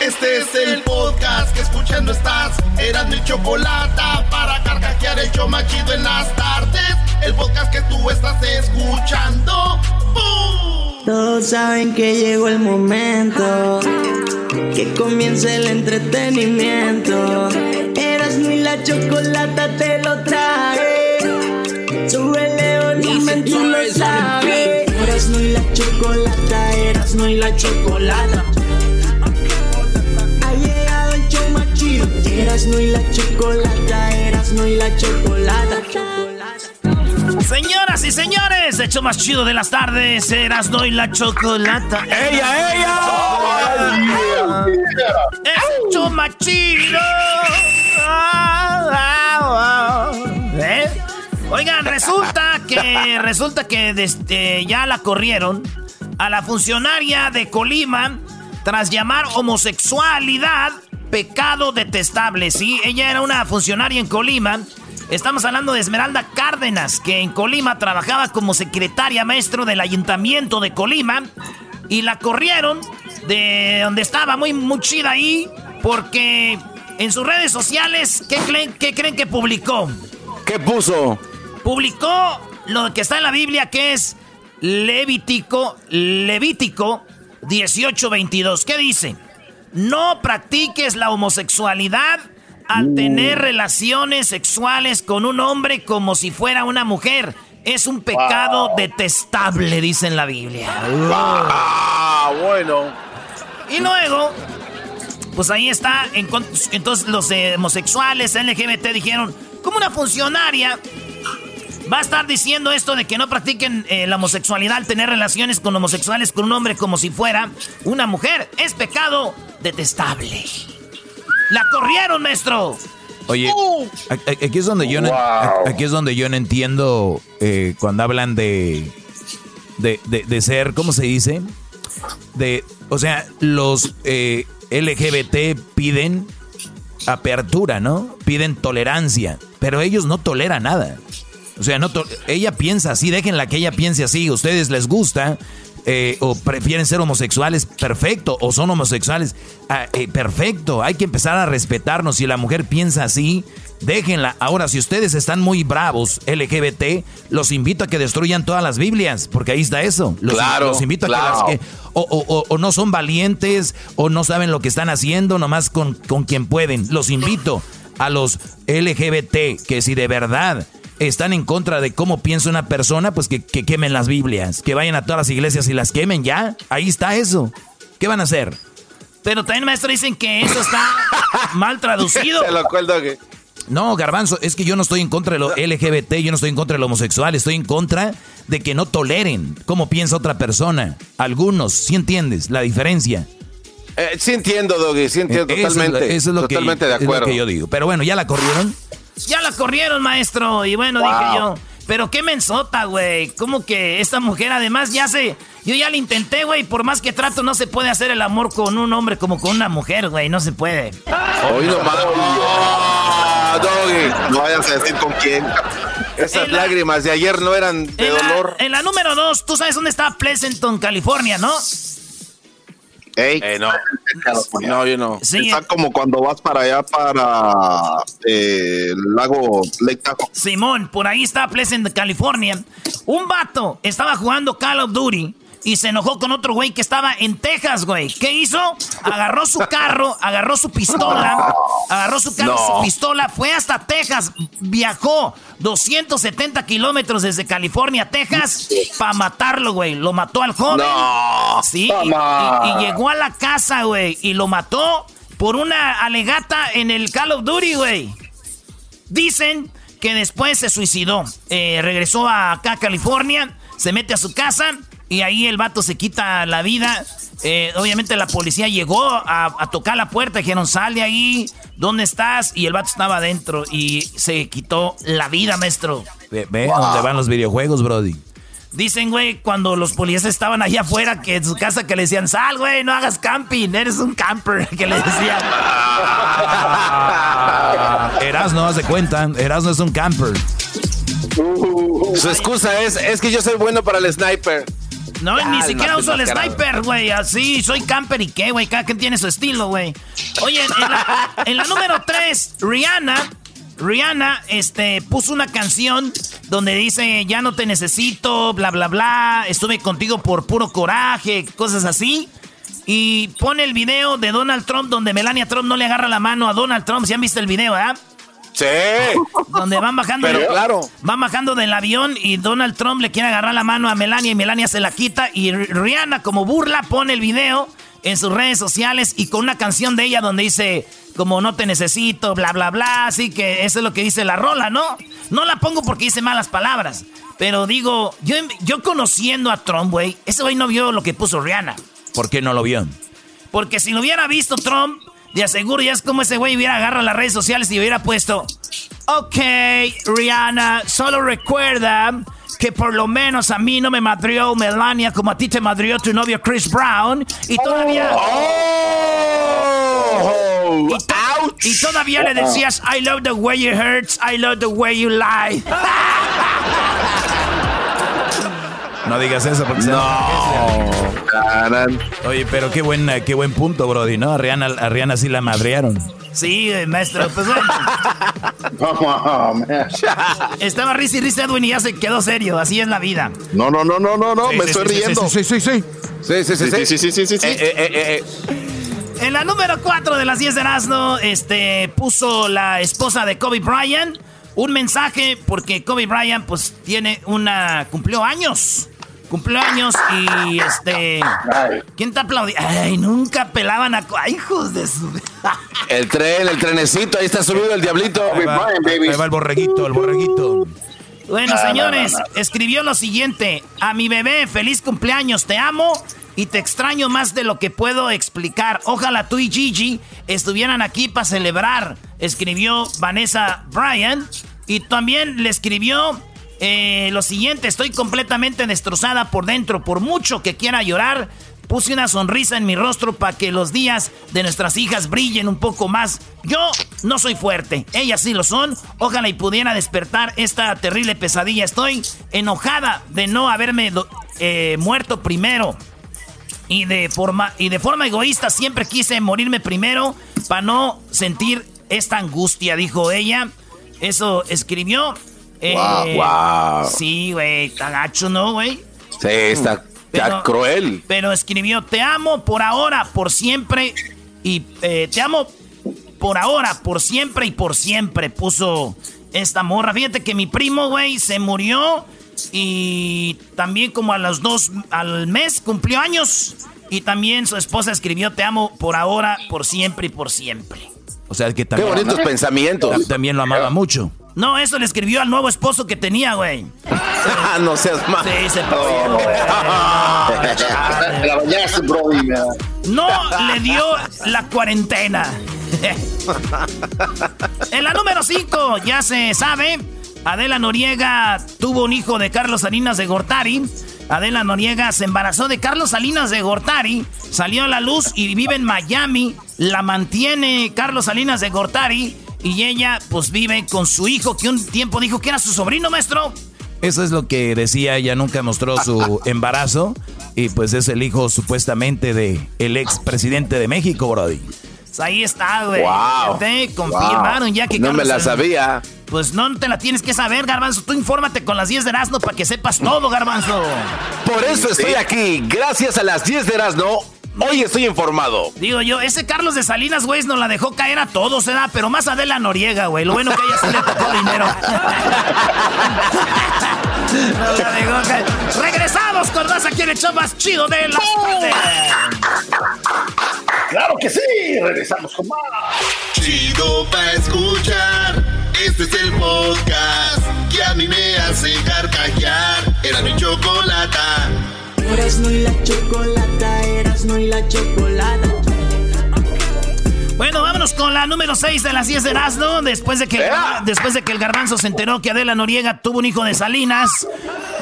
Este es el podcast que escuchando estás. Eran mi chocolate para carcajear el show machido en las tardes. El podcast que tú estás escuchando. ¡Bum! Todos saben que llegó el momento. Que comience el entretenimiento. Eras mi la chocolata te lo trae. Súbele volumen, tú lo sabes. Eras no y la chocolata, eras no y la chocolata. Eras no y la chocolata, eras no y la chocolata. Señoras y señores, hecho más chido de las tardes, Erasno y la chocolata. ¡Ella, ella! Hecho más chido. ¿Eh? Oigan, resulta que resulta que desde, ya la corrieron a la funcionaria de Colima tras llamar homosexualidad pecado detestable. Sí, ella era una funcionaria en Colima. Estamos hablando de Esmeralda Cárdenas, que en Colima trabajaba como secretaria maestro del ayuntamiento de Colima. Y la corrieron de donde estaba muy, muy chida ahí, porque en sus redes sociales, ¿qué creen, qué creen que publicó? ¿Qué puso? Publicó lo que está en la Biblia, que es Levítico, Levítico 18:22. ¿Qué dice? No practiques la homosexualidad al tener relaciones sexuales con un hombre como si fuera una mujer. Es un pecado detestable, dice en la Biblia. Ah, bueno. Y luego, pues ahí está. Entonces los homosexuales, LGBT dijeron, como una funcionaria va a estar diciendo esto de que no practiquen eh, la homosexualidad al tener relaciones con homosexuales con un hombre como si fuera una mujer. Es pecado detestable. La corrieron, maestro. Oye, aquí es donde yo no, aquí es donde yo no entiendo eh, cuando hablan de, de, de- de ser, ¿cómo se dice? De, o sea, los eh, LGBT piden apertura, ¿no? Piden tolerancia, pero ellos no toleran nada. O sea, no ella piensa así, déjenla que ella piense así. ¿Ustedes les gusta eh, o prefieren ser homosexuales? Perfecto. ¿O son homosexuales? Ah, eh, perfecto. Hay que empezar a respetarnos. Si la mujer piensa así, déjenla. Ahora, si ustedes están muy bravos, LGBT, los invito a que destruyan todas las Biblias, porque ahí está eso. Los, Claro, los invito a claro. que las que o, o- o- o no son valientes o no saben lo que están haciendo, nomás con, con quien pueden. Los invito a los LGBT que si de verdad están en contra de cómo piensa una persona, pues que, que quemen las Biblias, que vayan a todas las iglesias y las quemen ya. Ahí está eso. ¿Qué van a hacer? Pero también, maestro, dicen que eso está mal traducido. Lo que. No, Garbanzo, es que yo no estoy en contra de lo LGBT, yo no estoy en contra de lo homosexual, estoy en contra de que no toleren cómo piensa otra persona. Algunos, ¿sí entiendes la diferencia? Eh, sí entiendo, Doggy, sí entiendo Eso es lo- totalmente. eso es lo que- totalmente de es lo acuerdo. que yo digo. Pero bueno, ¿ya la corrieron? Ya la corrieron, maestro. Y bueno, dije yo, pero qué mensota, güey. ¿Cómo que esta mujer además ya se... Yo ya la intenté, güey. Por más que trato, no se puede hacer el amor con un hombre como con una mujer, güey. No se puede. Hoy nomás. Oh, Doggy, no vayas a decir con quién. Esas la- lágrimas de ayer no eran de En la, dolor. en la número dos, tú sabes dónde está Pleasanton, California, ¿no? Ey, Eh, no. No, yo no. Sí, Está como cuando vas para allá, para eh, el lago Lake Tahoe. Simón, por ahí está Pleasant, California. Un vato estaba jugando Call of Duty y se enojó con otro güey que estaba en Texas, güey. ¿Qué hizo? Agarró su carro, agarró su pistola, agarró su carro, su pistola, fue hasta Texas, viajó 270 kilómetros desde California a Texas para matarlo, güey. Lo mató al joven. No. Sí, y, y- y llegó a la casa, güey, y lo mató por una alegata en el Call of Duty, güey. Dicen que después se suicidó. Eh, regresó a acá a California, se mete a su casa y ahí el vato se quita la vida. Eh, obviamente la policía llegó a, a tocar la puerta, dijeron, sal de ahí, ¿dónde estás? Y el vato estaba adentro y se quitó la vida, maestro. Ve, ve a dónde van los videojuegos, Brody. Dicen, güey, cuando los policías estaban allá afuera, que en su casa que le decían, sal, güey, no hagas camping, eres un camper, que le decían. Erasno, haz de cuenta. Erasno es un camper. Su excusa es, es que yo soy bueno para el sniper. No, ni siquiera uso el sniper, güey. Así, soy camper y qué, güey. Cada quien tiene su estilo, güey. Oye, en la, número 3, Rihanna. Rihanna, este, puso una canción donde dice, ya no te necesito, bla, bla, bla. Estuve contigo por puro coraje, cosas así. Y pone el video de Donald Trump donde Melania Trump no le agarra la mano a Donald Trump. ¿Si han visto el video, eh? Sí. Donde van bajando. Pero claro. Van bajando del avión y Donald Trump le quiere agarrar la mano a Melania y Melania se la quita. Y Rihanna, como burla, pone el video en sus redes sociales y con una canción de ella donde dice como no te necesito, bla, bla, bla. Así que eso es lo que dice la rola, ¿no? No la pongo porque dice malas palabras. Pero digo, yo, yo conociendo a Trump, güey, ese güey no vio lo que puso Rihanna. ¿Por qué no lo vio? Porque si lo hubiera visto Trump, de aseguro ya es como ese güey hubiera agarrado las redes sociales y hubiera puesto, ok, Rihanna, solo recuerda que por lo menos a mí no me madrió Melania como a ti te madrió tu novio Chris Brown y todavía... Oh, y, y, todavía le decías, I love the way it hurts, I love the way you lie. No digas eso porque no. Oye, pero qué buen, qué buen punto, Brody, ¿no? A Rihanna, a Rihanna sí la madrearon. Sí, maestro, pues bueno. Estaba risa y risa Edwin y ya se quedó serio, así es la vida. No, no, no, no, no, no, me estoy riendo. Sí, sí, sí. Sí, sí, sí, sí, sí, sí, sí, sí. En la número 4 de las 10 de Erasmo, este, puso la esposa de Kobe Bryant un mensaje porque Kobe Bryant pues tiene una cumplió años cumpleaños y este. ¿Quién te aplaudió? Ay, nunca pelaban a. Ay, hijos de su. el tren, el trenecito, ahí está subido el diablito. Ahí va, el borreguito, el borreguito. Bueno, señores, escribió lo siguiente: A mi bebé, feliz cumpleaños, te amo y te extraño más de lo que puedo explicar. Ojalá tú y Gigi estuvieran aquí para celebrar. Escribió Vanessa Bryan y también le escribió eh, lo siguiente, estoy completamente destrozada por dentro, por mucho que quiera llorar. Puse una sonrisa en mi rostro para que los días de nuestras hijas brillen un poco más. Yo no soy fuerte, ellas sí lo son. Ojalá y pudiera despertar esta terrible pesadilla. Estoy enojada de no haberme eh, muerto primero. Y de, forma, y de forma egoísta siempre quise morirme primero para no sentir esta angustia, dijo ella. Eso escribió. Wow, eh, Sí, güey, está gacho, ¿no, güey? Sí, está, cruel. Pero escribió, te amo por ahora, por siempre. Y eh, te amo por ahora, por siempre y por siempre. Puso esta morra. Fíjate que mi primo, güey, se murió. Y también como a los dos, al mes cumplió años. Y también su esposa escribió, te amo por ahora, por siempre y por siempre. O sea, que también... Qué bonitos pensamientos. También lo amaba mucho. No, eso le escribió al nuevo esposo que tenía, güey. no seas mal. Sí, se pasó, No le dio la cuarentena. en la número 5, ya se sabe, Adela Noriega tuvo un hijo de Carlos Salinas de Gortari. Adela Noriega se embarazó de Carlos Salinas de Gortari, salió a la luz y vive en Miami. La mantiene Carlos Salinas de Gortari y ella pues vive con su hijo que un tiempo dijo que era su sobrino, maestro. Eso es lo que decía, ella nunca mostró su embarazo y pues es el hijo supuestamente de el ex presidente de México, Brody. Pues ahí está, güey. Wow. Te confirmaron ya que No me la sabía. Pues no te la tienes que saber, Garbanzo. Tú infórmate con las 10 de Erasmo para que sepas todo, Garbanzo. Por eso estoy aquí. Gracias a las 10 de Erasmo. Hoy estoy informado. Digo yo, ese Carlos de Salinas, güey, nos la dejó caer a todos, ¿verdad? ¿eh? Pero más Adela Noriega, güey. Lo bueno que ella se le tocó dinero. nos la dejó caer. Regresamos con más aquí en el show más chido de la Claro que sí, regresamos con más. Chido pa' escuchar. Este es el podcast que a mí me hace carcajear. Era mi chocolate. Eras y la chocolata, eras y la chocolata. Bueno, vámonos con la número 6 de las 10 de Erasmo. Después de, que, después de que el garbanzo se enteró que Adela Noriega tuvo un hijo de Salinas.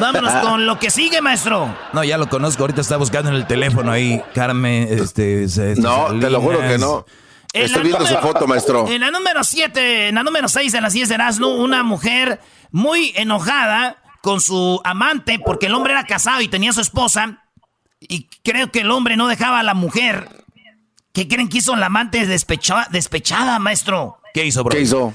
Vámonos con lo que sigue, maestro. No, ya lo conozco. Ahorita está buscando en el teléfono ahí, Carmen. Este, este no, te lo juro que no. Estoy viendo su foto, maestro. En la número 7, en la número 6 de las 10 de Erasmo, una mujer muy enojada con su amante porque el hombre era casado y tenía su esposa. Y creo que el hombre no dejaba a la mujer. ¿Qué creen que hizo la amante despechada, despechada maestro? ¿Qué hizo, bro? ¿Qué hizo?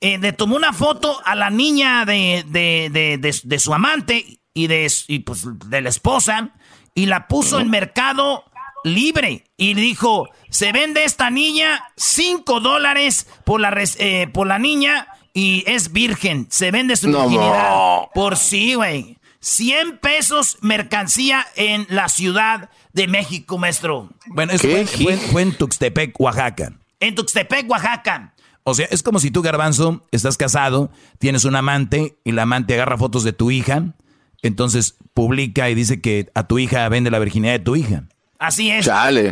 Eh, le tomó una foto a la niña de, de, su amante y, de, pues, de la esposa y la puso en mercado libre y dijo, se vende esta niña 5 dólares por la, eh, por la niña y es virgen, se vende su virginidad. Por sí, güey. 100 pesos mercancía en la ciudad de México, maestro. Bueno, fue, fue, en Tuxtepec, Oaxaca. En Tuxtepec, Oaxaca. O sea, es como si tú, Garbanzo, estás casado, tienes un amante y la amante agarra fotos de tu hija, entonces publica y dice que a tu hija vende la virginidad de tu hija. Así es.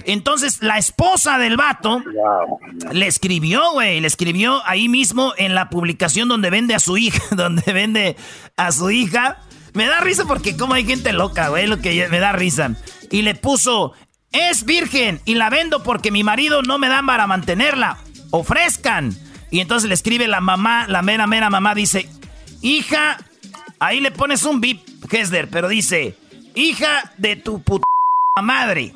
Entonces, la esposa del vato le escribió, güey, le escribió ahí mismo en la publicación donde vende a su hija, donde vende a su hija. Me da risa porque como hay gente loca, güey, lo que me da risa. Y le puso, es virgen y la vendo porque mi marido no me da para mantenerla. Ofrezcan. Y entonces le escribe la mamá, la mera, mera mamá, dice, hija, ahí le pones un bip, Hesder, pero dice, hija de tu puta madre.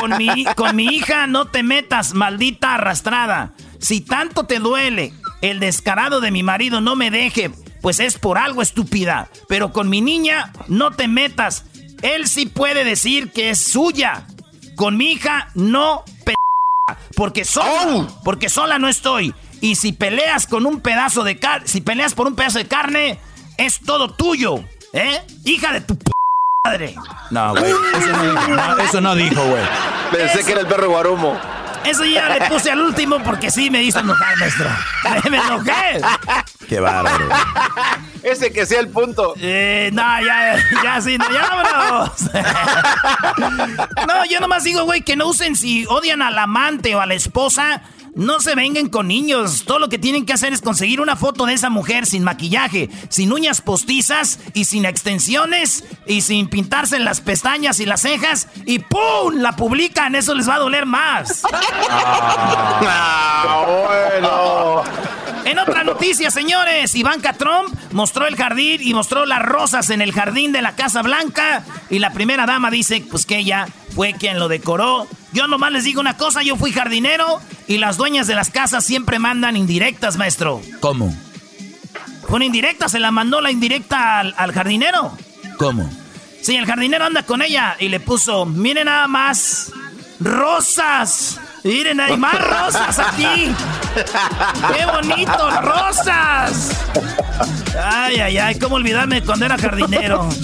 Con mi, con mi hija no te metas, maldita arrastrada. Si tanto te duele, el descarado de mi marido no me deje, pues es por algo estúpida. Pero con mi niña no te metas. Él sí puede decir que es suya. Con mi hija no porque sola, porque sola no estoy. Y si peleas con un pedazo de carne, si peleas por un pedazo de carne, es todo tuyo, ¿eh? Hija de tu p madre. No, güey. Eso, no dijo, güey. Pensé que era el perro guarumo. Eso ya le puse al último porque sí me hizo enojar, maestro. Me enojé. Qué bárbaro. Ese que sea el punto. Eh, no, ya, ya sí, no, ya vámonos. no, yo nomás digo, güey, que no usen si odian al amante o a la esposa no se vengan con niños. Todo lo que tienen que hacer es conseguir una foto de esa mujer sin maquillaje, sin uñas postizas y sin extensiones y sin pintarse las pestañas y las cejas y ¡pum! La publican. Eso les va a doler más. Ah, bueno. En otra noticia, señores, Ivanka Trump mostró el jardín y mostró las rosas en el jardín de la Casa Blanca. Y la primera dama dice, pues que ella fue quien lo decoró. Yo nomás les digo una cosa, yo fui jardinero y las dueñas de las casas siempre mandan indirectas, maestro. ¿Cómo? Con indirecta, se la mandó la indirecta al, al jardinero. ¿Cómo? Sí, el jardinero anda con ella y le puso, miren nada más, rosas. Miren, hay más rosas aquí. ¡Qué bonito, rosas! Ay, ay, ay, cómo olvidarme cuando era jardinero.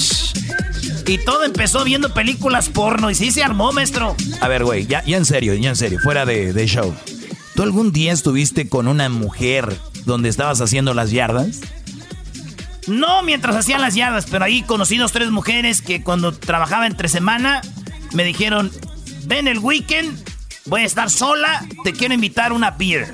Y todo empezó viendo películas porno y sí se armó, maestro. A ver, güey, ya, ya en serio, ya en serio, fuera de, de show. ¿Tú algún día estuviste con una mujer donde estabas haciendo las yardas? No mientras hacían las yardas, pero ahí conocí dos, tres mujeres que cuando trabajaba entre semana me dijeron, ven el weekend Voy a estar sola, te quiero invitar una beer.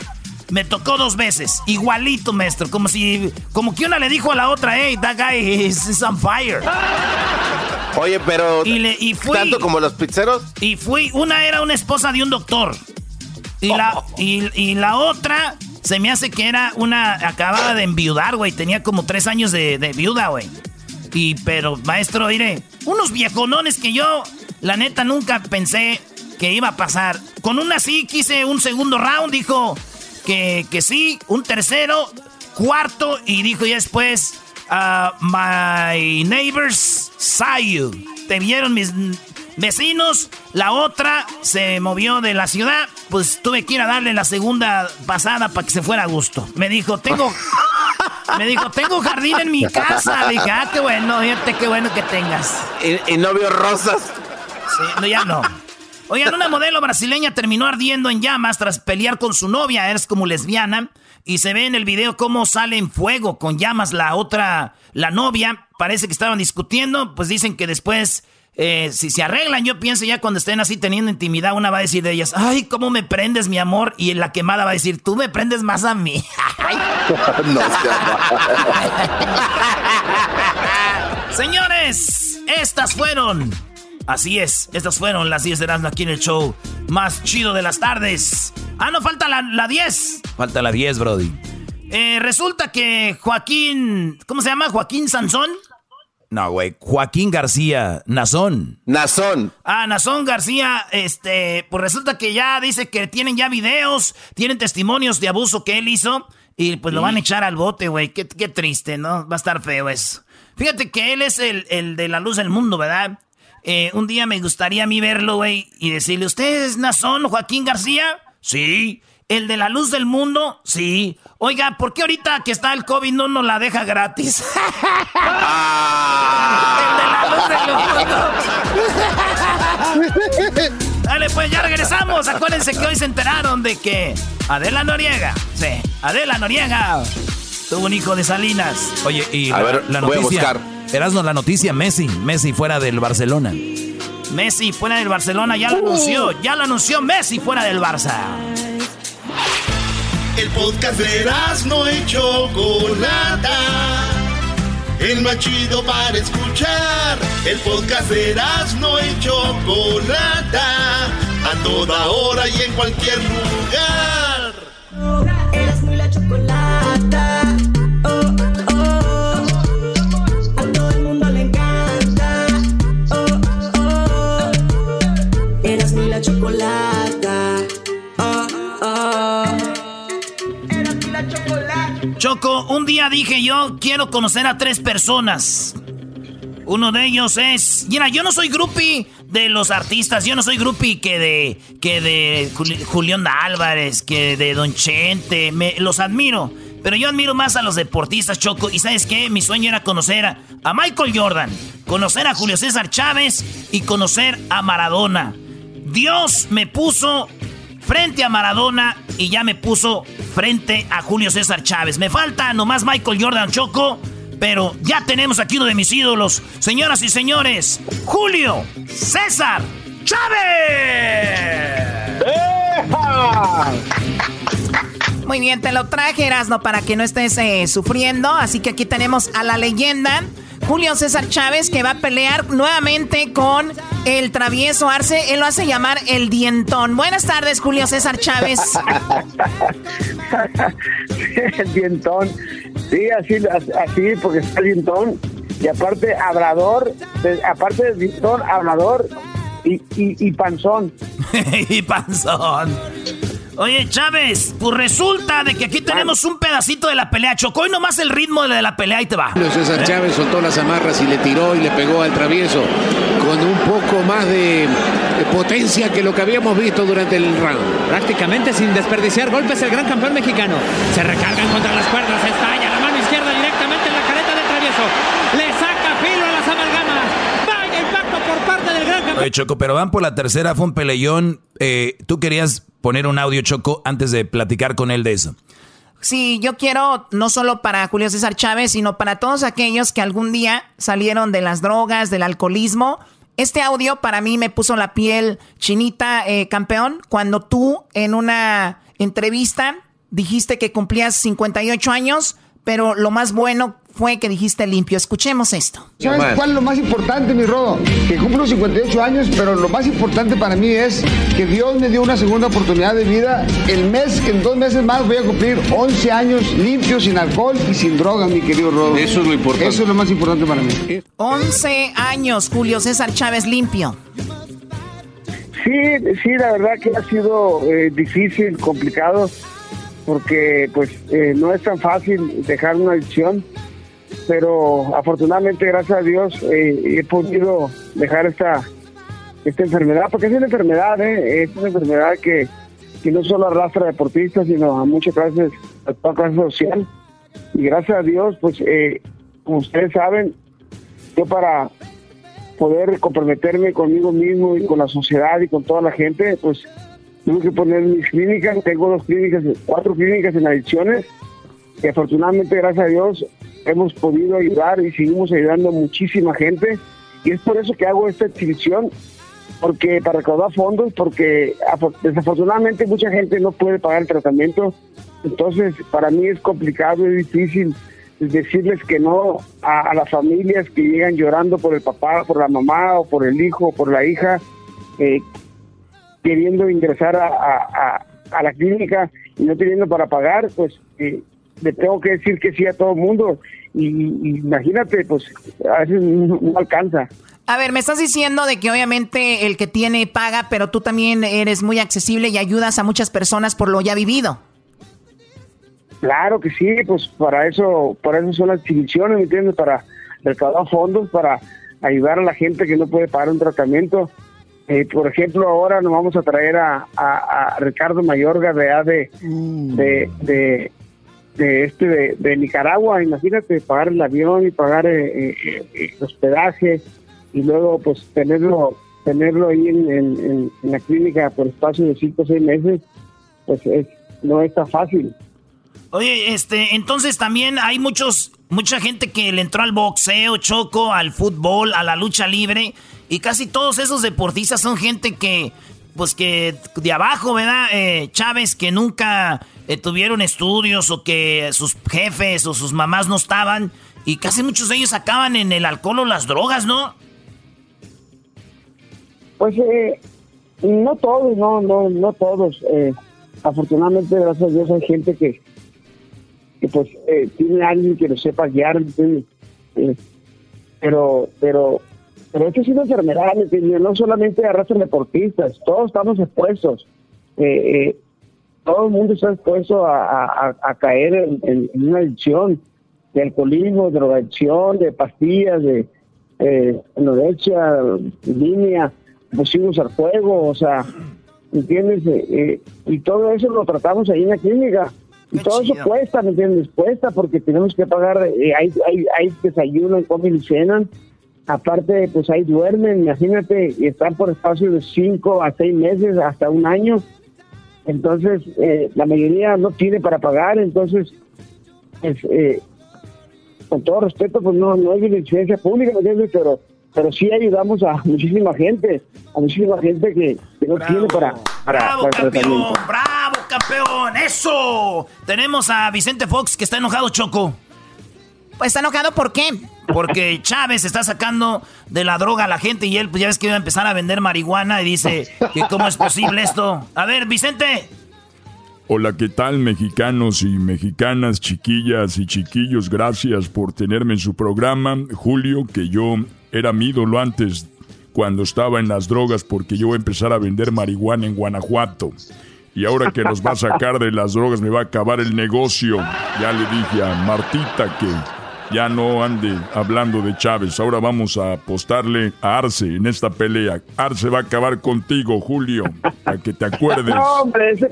Me tocó dos veces, igualito, maestro, como si, como que una le dijo a la otra, hey, that guy is, on fire. Oye, pero y tanto como los pizzeros. Y fui, una era una esposa de un doctor. Y, la, y, la otra se me hace que era una, acababa de enviudar, güey, tenía como tres años de, de viuda, güey. Y, pero, maestro, diré, unos viejonones que yo, la neta, nunca pensé que iba a pasar. Con una sí quise un segundo round, dijo que, que sí, un tercero, cuarto y dijo ya después, uh, my neighbors saw you. Te vieron mis vecinos, la otra se movió de la ciudad, pues tuve que ir a darle la segunda pasada para que se fuera a gusto. Me dijo, tengo... Me dijo, tengo jardín en mi casa. Le dije, ah, qué bueno, fíjate qué bueno que tengas. ¿Y, y no vio rosas? Sí, no, ya no. Oigan, una modelo brasileña terminó ardiendo en llamas tras pelear con su novia, es como lesbiana, y se ve en el video cómo sale en fuego con llamas la otra, la novia, parece que estaban discutiendo, pues dicen que después, eh, si se arreglan, yo pienso ya cuando estén así teniendo intimidad, una va a decir de ellas, ay, ¿cómo me prendes, mi amor? Y en la quemada va a decir, tú me prendes más a mí. no, Señores, estas fueron Así es, estas fueron las 10 de Erasmo aquí en el show más chido de las tardes. Ah, no, falta la, 10. Falta la 10, Brody. Eh, resulta que Joaquín, ¿cómo se llama? Joaquín Sansón. No, güey. Joaquín García, Nazón. Nazón. Ah, Nazón García, este, pues resulta que ya dice que tienen ya videos, tienen testimonios de abuso que él hizo y pues lo van a echar al bote, güey. Qué, triste, ¿no? Va a estar feo eso. Fíjate que él es el, el de la luz del mundo, ¿verdad? Eh, un día me gustaría a mí verlo, güey, y decirle, ¿usted es Nazón Joaquín García? Sí. ¿El de la luz del mundo? Sí. Oiga, ¿por qué ahorita que está el COVID no nos la deja gratis? el de la luz del mundo. Dale, pues ya regresamos. Acuérdense que hoy se enteraron de que Adela Noriega, sí, Adela Noriega tuvo un hijo de Salinas. Oye, y a la, ver, la noticia. Voy a buscar. Erasno, la noticia, Messi, Messi fuera del Barcelona. Messi fuera del Barcelona, ya lo anunció, ya lo anunció Messi fuera del Barça. El podcast de no y Chocolata. El más chido para escuchar. El podcast de no y Chocolata. A toda hora y en cualquier lugar. Choco, un día dije yo quiero conocer a tres personas. Uno de ellos es. Mira, yo no soy grupi de los artistas. Yo no soy grupi que de. que de Julián Álvarez, que de Don Chente. Me, los admiro. Pero yo admiro más a los deportistas, Choco. Y sabes qué? Mi sueño era conocer a Michael Jordan, conocer a Julio César Chávez y conocer a Maradona. Dios me puso frente a Maradona y ya me puso frente a Julio César Chávez. Me falta nomás Michael Jordan Choco, pero ya tenemos aquí uno de mis ídolos. Señoras y señores, Julio César Chávez. Muy bien, te lo traje, Erasno, para que no estés eh, sufriendo. Así que aquí tenemos a la leyenda Julio César Chávez que va a pelear nuevamente con el travieso Arce. Él lo hace llamar el dientón. Buenas tardes, Julio César Chávez. el dientón. Sí, así, así porque está el dientón. Y aparte, hablador. Aparte del dientón, hablador y, y, y panzón. y panzón. Oye, Chávez, pues resulta de que aquí tenemos un pedacito de la pelea. Chocó y nomás el ritmo de la pelea y te va. César Chávez soltó las amarras y le tiró y le pegó al travieso con un poco más de, potencia que lo que habíamos visto durante el round. Prácticamente sin desperdiciar golpes el gran campeón mexicano. Se recargan contra las cuerdas, estalla la mano izquierda directamente en la careta del travieso. Le saca filo a las amalgamas. Vaya impacto por parte del gran campeón. Oye, Choco, pero van por la tercera, fue un peleón. Eh, Tú querías poner un audio choco antes de platicar con él de eso. Sí, yo quiero no solo para Julio César Chávez, sino para todos aquellos que algún día salieron de las drogas, del alcoholismo. Este audio para mí me puso la piel chinita, eh, campeón, cuando tú en una entrevista dijiste que cumplías 58 años, pero lo más bueno fue que dijiste limpio. Escuchemos esto. ¿Sabes cuál es lo más importante, mi Rodo? Que cumplo 58 años, pero lo más importante para mí es que Dios me dio una segunda oportunidad de vida. El mes, en dos meses más, voy a cumplir 11 años limpios, sin alcohol y sin droga, mi querido Rodo. Eso es lo importante. Eso es lo más importante para mí. 11 años, Julio César Chávez limpio. Sí, sí, la verdad que ha sido eh, difícil, complicado, porque pues eh, no es tan fácil dejar una adicción pero afortunadamente, gracias a Dios, eh, he podido dejar esta, esta enfermedad, porque es una enfermedad, ¿eh? es una enfermedad que, no solo arrastra deportistas, sino a muchas clases, a toda clase social. Y gracias a Dios, pues, eh, como ustedes saben, yo para poder comprometerme conmigo mismo y con la sociedad y con toda la gente, pues tuve que poner mis clínicas, tengo dos clínicas, cuatro clínicas en adicciones, y afortunadamente, gracias a Dios, hemos podido ayudar y seguimos ayudando a muchísima gente. Y es por eso que hago esta exhibición, porque para recaudar fondos, porque desafortunadamente mucha gente no puede pagar el tratamiento. Entonces, para mí es complicado y difícil decirles que no a, las familias que llegan llorando por el papá, por la mamá o por el hijo o por la hija, eh, queriendo ingresar a, a, la clínica y no teniendo para pagar, pues eh, le tengo que decir que sí a todo el mundo imagínate, pues a veces no, alcanza. A ver, me estás diciendo de que obviamente el que tiene paga, pero tú también eres muy accesible y ayudas a muchas personas por lo ya vivido. Claro que sí, pues para eso, para eso son las exhibiciones, ¿me entiendes? Para recaudar fondos, para ayudar a la gente que no puede pagar un tratamiento. Eh, por ejemplo, ahora nos vamos a traer a, Ricardo Mayorga de, mm. de, de, de, este de, Nicaragua. Imagínate pagar el avión y pagar eh, eh, el hospedaje y luego pues tenerlo tenerlo ahí en, la clínica por espacio de 5 o 6 meses, pues es, no es tan fácil. Oye, este, entonces también hay muchos, mucha gente que le entró al boxeo, choco, al fútbol, a la lucha libre, y casi todos esos deportistas son gente que, pues que de abajo, ¿verdad? Eh, Chávez, que nunca eh, tuvieron estudios o que sus jefes o sus mamás no estaban, y casi muchos de ellos acaban en el alcohol o las drogas, ¿no? Pues eh, no todos, no, no, no todos. afortunadamente, gracias a Dios, hay gente que que pues eh, tiene alguien que lo sepa guiar, eh, pero, pero, pero esto es una enfermedad, no solamente arrastran deportistas, todos estamos expuestos, eh, todo el mundo está expuesto a, a, caer en, una adicción de alcoholismo, de drogadicción, de pastillas, de eh, anorexia, línea, pusimos al juego, o sea, ¿entiendes? y todo eso lo tratamos ahí en la clínica. Y todo eso cuesta, ¿me entiendes? Cuesta porque tenemos que pagar, eh, hay, hay, hay desayuno, comen y cenan. Aparte, pues ahí duermen, imagínate, y están por espacio de cinco a seis meses, hasta un año. Entonces, eh, la mayoría no tiene para pagar, entonces, pues, eh, con todo respeto, pues no, no hay licencia pública, ¿me entiendes? Pero, pero sí ayudamos a muchísima gente, a muchísima gente que, no tiene para, para, bravo, campeón, bravo, campeón, eso. Tenemos a Vicente Fox que está enojado, Choco. Pues está enojado, ¿por qué? Porque Chávez está sacando de la droga a la gente y él, pues ya ves que iba a empezar a vender marihuana y dice que cómo es posible esto. A ver, Vicente. Hola, ¿qué tal mexicanos y mexicanas, chiquillas y chiquillos? Gracias por tenerme en su programa. Julio, que yo era mi ídolo antes cuando estaba en las drogas porque yo voy a empezar a vender marihuana en Guanajuato. Y ahora que nos va a sacar de las drogas me va a acabar el negocio. Ya le dije a Martita que ya no ande hablando de Chávez. Ahora vamos a apostarle a Arce en esta pelea. Arce va a acabar contigo, Julio, para que te acuerdes. No, hombre, ese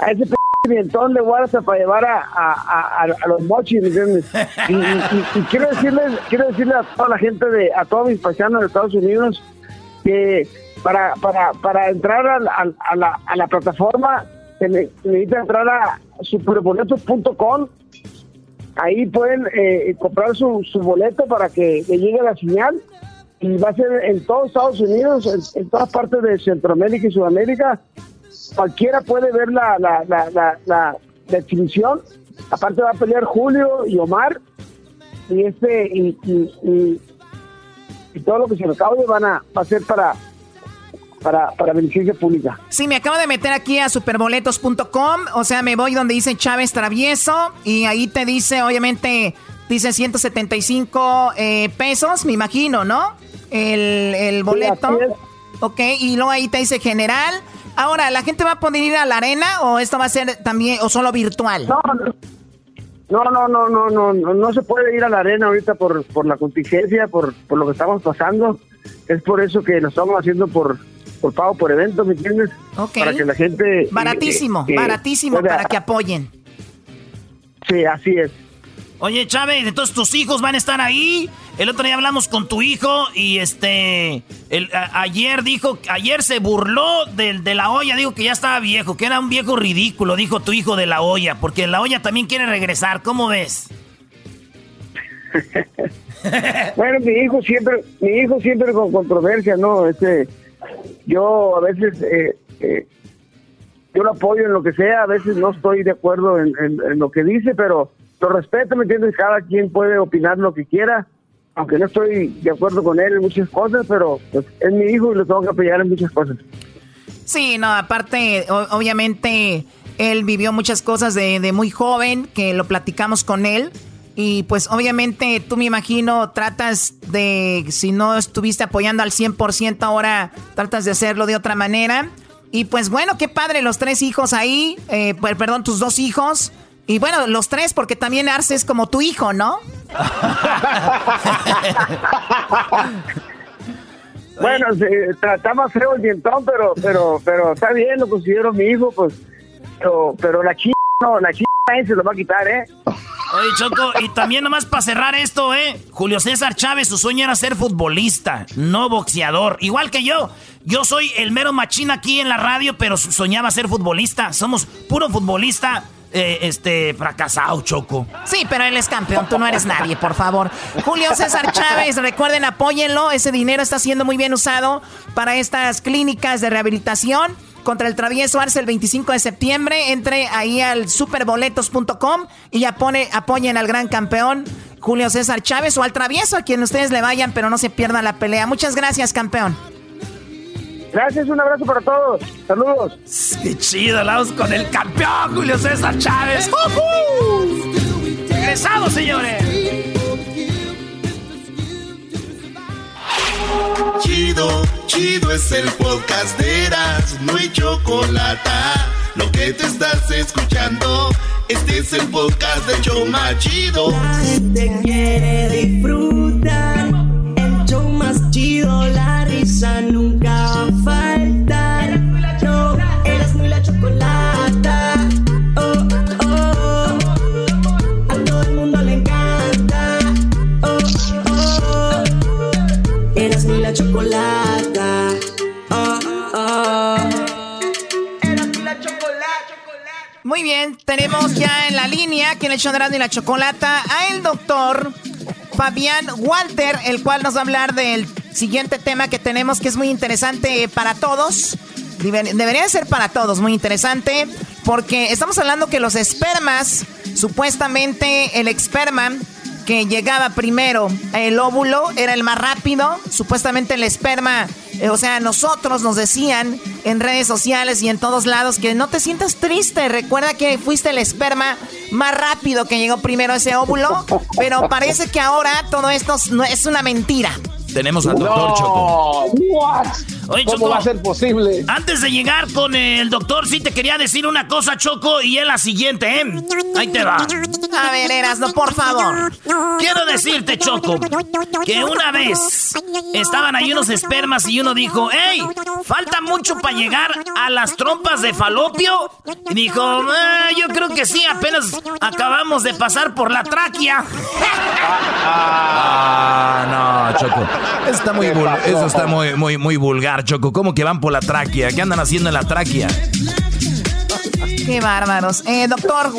a ese pimentón de Guarza para llevar a, los mochis, ¿entiendes? Y, quiero decirles, quiero decirle a toda la gente de, a todos mis paisanos de Estados Unidos que para, para, entrar a, a, la, a la plataforma se necesita entrar a superboletos.com ahí pueden eh, comprar su, su boleto para que le llegue la señal y va a ser en todos Estados Unidos, en, todas partes de Centroamérica y Sudamérica. Cualquiera puede ver la, la, la, la, exhibición. Aparte va a pelear Julio y Omar. Y este y, y, y, todo lo que se recaude van a, va a ser para para, para beneficio pública. Sí, me acabo de meter aquí a superboletos.com, o sea, me voy donde dice Chávez Travieso y ahí te dice, obviamente, dice 175 eh, pesos, me imagino, ¿no? El, el boleto. ok, y luego ahí te dice general. Ahora, ¿la gente va a poder ir a la arena o esto va a ser también, o solo virtual? No, no, no, no, no, no, no, no se puede ir a la arena ahorita por, por la contingencia, por, por lo que estamos pasando. Es por eso que lo estamos haciendo por, por pago por evento, ¿me entiendes? Para que la gente... Eh, baratísimo, eh, baratísimo para que apoyen. Sí, así es. Oye, Chávez, entonces tus hijos van a estar ahí. El otro día hablamos con tu hijo y este, el, ayer dijo, ayer se burló de, de la olla, dijo que ya estaba viejo, que era un viejo ridículo, dijo tu hijo de la olla, porque la olla también quiere regresar, ¿cómo ves? bueno, mi hijo siempre, mi hijo siempre con controversia, ¿no? Este, yo a veces eh, eh, yo lo apoyo en lo que sea, a veces no estoy de acuerdo en, lo que dice, pero lo respeto, ¿me entiendes? Cada quien puede opinar lo que quiera, aunque no estoy de acuerdo con él en muchas cosas, pero pues, es mi hijo y lo tengo que apoyar en muchas cosas. Sí, no, aparte, obviamente, él vivió muchas cosas de, de muy joven, que lo platicamos con él Y pues obviamente tú me imagino tratas de, si no estuviste apoyando al 100%, ahora tratas de hacerlo de otra manera. Y pues bueno, qué padre, los tres hijos ahí, eh, perdón, tus dos hijos. Y bueno, los tres, porque también Arce es como tu hijo, ¿no? bueno, está más feo el dientón, pero, pero, pero está bien, lo considero mi hijo, pues. Pero, pero la chica, no, la chica se lo va a quitar, ¿eh? Oye, Choco, y también nomás para cerrar esto, ¿eh? Julio César Chávez, su sueño era ser futbolista, no boxeador. Igual que yo. Yo soy el mero machín aquí en la radio, pero soñaba ser futbolista. Somos puro futbolista. Eh, este, fracasado, Choco. Sí, pero él es campeón, tú no eres nadie, por favor. Julio César Chávez, recuerden, apóyenlo, ese dinero está siendo muy bien usado para estas clínicas de rehabilitación contra el travieso Arce el 25 de septiembre. Entre ahí al superboletos.com y ya pone, apoyen al gran campeón Julio César Chávez o al travieso a quien ustedes le vayan, pero no se pierdan la pelea. Muchas gracias, campeón. Gracias, un abrazo para todos. Saludos. Qué chido, hablamos con el campeón Julio César Chávez. ¡Uh Regresamos, señores. Chido, chido es el podcast de Eras, no hay chocolate. Lo que te estás escuchando, este es el podcast de Choma Chido. La gente quiere disfrutar, el show más chido, la risa nunca Muy bien, tenemos ya en la línea, que le echó y la chocolata, a el doctor Fabián Walter, el cual nos va a hablar del siguiente tema que tenemos, que es muy interesante para todos. Debería ser para todos muy interesante, porque estamos hablando que los espermas, supuestamente el esperma que llegaba primero, el óvulo era el más rápido, supuestamente el esperma, eh, o sea, nosotros nos decían en redes sociales y en todos lados que no te sientas triste, recuerda que fuiste el esperma más rápido que llegó primero ese óvulo, pero parece que ahora todo esto es una mentira. Tenemos al doctor Choco. Oye, ¿Cómo va a ser posible? Antes de llegar con el doctor, sí te quería decir una cosa, Choco, y es la siguiente, ¿eh? Ahí te va. A ver, Erasno, por favor. Quiero decirte, Choco, que una vez estaban ahí unos espermas y uno dijo, ¡Ey! Falta mucho para llegar a las trompas de falopio. Y dijo, ah, yo creo que sí, apenas acabamos de pasar por la tráquea. Ah, no, Choco. Eso está muy, eso está muy, muy, muy vulgar, Choco. ¿Cómo que van por la tráquea? ¿Qué andan haciendo en la tráquea? Qué bárbaros. Eh, doctor,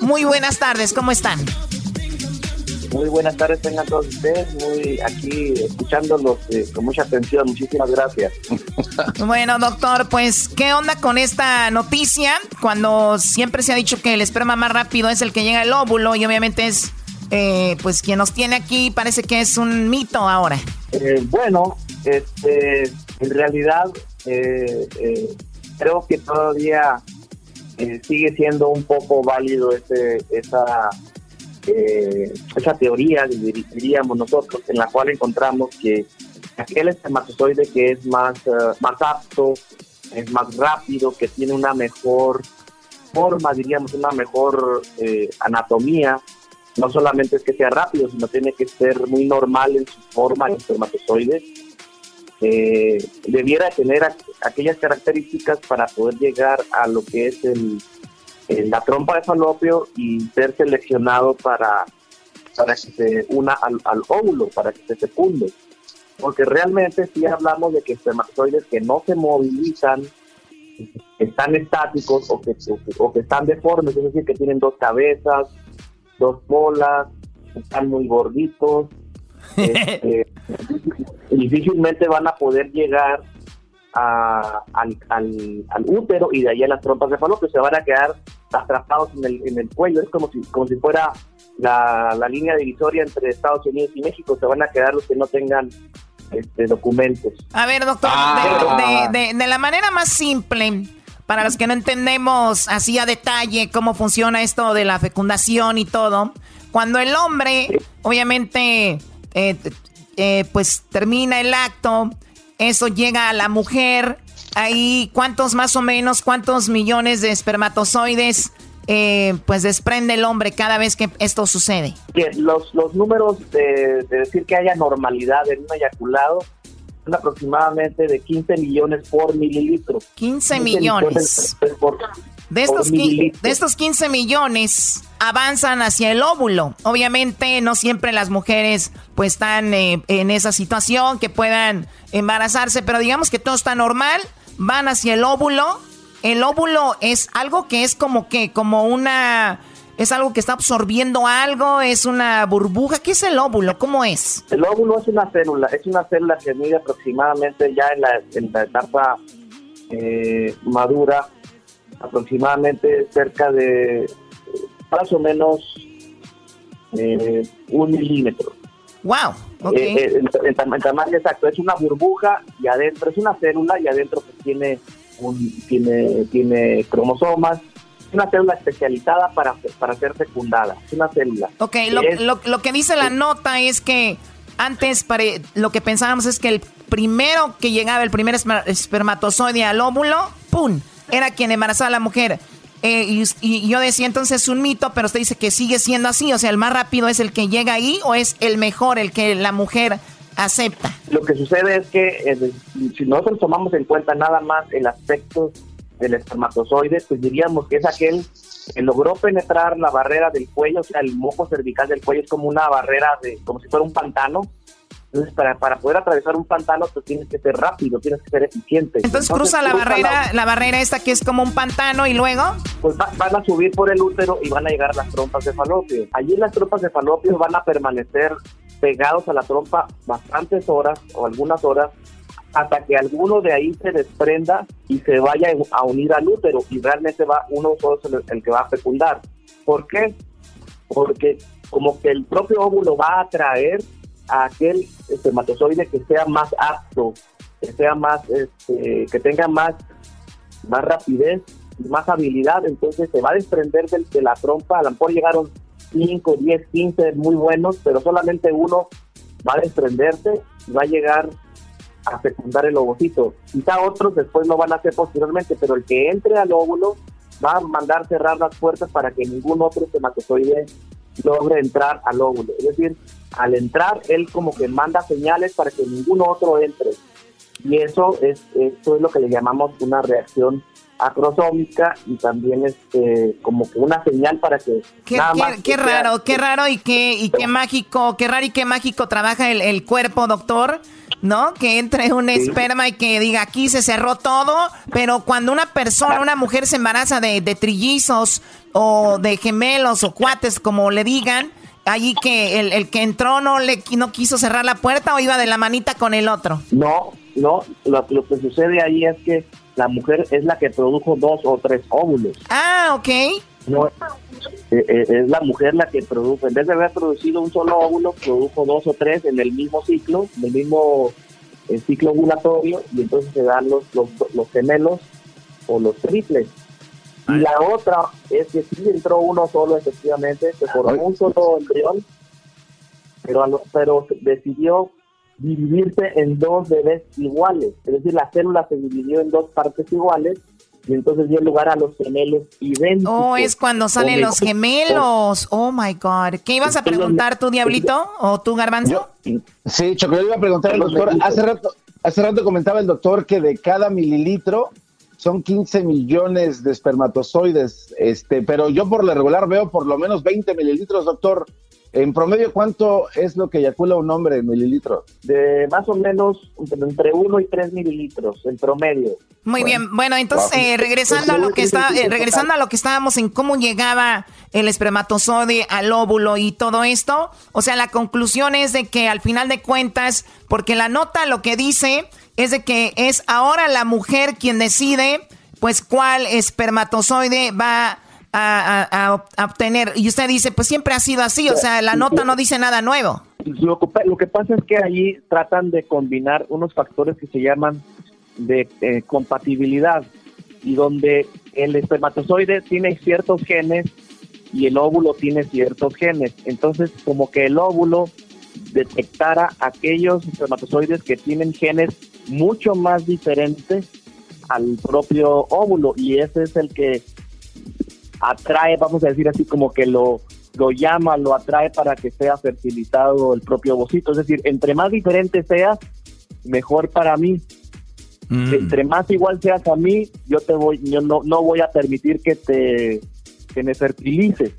muy buenas tardes, ¿cómo están? Muy buenas tardes tengan todos ustedes, muy aquí escuchándolos eh, con mucha atención, muchísimas gracias. Bueno, doctor, pues, ¿qué onda con esta noticia? Cuando siempre se ha dicho que el esperma más rápido es el que llega al óvulo y obviamente es eh, pues quien nos tiene aquí parece que es un mito ahora. Eh, bueno, este, en realidad eh, creo que todavía sigue siendo un poco válido ese, esa, esa teoría, diríamos nosotros, en la cual encontramos que aquel espermatozoide que es más, más apto, es más rápido, que tiene una mejor forma, diríamos, una mejor anatomía, no solamente es que sea rápido, sino tiene que ser muy normal en su forma, el espermatozoide. Eh, debiera tener aquellas características para poder llegar a lo que es el, la trompa de falopio y ser seleccionado para, para que se una al, óvulo, para que se fecunde. Porque realmente si hablamos de que espermatozoides que no se movilizan, están estáticos o que, o que están deformes, es decir, que tienen dos cabezas, dos bolas, están muy gorditos, este, difícilmente van a poder llegar al, al, útero y de ahí a las trompas de falopio, se van a quedar atrapados en el, en el cuello, es como si, como si fuera la, la línea divisoria entre Estados Unidos y México, se van a quedar los que no tengan este, documentos. A ver, doctor, ah. de, de la manera más simple, para los que no entendemos así a detalle cómo funciona esto de la fecundación y todo, Cuando el hombre, obviamente, eh, eh, pues termina el acto, eso llega a la mujer, ahí cuántos más o menos, cuántos millones de espermatozoides eh, pues desprende el hombre cada vez que esto sucede? los, los números de, decir que haya normalidad en un eyaculado aproximadamente de 15 millones por mililitro. 15, millones. de, estos, de estos 15 millones avanzan hacia el óvulo. Obviamente no siempre las mujeres pues están eh, en esa situación que puedan embarazarse, pero digamos que todo está normal, van hacia el óvulo el óvulo es algo que es como que, como una... ¿Es algo que está absorbiendo algo? ¿Es una burbuja? ¿Qué es el óvulo? ¿Cómo es? El óvulo es una célula, es una célula que mide aproximadamente ya en la, en la etapa eh, madura, aproximadamente cerca de más o menos eh, un milímetro. ¡Wow! Okay. Eh, el, tamaño exacto, es una burbuja y adentro es una célula y adentro pues tiene tiene, tiene cromosomas, una célula especializada para, para ser fecundada, es una célula. Ok, lo, lo, que dice la nota es que antes lo que pensábamos es que el primero que llegaba, el primer espermatozoide al óvulo, ¡pum!, era quien embarazaba a la mujer. Eh, y, y, yo decía entonces es un mito, pero usted dice que sigue siendo así, o sea, el más rápido es el que llega ahí o es el mejor, el que la mujer acepta. Lo que sucede es que eh, si nosotros tomamos en cuenta nada más el aspecto del espermatozoide, pues diríamos que es aquel que logró penetrar la barrera del cuello, o sea, el moco cervical del cuello es como una barrera de, como si fuera un pantano. Entonces, para, para poder atravesar un pantano, pues tienes que ser rápido, tienes que ser eficiente. Entonces, cruza la barrera, la... barrera esta que es como un pantano y luego. Pues van a subir por el útero y van a llegar las trompas de falopio. Allí las trompas de falopio van a permanecer pegados a la trompa bastantes horas o algunas horas hasta que alguno de ahí se desprenda y se vaya a unir al útero y realmente va uno solo el, que va a fecundar. ¿Por qué? Porque como que el propio óvulo va a atraer a aquel espermatozoide que sea más apto, que sea más, este, que tenga más, más rapidez y más habilidad, entonces se va a desprender de la trompa, a lo mejor llegaron 5, 10, 15 muy buenos, pero solamente uno va a desprenderse y va a llegar a fecundar el ovocito. Quizá otros después lo van a hacer posteriormente, pero el que entre al óvulo va a mandar cerrar las puertas para que ningún otro espermatozoide logre entrar al óvulo. Es decir, al entrar, él como que manda señales para que ningún otro entre. Y eso es, eso es lo que le llamamos una reacción acrosómica y también este como que una señal para que qué, qué, raro qué raro y qué y qué mágico qué raro y qué mágico trabaja el, cuerpo doctor ¿no? Que entre un esperma y que diga aquí se cerró todo, pero cuando una persona, una mujer se embaraza de, de trillizos o de gemelos o cuates, como le digan, allí que el, el, que entró no le no quiso cerrar la puerta o iba de la manita con el otro. No, no, lo, lo que sucede ahí es que la mujer es la que produjo dos o tres óvulos. Ah, ok. No, eh, eh, es la mujer la que produjo, en vez de haber producido un solo óvulo, produjo dos o tres en el mismo ciclo, en el mismo eh, ciclo ovulatorio, y entonces se dan los, los, gemelos o los triples. Y la otra es que sí entró uno solo, efectivamente, se formó un solo embrión, pero, pero decidió dividirse en dos bebés iguales. Es decir, la célula se dividió en dos partes iguales y entonces dio lugar a los gemelos idénticos. Oh, es cuando salen los gemelos. Oh my God. ¿Qué ibas a preguntar tú, Diablito? ¿O tú, Garbanzo? sí, Choco, yo iba a preguntar al doctor. Hace rato, hace rato comentaba el doctor que de cada mililitro son 15 millones de espermatozoides, este, pero yo por lo regular veo por lo menos 20 mililitros, doctor. En promedio, ¿cuánto es lo que eyacula un hombre en mililitros? De más o menos entre 1 y 3 mililitros, en promedio. Muy bien, bueno, entonces eh, regresando a lo que está, eh, regresando a lo que estábamos en cómo llegaba el espermatozoide al óvulo y todo esto, o sea, la conclusión es de que al final de cuentas, porque la nota lo que dice es de que es ahora la mujer quien decide, pues cuál espermatozoide va a, obtener. Y usted dice, pues siempre ha sido así, o sea, la nota no dice nada nuevo. Lo que, lo que pasa es que allí tratan de combinar unos factores que se llaman de eh, compatibilidad y donde el espermatozoide tiene ciertos genes y el óvulo tiene ciertos genes. Entonces, como que el óvulo detectara aquellos espermatozoides que tienen genes mucho más diferentes al propio óvulo y ese es el que atrae, vamos a decir así, como que lo, lo llama, lo atrae para que sea fertilizado el propio ovocito. Es decir, entre más diferente sea, mejor para mí. Mm. Entre más igual seas a mí, yo te voy, yo no, no voy a permitir que te que me fertilices.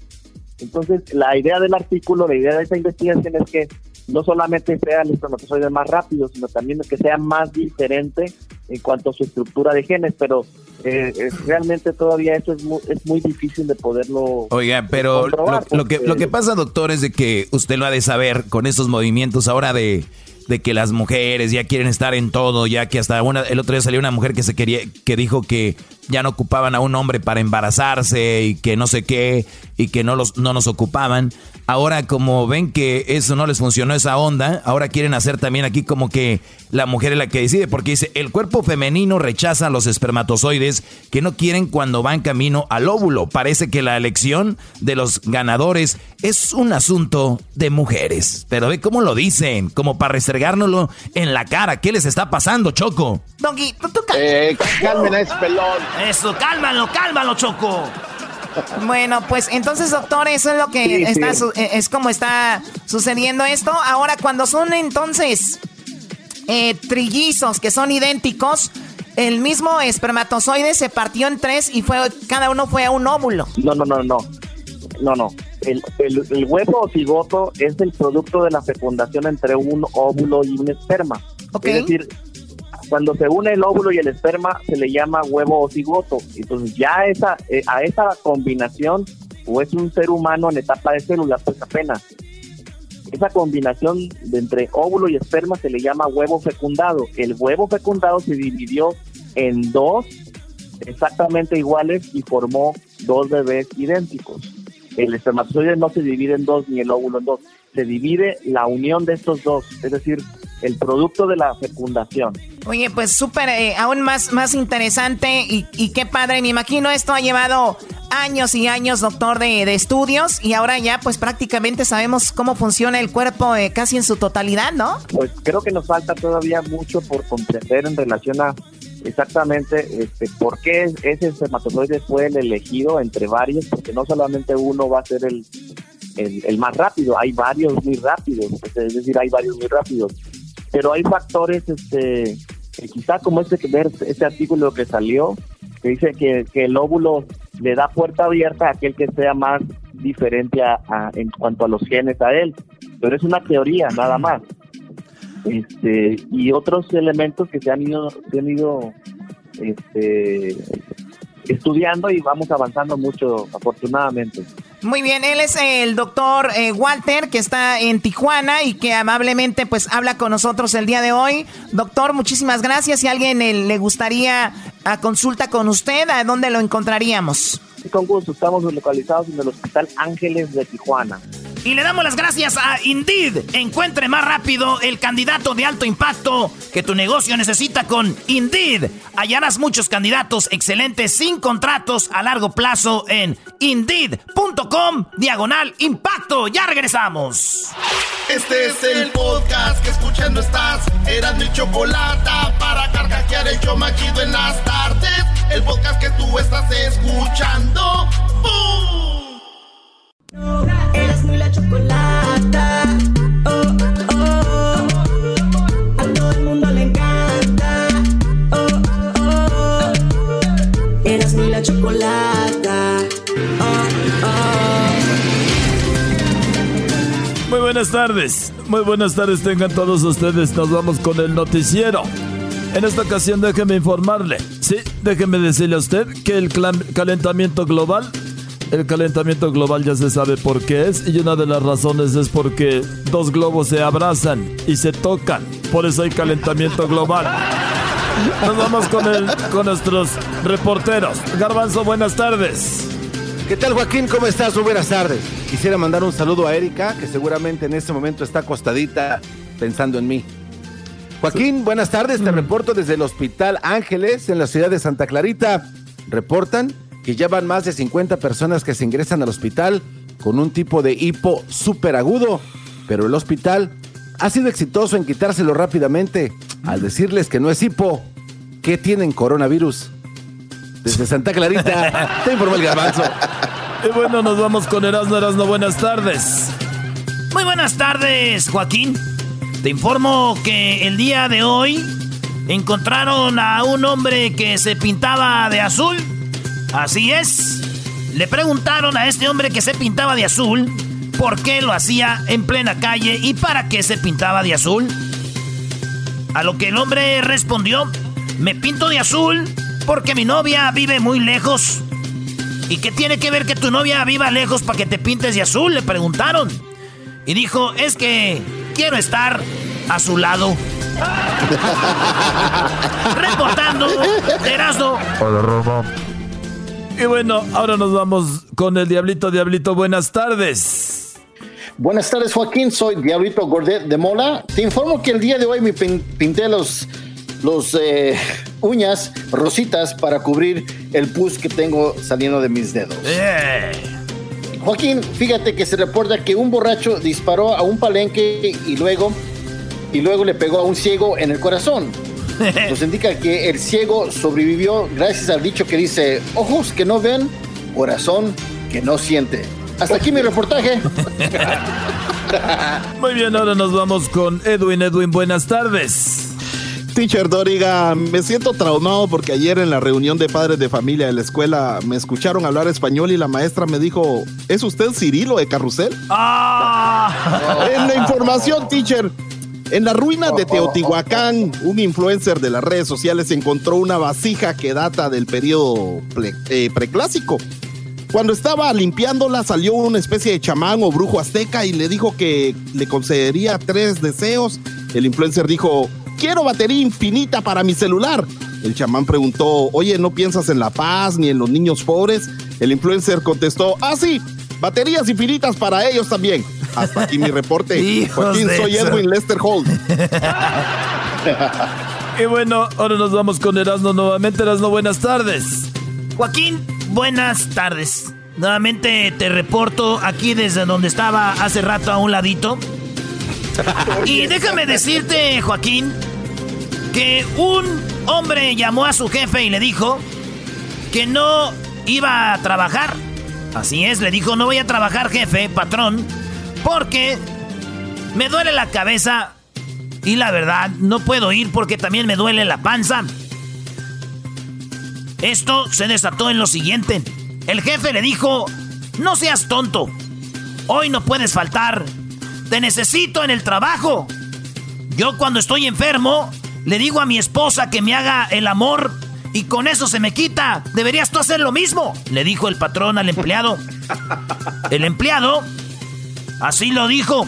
Entonces, la idea del artículo, la idea de esa investigación es que no solamente sea el espermatozoide más rápido, sino también que sea más diferente en cuanto a su estructura de genes, pero eh, realmente todavía eso es muy, es muy difícil de poderlo. Oiga, pero lo, que, lo que pasa, doctor, es de que usted lo ha de saber con estos movimientos ahora de de que las mujeres ya quieren estar en todo, ya que hasta una, el otro día salió una mujer que se quería, que dijo que ya no ocupaban a un hombre para embarazarse y que no sé qué y que no los no nos ocupaban. Ahora como ven que eso no les funcionó esa onda, ahora quieren hacer también aquí como que la mujer es la que decide porque dice, "El cuerpo femenino rechaza los espermatozoides que no quieren cuando van camino al óvulo. Parece que la elección de los ganadores es un asunto de mujeres." Pero ve cómo lo dicen, como para restregárnoslo en la cara. ¿Qué les está pasando, Choco? Doggy, tú, tú eh, a ese pelón. Eso, cálmalo, cálmalo, Choco. Bueno, pues entonces, doctor, eso es lo que está, eh, es como está sucediendo esto. Ahora, cuando son entonces eh, trillizos que son idénticos, el mismo espermatozoide se partió en tres y fue cada uno fue a un óvulo. No, no, no, no. No, no. El, el, huevo cigoto es el producto de la fecundación entre un óvulo y un esperma. Es decir, cuando se une el óvulo y el esperma se le llama huevo o cigoto. Entonces ya esa, eh, a esa combinación o es un ser humano en etapa de células, pues apenas. Esa combinación de entre óvulo y esperma se le llama huevo fecundado. El huevo fecundado se dividió en dos exactamente iguales y formó dos bebés idénticos. El espermatozoide no se divide en dos ni el óvulo en dos, se divide la unión de estos dos, es decir, el producto de la fecundación. Oye, pues súper, eh, aún más, más interesante y, y, qué padre. Me imagino esto ha llevado años y años, doctor, de, de estudios y ahora ya pues prácticamente sabemos cómo funciona el cuerpo eh, casi en su totalidad, ¿no? Pues creo que nos falta todavía mucho por comprender en relación a exactamente este, por qué ese espermatozoide fue el elegido entre varios, porque no solamente uno va a ser el, el, el más rápido, hay varios muy rápidos, es decir, hay varios muy rápidos pero hay factores, este, quizá como este, este artículo que salió, que dice que, el óvulo le da puerta abierta a aquel que sea más diferente a, en cuanto a los genes a él, pero es una teoría nada más. Este, y otros elementos que se han ido, se han ido este, estudiando y vamos avanzando mucho, afortunadamente. Muy bien, él es el doctor eh, Walter, que está en Tijuana y que amablemente pues habla con nosotros el día de hoy. Doctor, muchísimas gracias. Si a alguien le gustaría a consulta con usted, ¿a dónde lo encontraríamos? Con gusto, estamos localizados en el Hospital Ángeles de Tijuana. Y le damos las gracias a Indeed. Encuentre más rápido el candidato de alto impacto que tu negocio necesita con Indeed. Hallarás muchos candidatos excelentes sin contratos a largo plazo en Indeed.com diagonal impacto. Ya regresamos. Este es el podcast que escuchando estás. Eran mi chocolate para carcajear el yo machido en las tardes. El podcast que tú estás escuchando. ¡Bum! Eras muy la chocolata. Oh, oh, oh. A todo el mundo le encanta. Oh, oh. Eras muy la chocolata. Oh, oh. Muy buenas tardes. Muy buenas tardes tengan todos ustedes. Nos vamos con el noticiero. En esta ocasión déjeme informarle, sí, déjeme decirle a usted que el calentamiento global el calentamiento global ya se sabe por qué es y una de las razones es porque dos globos se abrazan y se tocan. Por eso hay calentamiento global. Nos vamos con, el, con nuestros reporteros. Garbanzo, buenas tardes. ¿Qué tal Joaquín? ¿Cómo estás? Muy buenas tardes. Quisiera mandar un saludo a Erika, que seguramente en este momento está acostadita pensando en mí. Joaquín, buenas tardes. Te mm. reporto desde el Hospital Ángeles en la ciudad de Santa Clarita. Reportan que ya van más de 50 personas que se ingresan al hospital con un tipo de hipo súper agudo, pero el hospital ha sido exitoso en quitárselo rápidamente al decirles que no es hipo, que tienen coronavirus. Desde Santa Clarita, te informó el garbanzo. Y bueno, nos vamos con Erasmo Erasmo. Buenas tardes. Muy buenas tardes, Joaquín. Te informo que el día de hoy encontraron a un hombre que se pintaba de azul. Así es. Le preguntaron a este hombre que se pintaba de azul por qué lo hacía en plena calle y para qué se pintaba de azul. A lo que el hombre respondió, me pinto de azul porque mi novia vive muy lejos. ¿Y qué tiene que ver que tu novia viva lejos para que te pintes de azul? Le preguntaron. Y dijo, es que quiero estar a su lado. Reportando, Erasmo. Hola, Roma. Y bueno, ahora nos vamos con el Diablito. Diablito, buenas tardes. Buenas tardes, Joaquín. Soy Diablito Gordet de Mola. Te informo que el día de hoy me pinté los, los eh, uñas rositas para cubrir el pus que tengo saliendo de mis dedos. Eh. Joaquín, fíjate que se reporta que un borracho disparó a un palenque y luego, y luego le pegó a un ciego en el corazón. Nos indica que el ciego sobrevivió gracias al dicho que dice, ojos que no ven, corazón que no siente. Hasta aquí mi reportaje. Muy bien, ahora nos vamos con Edwin. Edwin, buenas tardes. Teacher Doriga, me siento traumado porque ayer en la reunión de padres de familia de la escuela me escucharon hablar español y la maestra me dijo, ¿es usted Cirilo de Carrusel? ¡Ah! En la información, teacher, en la ruina de Teotihuacán, un influencer de las redes sociales encontró una vasija que data del periodo eh, preclásico. Cuando estaba limpiándola salió una especie de chamán o brujo azteca y le dijo que le concedería tres deseos. El influencer dijo, quiero batería infinita para mi celular. El chamán preguntó, oye, ¿no piensas en la paz ni en los niños pobres? El influencer contestó, ah, sí, baterías infinitas para ellos también. Hasta aquí mi reporte. Joaquín, soy Edwin Lester Holt. y bueno, ahora nos vamos con Erasmo nuevamente. Erasmo, buenas tardes. Joaquín, buenas tardes. Nuevamente te reporto aquí desde donde estaba hace rato a un ladito. Y déjame decirte, Joaquín, que un hombre llamó a su jefe y le dijo que no iba a trabajar. Así es, le dijo, no voy a trabajar, jefe, patrón, porque me duele la cabeza y la verdad no puedo ir porque también me duele la panza. Esto se desató en lo siguiente. El jefe le dijo, no seas tonto, hoy no puedes faltar, te necesito en el trabajo. Yo cuando estoy enfermo, le digo a mi esposa que me haga el amor y con eso se me quita. Deberías tú hacer lo mismo, le dijo el patrón al empleado. El empleado así lo dijo.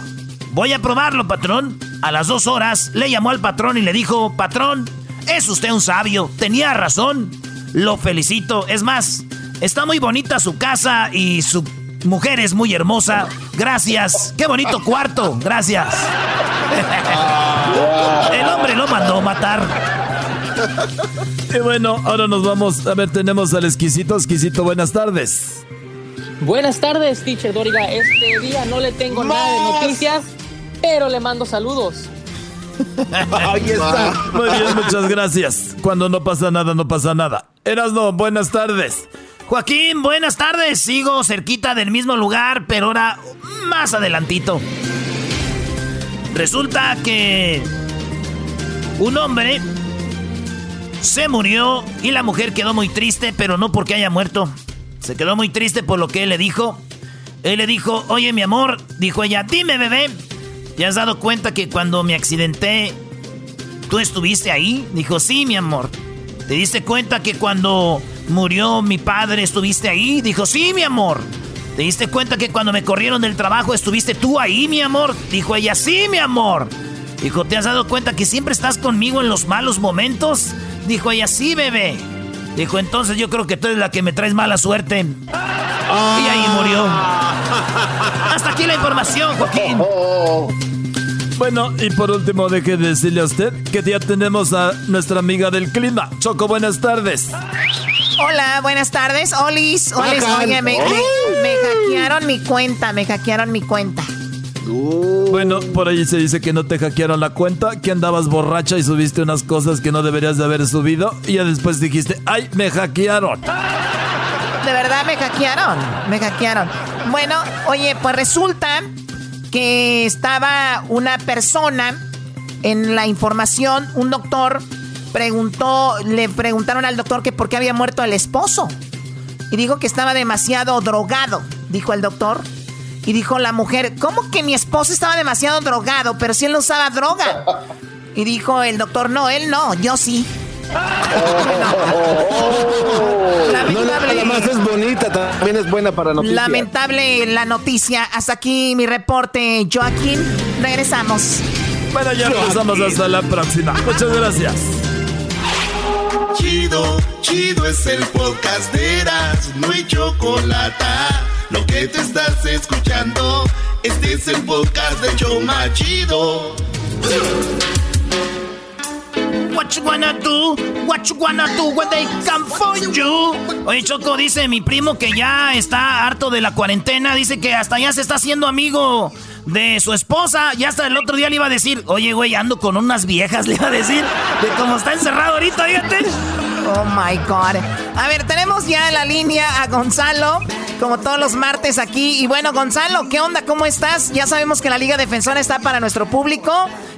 Voy a probarlo, patrón. A las dos horas le llamó al patrón y le dijo, patrón, es usted un sabio, tenía razón. Lo felicito. Es más, está muy bonita su casa y su mujer es muy hermosa. Gracias. Qué bonito cuarto. Gracias. El hombre lo mandó matar. Y bueno, ahora nos vamos. A ver, tenemos al exquisito. Exquisito, buenas tardes. Buenas tardes, teacher Doriga. Este día no le tengo nada de noticias, pero le mando saludos. Ahí está. Muy bien, muchas gracias. Cuando no pasa nada, no pasa nada. Erasno, buenas tardes. Joaquín, buenas tardes. Sigo cerquita del mismo lugar, pero ahora más adelantito. Resulta que un hombre se murió y la mujer quedó muy triste, pero no porque haya muerto. Se quedó muy triste por lo que él le dijo. Él le dijo, oye mi amor, dijo ella, dime bebé, ¿te has dado cuenta que cuando me accidenté, tú estuviste ahí? Dijo, sí mi amor. ¿Te diste cuenta que cuando murió mi padre estuviste ahí? Dijo, sí mi amor. ¿Te diste cuenta que cuando me corrieron del trabajo estuviste tú ahí, mi amor? Dijo ella, sí, mi amor. Dijo, ¿te has dado cuenta que siempre estás conmigo en los malos momentos? Dijo ella, sí, bebé. Dijo, entonces yo creo que tú eres la que me traes mala suerte. Y ahí murió. Hasta aquí la información, Joaquín. Bueno, y por último, deje decirle a usted que ya tenemos a nuestra amiga del clima. Choco, buenas tardes. Hola, buenas tardes. Olis, Olis, oye, me, hackearon mi cuenta, me hackearon mi cuenta. Bueno, por ahí se dice que no te hackearon la cuenta, que andabas borracha y subiste unas cosas que no deberías de haber subido y ya después dijiste, ay, me hackearon. De verdad me hackearon, me hackearon. Bueno, oye, pues resulta que estaba una persona en la información, un doctor preguntó, le preguntaron al doctor que por qué había muerto el esposo. Y dijo que estaba demasiado drogado, dijo el doctor. Y dijo la mujer, ¿cómo que mi esposo estaba demasiado drogado? Pero si él no usaba droga. Y dijo el doctor, no, él no, yo sí. Lamentable. No, más es bonita, también es buena para noticias. Lamentable la noticia. Hasta aquí mi reporte, Joaquín. Regresamos. Bueno, ya regresamos hasta la próxima. Muchas gracias. Chido, chido es el podcast de Eras, no hay chocolate. Lo que te estás escuchando, este es el podcast de Choma Chido. What you wanna do? What you wanna do when they come for you? Oye, Choco, dice mi primo que ya está harto de la cuarentena. Dice que hasta ya se está haciendo amigo de su esposa. Ya hasta el otro día le iba a decir, oye, güey, ando con unas viejas, le iba a decir, de cómo está encerrado ahorita, fíjate. Oh my God. A ver, tenemos ya la línea a Gonzalo, como todos los martes aquí. Y bueno, Gonzalo, ¿qué onda? ¿Cómo estás? Ya sabemos que la Liga Defensora está para nuestro público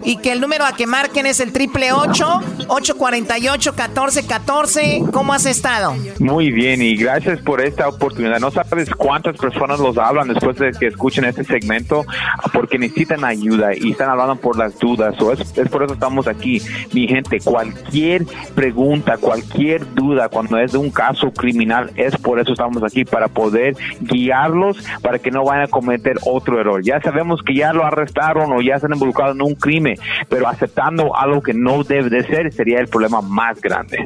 y que el número a que marquen es el triple 848 1414 ¿Cómo has estado? Muy bien y gracias por esta oportunidad. No sabes cuántas personas los hablan después de que escuchen este segmento porque necesitan ayuda y están hablando por las dudas. Es, es por eso estamos aquí. Mi gente, cualquier pregunta, cualquier duda cuando es de un caso criminal, es por eso estamos aquí, para poder guiarlos para que no vayan a cometer otro error. Ya sabemos que ya lo arrestaron o ya están involucrados en un crimen, pero aceptando algo que no debe de ser sería el problema más grande.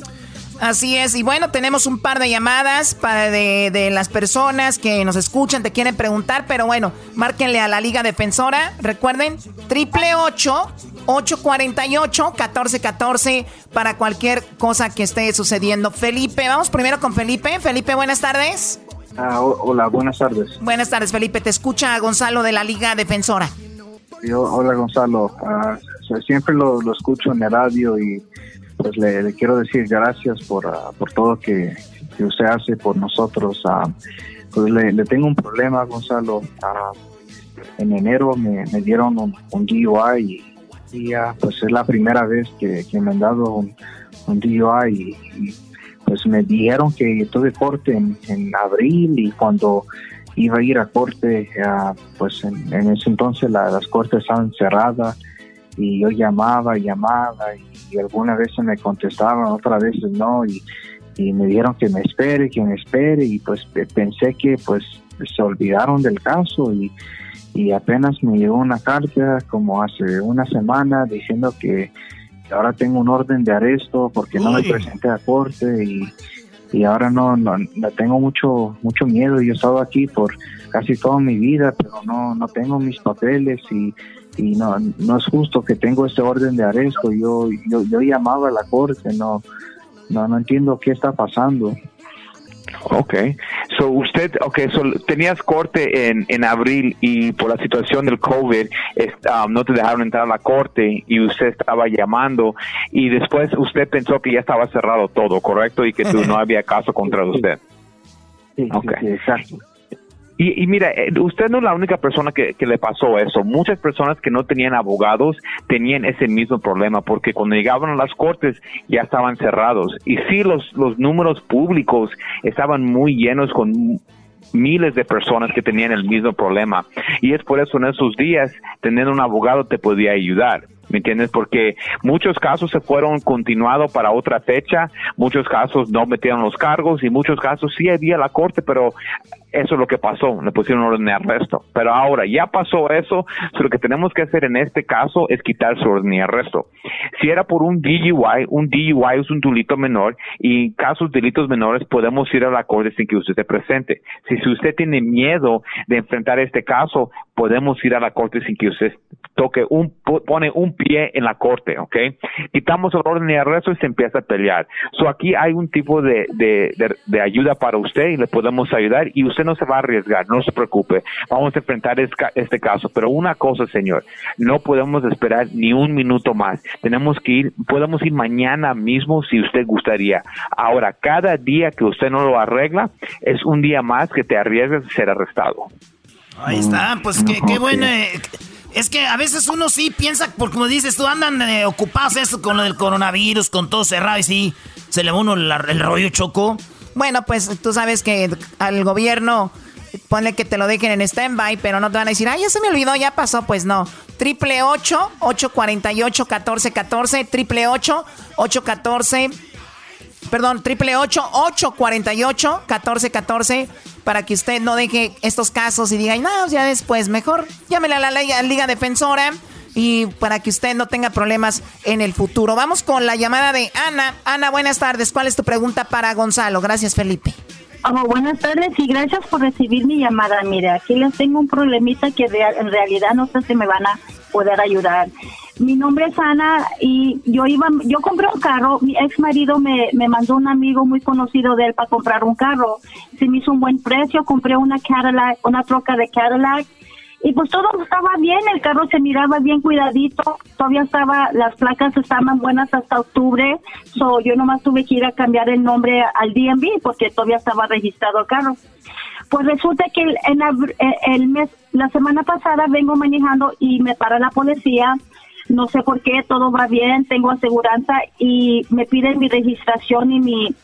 Así es, y bueno, tenemos un par de llamadas para de, de, las personas que nos escuchan, te quieren preguntar, pero bueno, márquenle a la Liga Defensora, recuerden, triple 848 1414 para cualquier cosa que esté sucediendo. Felipe, vamos primero con Felipe. Felipe, buenas tardes. Ah, hola, buenas tardes. Buenas tardes, Felipe. Te escucha Gonzalo de la Liga Defensora. Yo, hola, Gonzalo. Ah, siempre lo, lo escucho en la radio y pues le, quiero decir gracias por, ah, por todo que, que, usted hace por nosotros. Uh, pues le, tengo un problema, Gonzalo. En enero me, me dieron un, un, DUI y, pues es la primera vez que, me han dado un, un DUI y, pues me dijeron que tuve corte en, en abril y cuando iba a ir a corte, pues en, ese entonces las cortes estaban cerradas y yo llamaba y llamaba y, algunas veces me contestaban, otras veces no y, me dijeron que me espere, que me espere y pues pensé que pues se olvidaron del caso y, y apenas me llegó una carta como hace una semana diciendo que, ahora tengo un orden de arresto porque no me presenté a corte y, y ahora no, no, tengo mucho mucho miedo yo he estado aquí por casi toda mi vida pero no no tengo mis papeles y y no, no es justo que tengo este orden de arresto. Yo, yo, yo llamaba a la corte, no, no, no entiendo qué está pasando. Ok, so usted, okay, so tenías corte en, en abril y por la situación del COVID um, no te dejaron entrar a la corte y usted estaba llamando y después usted pensó que ya estaba cerrado todo, ¿correcto? Y que no había caso contra usted. Sí, sí, exacto. Y, mira, eh, usted no es la única persona que, le pasó eso. Muchas personas que no tenían abogados tenían ese mismo problema porque cuando llegaban a las cortes ya estaban cerrados. Y sí, los, los números públicos estaban muy llenos con miles de personas que tenían el mismo problema. Y es por eso en esos días tener un abogado te podía ayudar. ¿Me entiendes? Porque muchos casos se fueron continuados para otra fecha, muchos casos no metieron los cargos y muchos casos sí había la corte, pero eso es lo que pasó, le pusieron orden de arresto. Pero ahora ya pasó eso, lo que tenemos que hacer en este caso es quitar su orden de arresto. Si era por un DUI, un DUI es un delito menor y en casos de delitos menores podemos ir a la corte sin que usted se presente. Si, si usted tiene miedo de enfrentar este caso, podemos ir a la corte sin que usted toque un, pone un pie en la corte, ¿ok? Quitamos el orden de arresto y se empieza a pelear. So aquí hay un tipo de, de, de, ayuda para usted y le podemos ayudar y usted no se va a arriesgar, no se preocupe. Vamos a enfrentar este caso. Pero una cosa, señor, no podemos esperar ni un minuto más. Tenemos que ir, podemos ir mañana mismo si usted gustaría. Ahora, cada día que usted no lo arregla es un día más que te arriesgas a ser arrestado. Ahí está, pues qué, qué buena. Eh, es que a veces uno sí piensa, porque como dices tú, andan eh, ocupados eso con lo del coronavirus, con todo cerrado y sí, se le va uno el rollo choco. Bueno, pues tú sabes que al gobierno, ponle que te lo dejen en stand-by, pero no te van a decir, ay, ya se me olvidó, ya pasó, pues no. Triple 848 1414 triple 814 perdón, triple 848 1414 para que usted no deje estos casos y diga, no, ya después, mejor llámele a la Liga, Liga Defensora y para que usted no tenga problemas en el futuro. Vamos con la llamada de Ana. Ana, buenas tardes. ¿Cuál es tu pregunta para Gonzalo? Gracias, Felipe. Oh, buenas tardes y gracias por recibir mi llamada. Mire, aquí les tengo un problemita que en realidad no sé si me van a poder ayudar. Mi nombre es Ana y yo iba, yo compré un carro. Mi ex marido me, me mandó un amigo muy conocido de él para comprar un carro. Se me hizo un buen precio. Compré una Cadillac, una troca de Cadillac y pues todo estaba bien, el carro se miraba bien cuidadito, todavía estaba, las placas estaban buenas hasta octubre, so yo nomás tuve que ir a cambiar el nombre al DMV porque todavía estaba registrado el carro. Pues resulta que en eh, el mes, la semana pasada vengo manejando y me para la policía, no sé por qué, todo va bien, tengo aseguranza y me piden mi registración y mi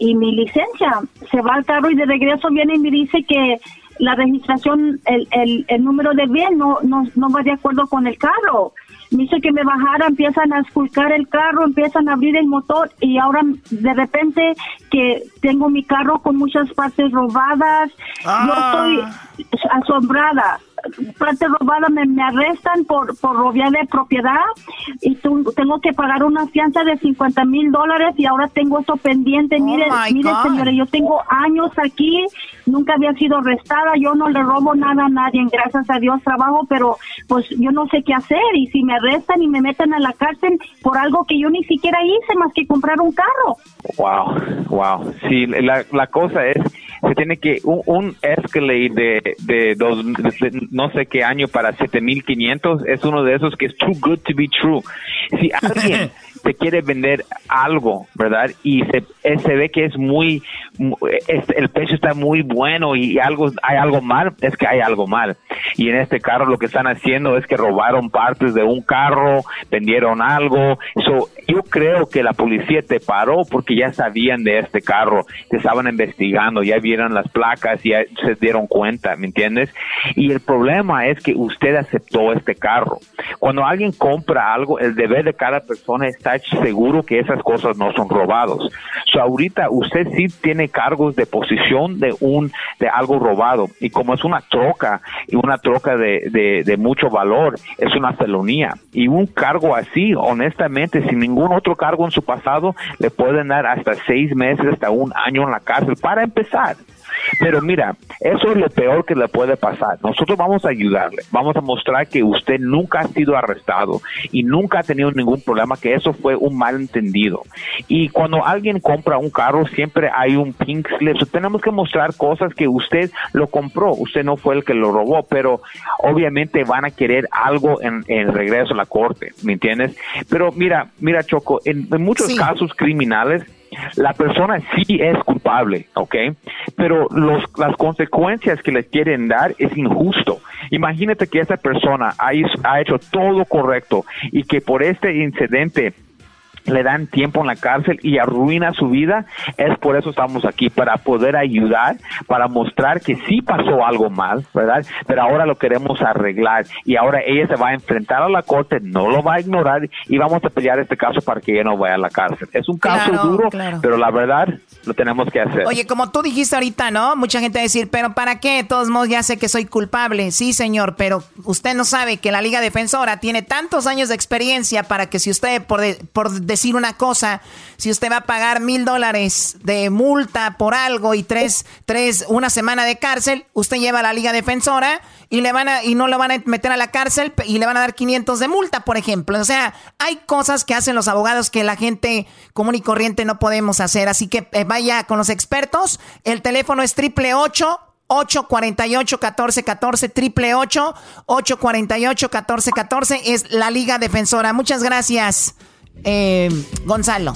y mi licencia. Se va al carro y de regreso viene y me dice que la registración, el, el, el número de bien no, no, no va de acuerdo con el carro. Me dice que me bajara, empiezan a esculcar el carro, empiezan a abrir el motor y ahora de repente que tengo mi carro con muchas partes robadas, yo ah. estoy asombrada parte robada me, me arrestan por, por robar de propiedad y tengo que pagar una fianza de 50 mil dólares y ahora tengo esto pendiente. Oh mire, mire señores, yo tengo años aquí, nunca había sido arrestada, yo no le robo nada a nadie, gracias a Dios trabajo, pero pues yo no sé qué hacer y si me arrestan y me meten a la cárcel por algo que yo ni siquiera hice más que comprar un carro. Wow, wow. Sí, la, la cosa es se tiene que un, un Escalade de, de, dos, no sé qué año para 7500 es uno de esos que es too good to be true. Si alguien te quiere vender algo, ¿verdad? Y se, eh, se ve que es muy, el precio está muy bueno y algo hay algo mal, es que hay algo mal. Y en este carro lo que están haciendo es que robaron partes de un carro, vendieron algo. So, yo creo que la policía te paró porque ya sabían de este carro, te estaban investigando, ya vieron las placas, ya se dieron cuenta, ¿me entiendes? Y el problema es que usted aceptó este carro. Cuando alguien compra algo, el deber de cada persona es seguro que esas cosas no son robados. So, ahorita usted sí tiene cargos de posición de un de algo robado. Y como es una troca y una troca de, de, mucho valor es una felonía. Y un cargo así honestamente sin ningún otro cargo en su pasado le pueden dar hasta seis meses hasta un año en la cárcel para empezar pero mira, eso es lo peor que le puede pasar. Nosotros vamos a ayudarle, vamos a mostrar que usted nunca ha sido arrestado y nunca ha tenido ningún problema, que eso fue un malentendido. Y cuando alguien compra un carro, siempre hay un pink slip. tenemos que mostrar cosas que usted lo compró, usted no fue el que lo robó, pero obviamente van a querer algo en, el regreso a la corte, ¿me entiendes? Pero mira, mira Choco, en, muchos casos criminales, la persona sí es culpable, ¿ok? Pero los, las consecuencias que le quieren dar es injusto. Imagínate que esa persona ha, ha hecho todo correcto y que por este incidente le dan tiempo en la cárcel y arruina su vida, es por eso estamos aquí, para poder ayudar, para mostrar que sí pasó algo mal, ¿verdad? Pero ahora lo queremos arreglar y ahora ella se va a enfrentar a la corte, no lo va a ignorar y vamos a pelear este caso para que ella no vaya a la cárcel. Es un caso duro, pero la verdad lo tenemos que hacer. Oye, como tú dijiste ahorita, ¿no? Mucha gente va a decir, pero ¿para qué? De todos modos ya sé que soy culpable. Sí, señor, pero usted no sabe que la Liga Defensora tiene tantos años de experiencia para que si usted por, por decir una cosa. Si usted va a pagar mil dólares de multa por algo y tres, tres, una semana de cárcel, usted lleva a la Liga Defensora y le van a, y no lo van a meter a la cárcel y le van a dar 500 de multa, por ejemplo. O sea, hay cosas que hacen los abogados que la gente común y corriente no podemos hacer. Así que eh, vaya con los expertos. El teléfono es triple ocho 848-1414, triple 848-1414 es la Liga Defensora. Muchas gracias, eh, Gonzalo.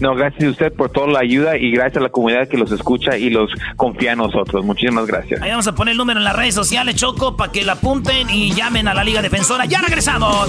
No, gracias a usted por toda la ayuda y gracias a la comunidad que los escucha y los confía en nosotros. Muchísimas gracias. Ahí vamos a poner el número en las redes sociales, Choco, para que la apunten y llamen a la Liga Defensora. ¡Ya regresamos!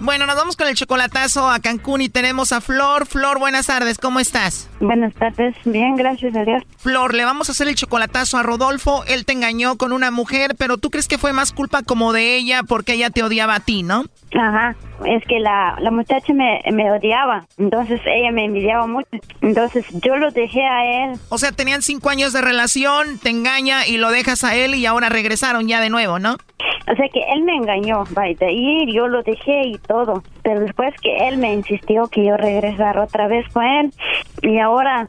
Bueno, nos vamos con el chocolatazo a Cancún y tenemos a Flor. Flor, buenas tardes, ¿cómo estás? Buenas tardes, bien, gracias a Dios. Flor, le vamos a hacer el chocolatazo a Rodolfo. Él te engañó con una mujer, pero tú crees que fue más culpa como de ella porque ella te odiaba a ti, ¿no? Ajá, es que la, la muchacha me, me odiaba, entonces ella me envidiaba mucho, entonces yo lo dejé a él. O sea, tenían cinco años de relación, te engaña y lo dejas a él y ahora regresaron ya de nuevo, ¿no? O sea que él me engañó, vaya, ahí yo lo dejé y todo, pero después que él me insistió que yo regresara otra vez con él y ahora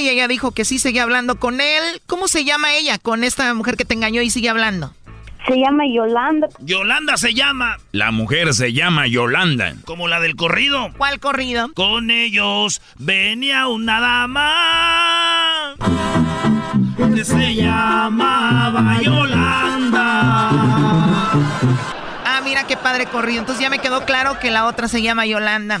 y ella dijo que sí seguía hablando con él. ¿Cómo se llama ella con esta mujer que te engañó y sigue hablando? Se llama Yolanda. Yolanda se llama. La mujer se llama Yolanda. Como la del corrido. ¿Cuál corrido? Con ellos venía una dama que se llamaba Yolanda. Ah, mira qué padre corrido. Entonces ya me quedó claro que la otra se llama Yolanda.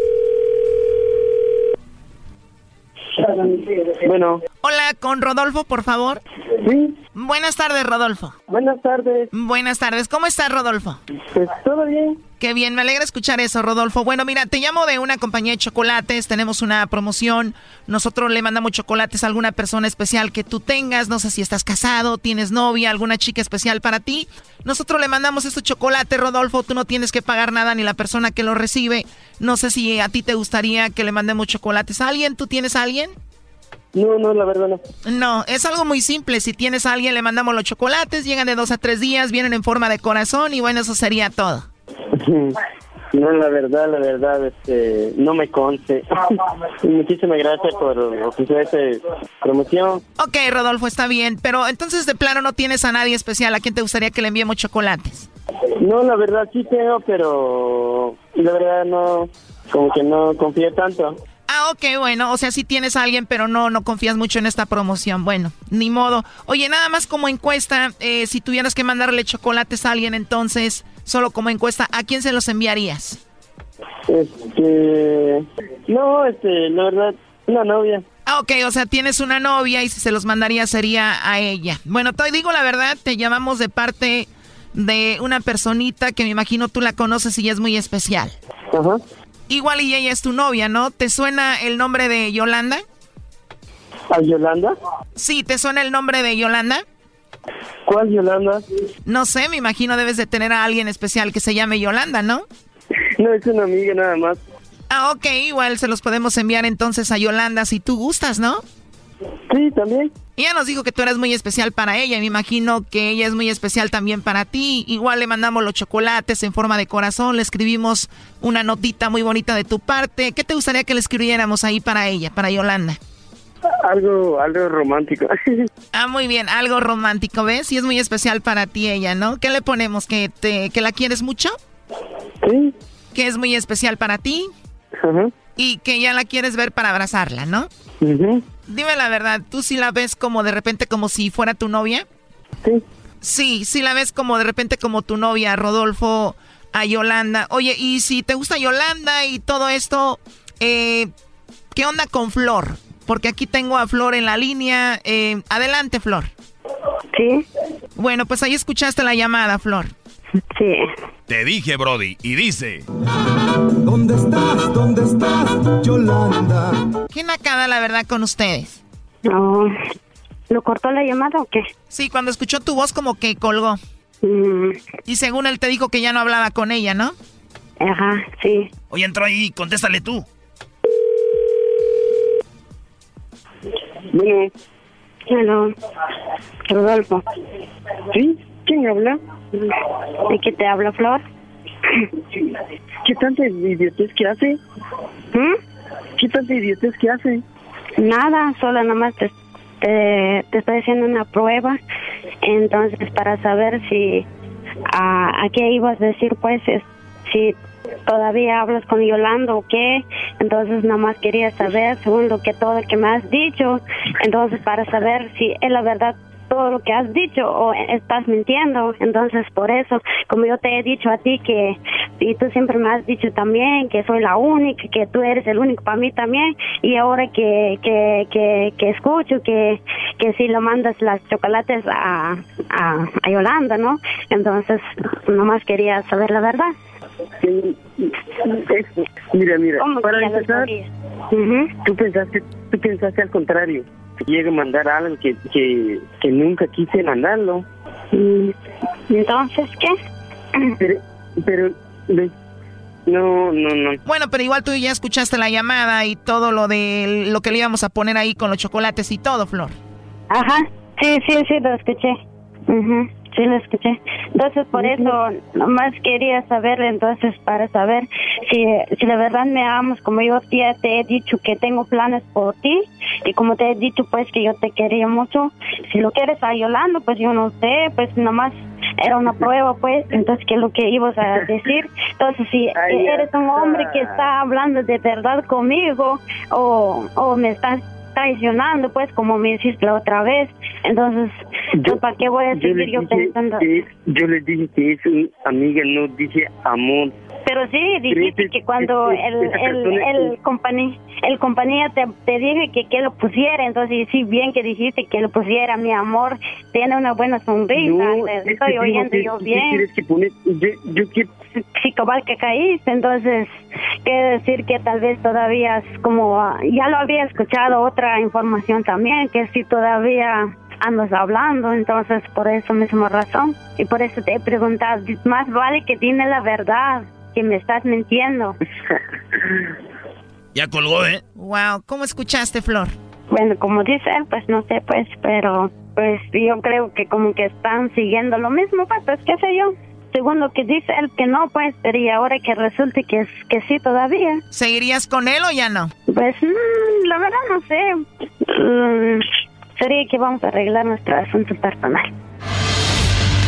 Bueno. Hola, con Rodolfo, por favor. Sí. Buenas tardes, Rodolfo. Buenas tardes. Buenas tardes. ¿Cómo estás, Rodolfo? Pues todo bien. Qué bien, me alegra escuchar eso, Rodolfo. Bueno, mira, te llamo de una compañía de chocolates, tenemos una promoción, nosotros le mandamos chocolates a alguna persona especial que tú tengas, no sé si estás casado, tienes novia, alguna chica especial para ti. Nosotros le mandamos estos chocolates, Rodolfo, tú no tienes que pagar nada ni la persona que lo recibe. No sé si a ti te gustaría que le mandemos chocolates a alguien, ¿tú tienes a alguien? No, no, la verdad no. No, es algo muy simple. Si tienes a alguien, le mandamos los chocolates, llegan de dos a tres días, vienen en forma de corazón y bueno, eso sería todo. No, la verdad, la verdad, este, no me conste. Muchísimas gracias por ofrecer esta promoción. Ok, Rodolfo, está bien, pero entonces de plano no tienes a nadie especial a quien te gustaría que le enviemos chocolates. No, la verdad sí tengo, pero la verdad no, como que no confío tanto. Ah, ok, bueno, o sea, sí tienes a alguien, pero no, no confías mucho en esta promoción. Bueno, ni modo. Oye, nada más como encuesta, eh, si tuvieras que mandarle chocolates a alguien, entonces, solo como encuesta, ¿a quién se los enviarías? Este, no, este, la verdad, una novia. Ah, ok, o sea, tienes una novia y si se los mandaría sería a ella. Bueno, te digo la verdad, te llamamos de parte de una personita que me imagino tú la conoces y es muy especial. Ajá. Igual y ella es tu novia, ¿no? ¿Te suena el nombre de Yolanda? ¿A Yolanda? Sí, ¿te suena el nombre de Yolanda? ¿Cuál Yolanda? No sé, me imagino debes de tener a alguien especial que se llame Yolanda, ¿no? No, es una amiga nada más. Ah, ok, igual se los podemos enviar entonces a Yolanda si tú gustas, ¿no? Sí, también. Ella nos dijo que tú eres muy especial para ella. Me imagino que ella es muy especial también para ti. Igual le mandamos los chocolates en forma de corazón. Le escribimos una notita muy bonita de tu parte. ¿Qué te gustaría que le escribiéramos ahí para ella, para Yolanda? Algo, algo romántico. ah, muy bien, algo romántico, ¿ves? Y es muy especial para ti ella, ¿no? ¿Qué le ponemos? ¿Que, te, que la quieres mucho? Sí. ¿Que es muy especial para ti? Ajá. Y que ya la quieres ver para abrazarla, ¿no? Ajá. Dime la verdad, ¿tú sí la ves como de repente como si fuera tu novia? Sí. Sí, sí la ves como de repente como tu novia, Rodolfo, a Yolanda. Oye, y si te gusta Yolanda y todo esto, eh, ¿qué onda con Flor? Porque aquí tengo a Flor en la línea. Eh, adelante, Flor. Sí. Bueno, pues ahí escuchaste la llamada, Flor. Sí. Te dije, Brody, y dice... ¿Dónde estás? ¿Dónde estás, Yolanda? ¿Qué nacada, la verdad, con ustedes? No. ¿Lo cortó la llamada o qué? Sí, cuando escuchó tu voz como que colgó. Mm. Y según él te dijo que ya no hablaba con ella, ¿no? Ajá, sí. Oye, entró ahí, contéstale tú. Bueno. Hello. Rodolfo. ¿Sí? ¿Quién habla? ¿De qué te habla, Flor? ¿Qué tanta idiotez que hace? ¿Mm? ¿Qué tanta idiotez que hace? Nada, solo nomás te, te, te estoy haciendo una prueba. Entonces, para saber si a, a qué ibas a decir, pues, es, si todavía hablas con Yolanda o qué. Entonces, nomás quería saber, según lo que todo lo que me has dicho. Entonces, para saber si es la verdad todo lo que has dicho o estás mintiendo. Entonces, por eso, como yo te he dicho a ti que, y tú siempre me has dicho también que soy la única, que tú eres el único para mí también, y ahora que, que, que, que escucho que, que si lo mandas las chocolates a, a, a Yolanda, ¿no? Entonces, nomás quería saber la verdad. Sí, mira, mira, ¿Cómo para empezar, tú pensaste, tú pensaste al contrario, que llegue a mandar algo que, que, que nunca quise mandarlo. Mm, Entonces, ¿qué? Pero, pero, no, no, no. Bueno, pero igual tú ya escuchaste la llamada y todo lo de lo que le íbamos a poner ahí con los chocolates y todo, Flor. Ajá, sí, sí, sí, lo escuché. Ujú, Sí, lo escuché. Entonces, por eso, nomás quería saber, entonces, para saber si, si de verdad me amas, como yo ya te he dicho que tengo planes por ti, y como te he dicho, pues, que yo te quería mucho. Si lo quieres a Yolanda, pues yo no sé, pues nomás era una prueba, pues, entonces, ¿qué es lo que ibas a decir? Entonces, si eres un hombre que está hablando de verdad conmigo, o, o me estás traicionando, pues, como me hiciste la otra vez. Entonces, pues, ¿para qué voy a Yo seguir yo dije pensando? que yo le dije que es una amiga, no dije amor. Pero sí, dijiste que cuando ese- el, el, el, compañía, el compañía te, te dije que, que lo pusiera, entonces sí, bien que dijiste que lo pusiera, mi amor, tiene una buena sonrisa, No, te es que estoy oyendo que- yo ¿qué bien. que pone? Yo, yo quiero... Sí, cabal que caíste, entonces quiere decir que tal vez todavía es como, ya lo había escuchado otra información también, que si todavía andas hablando, entonces por eso misma razón, y por eso te he preguntado, más vale que tiene la verdad, que me estás mintiendo. Ya colgó, ¿eh? Wow, ¿cómo escuchaste, Flor? Bueno, como dice él, pues no sé, pues, pero pues yo creo que como que están siguiendo lo mismo, pues, pues qué sé yo. Según lo que dice él que no, pues, pero y ahora que resulte que, que sí todavía. ¿Seguirías con él o ya no? Pues mm, la verdad no sé. Mm, sería que vamos a arreglar nuestro asunto personal.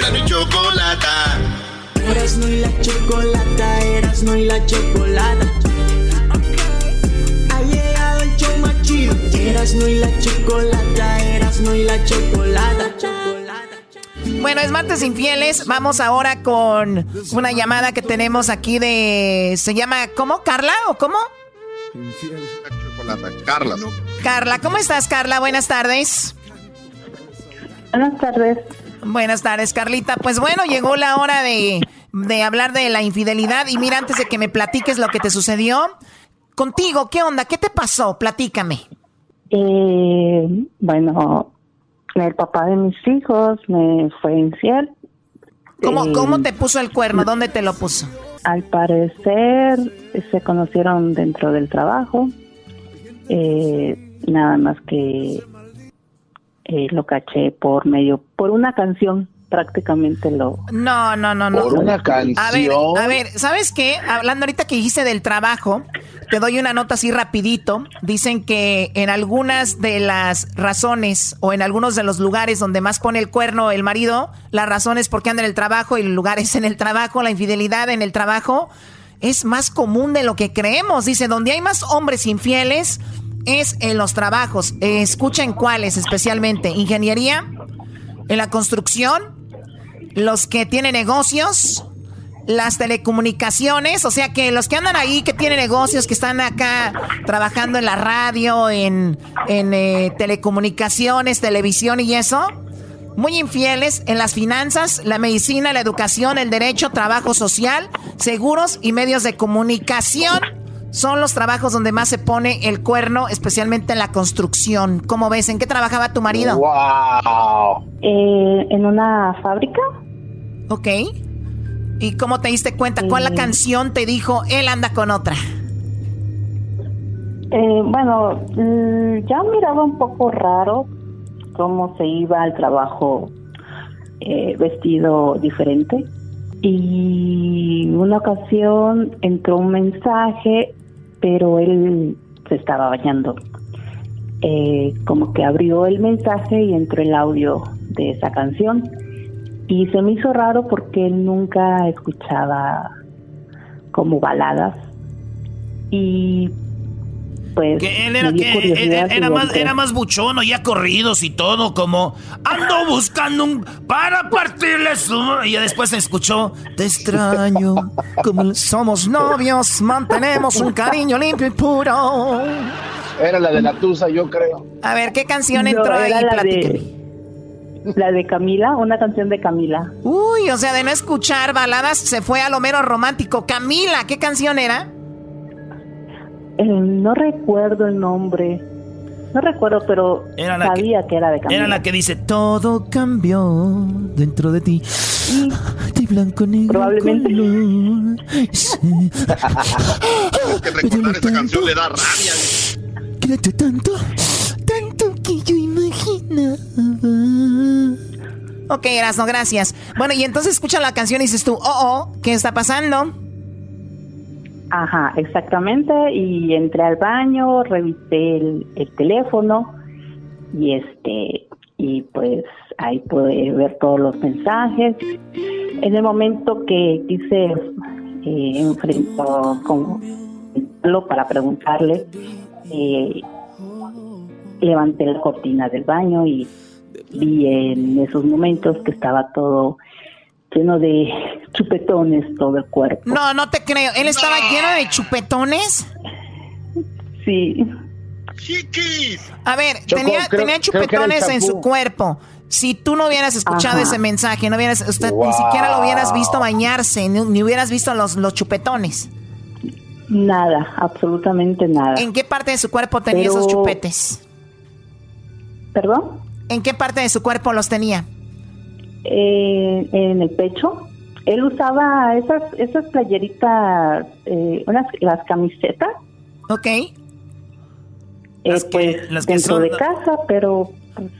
Era mi chocolata. Eras no y la chocolata, eras no y la chocolata. Ha llegado el show más chido. Eras no y la chocolata, eras no y la chocolata. chocolata. Bueno, es martes infieles. Vamos ahora con una llamada que tenemos aquí de. ¿Se llama cómo? ¿Carla o cómo? Carla. Carla, ¿cómo estás, Carla? Buenas tardes. Buenas tardes. Buenas tardes, Carlita. Pues bueno, llegó la hora de, de hablar de la infidelidad. Y mira, antes de que me platiques lo que te sucedió, contigo, ¿qué onda? ¿Qué te pasó? Platícame. Eh, bueno, el papá de mis hijos me fue infiel. ¿Cómo, Eh, ¿Cómo te puso el cuerno? ¿Dónde te lo puso? Al parecer se conocieron dentro del trabajo. Eh, nada más que eh, lo caché por medio, por una canción, prácticamente lo. No, no, no, no. Por una A ver, canción. a ver, ¿sabes qué? Hablando ahorita que dijiste del trabajo, te doy una nota así rapidito. Dicen que en algunas de las razones o en algunos de los lugares donde más pone el cuerno el marido, la razón es porque anda en el trabajo y el lugar es en el trabajo, la infidelidad en el trabajo es más común de lo que creemos. Dice, donde hay más hombres infieles es en los trabajos. Escuchen cuáles especialmente. Ingeniería, en la construcción, los que tienen negocios, las telecomunicaciones, o sea que los que andan ahí, que tienen negocios, que están acá trabajando en la radio, en, en eh, telecomunicaciones, televisión y eso, muy infieles en las finanzas, la medicina, la educación, el derecho, trabajo social, seguros y medios de comunicación. Son los trabajos donde más se pone el cuerno, especialmente en la construcción. ¿Cómo ves? ¿En qué trabajaba tu marido? ¡Wow! Eh, en una fábrica. Ok. ¿Y cómo te diste cuenta? ¿Cuál la canción te dijo, él anda con otra? Eh, bueno, mm, ya miraba un poco raro cómo se iba al trabajo eh, vestido diferente. Y una ocasión entró un mensaje, pero él se estaba bañando. Eh, como que abrió el mensaje y entró el audio de esa canción. Y se me hizo raro porque él nunca escuchaba como baladas. Y pues Que él era, que, era, más, era más buchono, ya corridos y todo, como ando buscando un para partirle su... Y ya después se escuchó, Te extraño, como somos novios, mantenemos un cariño limpio y puro. Era la de la Tusa, yo creo. A ver, ¿qué canción No, entró ahí? la de, la de Camila, una canción de Camila. Uy, o sea, de no escuchar baladas se fue a lo mero romántico. Camila, ¿qué canción era? Eh, no recuerdo el nombre. No recuerdo, pero Era la que- sabía que, era de Camila. era la que dice, Todo cambió dentro de ti. De blanco negro. Probablemente. color. Sí. que recordar canción le da rabia. Quédate tanto, tanto que yo imaginaba. Ok, Erasno, gracias. Bueno, y entonces escucha la canción y dices tú, oh, oh, ¿qué está pasando? Ajá, exactamente. Y entré al baño, revisé el, el teléfono y este y pues ahí pude ver todos los mensajes. En el momento que quise eh, enfrentó con para preguntarle, eh, levanté la cortina del baño y vi en esos momentos que estaba todo lleno de chupetones todo el cuerpo. No, no te creo. ¿Él estaba lleno de chupetones? Sí. A ver, Choco, tenía, creo- chupetones en su cuerpo. Si tú no hubieras escuchado Ajá. ese mensaje, no hubieras, usted ni siquiera lo hubieras visto bañarse, ni, ni hubieras visto los, los chupetones. Nada, absolutamente nada. ¿En qué parte de su cuerpo tenía Pero- esos chupetes? ¿Perdón? ¿En qué parte de su cuerpo los tenía? Eh, en el pecho. Él usaba esas esas playeritas, eh, unas las camisetas. Ok. Eh, pues las que dentro son- de casa, pero pues,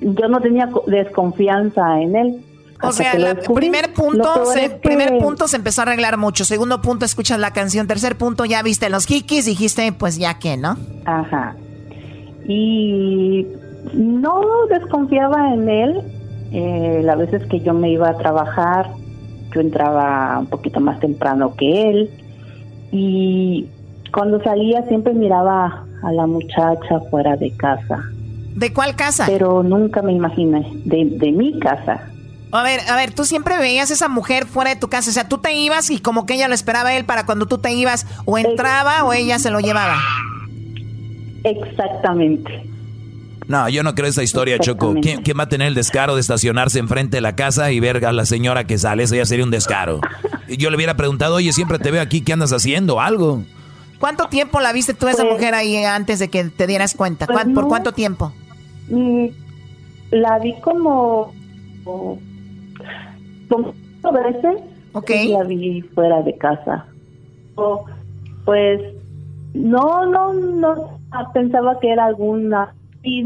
yo no tenía co- desconfianza en él. O sea, el primer punto, se, es que- primer punto se empezó a arreglar mucho. Segundo punto, escuchas la canción. Tercer punto, ya viste los kikis, dijiste, pues ya que, ¿no? Ajá. Y no desconfiaba en él. Eh, las veces que yo me iba a trabajar, yo entraba un poquito más temprano que él. Y cuando salía siempre miraba a la muchacha fuera de casa. ¿De cuál casa? Pero nunca me imaginé. De, de mi casa. A ver, a ver, tú siempre veías a esa mujer fuera de tu casa, o sea, tú te ibas y como que ella lo esperaba a él para cuando tú te ibas, o entraba o ella se lo llevaba. Exactamente. No, yo no creo esa historia, Choco. ¿Quién, va a tener el descaro de estacionarse enfrente de la casa y ver a la señora que sale? Eso ya sería un descaro. Yo le hubiera preguntado, oye, siempre te veo aquí, ¿qué andas haciendo? Algo. ¿Cuánto tiempo la viste tú a esa pues mujer ahí antes de que te dieras cuenta? Pues ¿Por cuánto tiempo? Mm, la vi como como veces okay. la vi fuera de casa. pues no, no, no pensaba que era alguna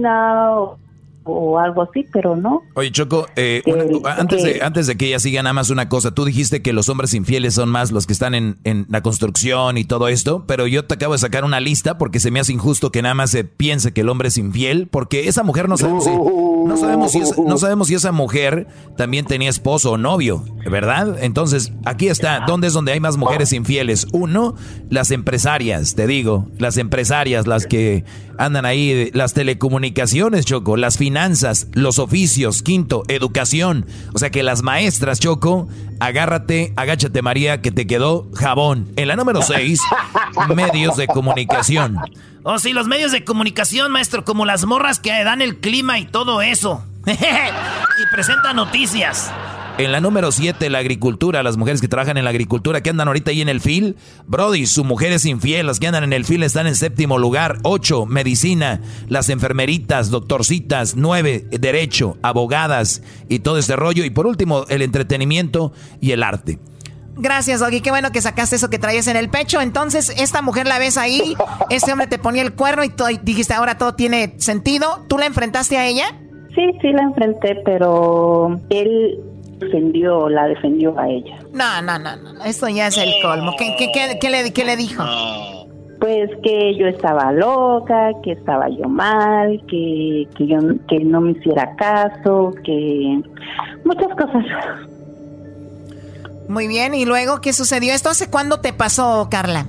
o o algo así, pero no. Oye, Choco, eh, antes, de, antes de que ella siga, nada más una cosa. Tú dijiste que los hombres infieles son más los que están en, en, la construcción y todo esto, pero yo te acabo de sacar una lista porque se me hace injusto que nada más se piense que el hombre es infiel, porque esa mujer no sabemos si, no sabemos si, no sabemos si esa mujer también tenía esposo o novio, ¿verdad? Entonces, aquí está, ¿dónde es donde hay más mujeres infieles? Uno, las empresarias, te digo, las empresarias, las que andan ahí, las telecomunicaciones, Choco, las finanzas, los oficios, quinto, educación. O sea que las maestras, Choco, agárrate, agáchate María, que te quedó jabón. En la número seis, medios de comunicación. Oh, sí, los medios de comunicación, maestro, como las morras que dan el clima y todo eso. y presenta noticias. En la número 7, la agricultura, las mujeres que trabajan en la agricultura, que andan ahorita ahí en el FIL. Brody, sus mujeres infieles, las que andan en el FIL están en séptimo lugar. 8, medicina, las enfermeritas, doctorcitas. 9, derecho, abogadas y todo este rollo. Y por último, el entretenimiento y el arte. Gracias, Doggy. Qué bueno que sacaste eso que traías en el pecho. Entonces, esta mujer la ves ahí, este hombre te ponía el cuerno y, y dijiste, ahora todo tiene sentido. ¿Tú la enfrentaste a ella? Sí, sí la enfrenté, pero él defendió, la defendió a ella. No, no, no, no, esto ya es el colmo. ¿Qué, qué, qué, le, qué le dijo? Pues que yo estaba loca, que estaba yo mal, que, que yo que no me hiciera caso, que muchas cosas. Muy bien, ¿y luego qué sucedió? ¿Esto hace cuándo te pasó, Carla?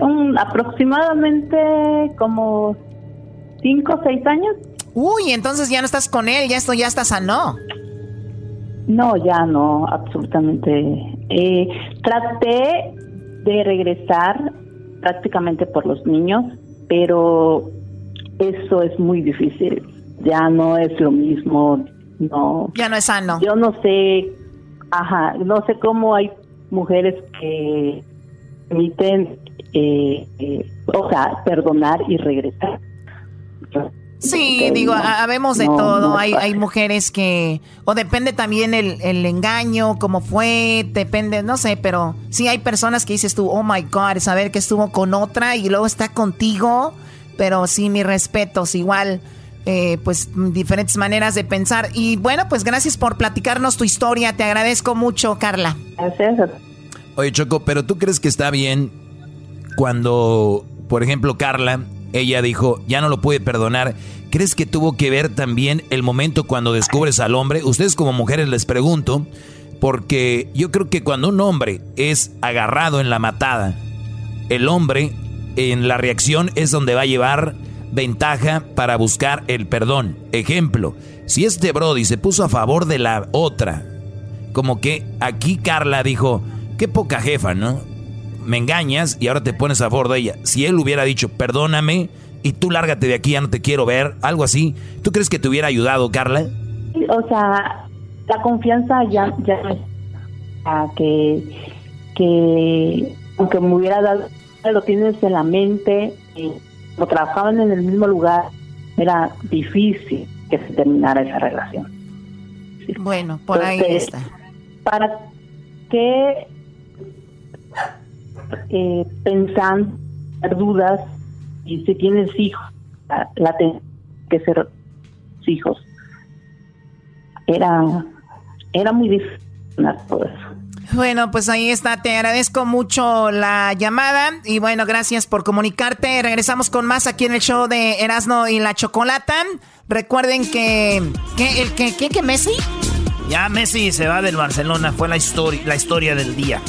Un, aproximadamente como cinco o seis años. Uy, entonces ya no estás con él, ya esto ya está sano. No, ya no, absolutamente. Eh, traté de regresar prácticamente por los niños, pero eso es muy difícil. Ya no es lo mismo, no. Ya no es sano. Yo no sé, ajá, no sé cómo hay mujeres que permiten, eh, eh, o sea, perdonar y regresar. Sí, digo, habemos de todo. hay, hay mujeres que, o depende también el, el engaño, cómo fue, depende, no sé, pero sí hay personas que dices tú, oh my God, saber que estuvo con otra y luego está contigo, pero sí, mis respetos, igual, eh, pues diferentes maneras de pensar. Y bueno, pues gracias por platicarnos tu historia, te agradezco mucho, Carla. Gracias. Oye, Choco, pero tú crees que está bien cuando, por ejemplo, Carla ella dijo, ya no lo puede perdonar. ¿Crees que tuvo que ver también el momento cuando descubres al hombre? Ustedes como mujeres les pregunto, porque yo creo que cuando un hombre es agarrado en la matada, el hombre en la reacción es donde va a llevar ventaja para buscar el perdón. Ejemplo, si este Brody se puso a favor de la otra, como que aquí Carla dijo, qué poca jefa, ¿no? me engañas y ahora te pones a favor de ella. Si él hubiera dicho, perdóname y tú lárgate de aquí, ya no te quiero ver, algo así, ¿tú crees que te hubiera ayudado, Carla? O sea, la confianza ya, ya no que, que aunque me hubiera dado, lo tienes en la mente, o trabajaban en el mismo lugar, era difícil que se terminara esa relación. Bueno, por ahí está. ¿Para qué eh, pensando, dudas, y si tienes hijos, la, que ser hijos. Era, era muy difícil todo eso. Bueno, pues ahí está. Te agradezco mucho la llamada y bueno, gracias por comunicarte. Regresamos con más aquí en el show de Erasno y la Chocolata. Recuerden que que el que, que, que Messi ya Messi se va del Barcelona, fue la historia la historia del día.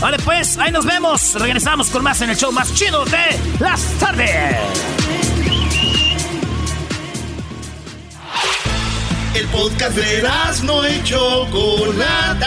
Vale, pues, ahí nos vemos. Regresamos con más en el show más chido de las tardes. El podcast de no y Chocolata.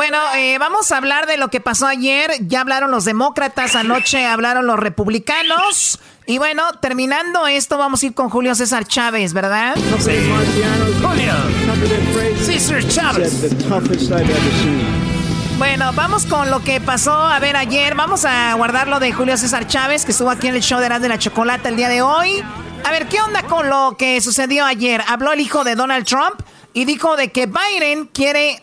Bueno, eh, vamos a hablar de lo que pasó ayer. Ya hablaron los demócratas, anoche hablaron los republicanos. Y bueno, terminando esto, vamos a ir con Julio César Chávez, ¿verdad? Sí. Julio. César Chávez. Bueno, vamos con lo que pasó a ver ayer. Vamos a guardar lo de Julio César Chávez, que estuvo aquí en el show de Erasmo de la Chocolata el día de hoy. A ver, ¿qué onda con lo que sucedió ayer? Habló el hijo de Donald Trump y dijo de que Biden quiere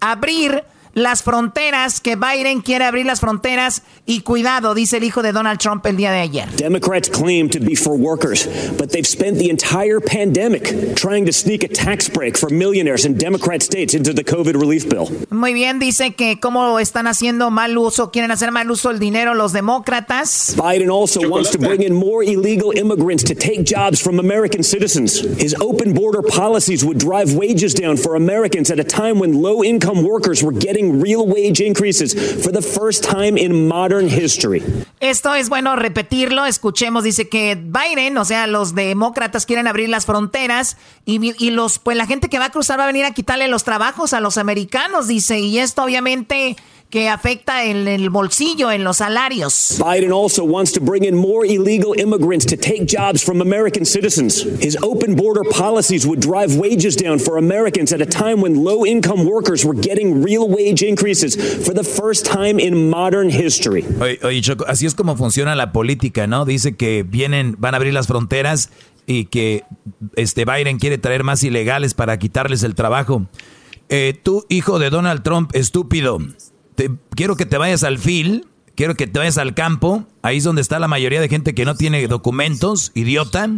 abrir las fronteras, que Biden quiere abrir las fronteras y cuidado, dice el hijo de Donald Trump el día de ayer. Democrats claim to be for workers, but they've spent the entire pandemic trying to sneak a tax break for millionaires in Democrat states into the COVID relief bill. Muy bien, dice que cómo están haciendo mal uso, quieren hacer mal uso del dinero los demócratas. Biden also wants to bring in more illegal immigrants to take jobs from American citizens. His open border policies would drive wages down for Americans at a time when low income workers were getting real wage increases for the first time in modern history. Esto es bueno repetirlo, escuchemos, dice que Biden, o sea, los demócratas quieren abrir las fronteras y, y los pues la gente que va a cruzar va a venir a quitarle los trabajos a los americanos, dice, y esto obviamente que afecta en el bolsillo, en los salarios. Biden also wants to bring in more illegal immigrants to take jobs from American citizens. His open border policies would drive wages down for Americans at a time when low income workers were getting real wage increases for the first time in modern history. Oye, oye, Choco, así es como funciona la política, ¿no? Dice que vienen, van a abrir las fronteras y que este Biden quiere traer más ilegales para quitarles el trabajo. Eh, tú, hijo de Donald Trump, estúpido, quiero que te vayas al fil, quiero que te vayas al campo, ahí es donde está la mayoría de gente que no tiene documentos, idiota.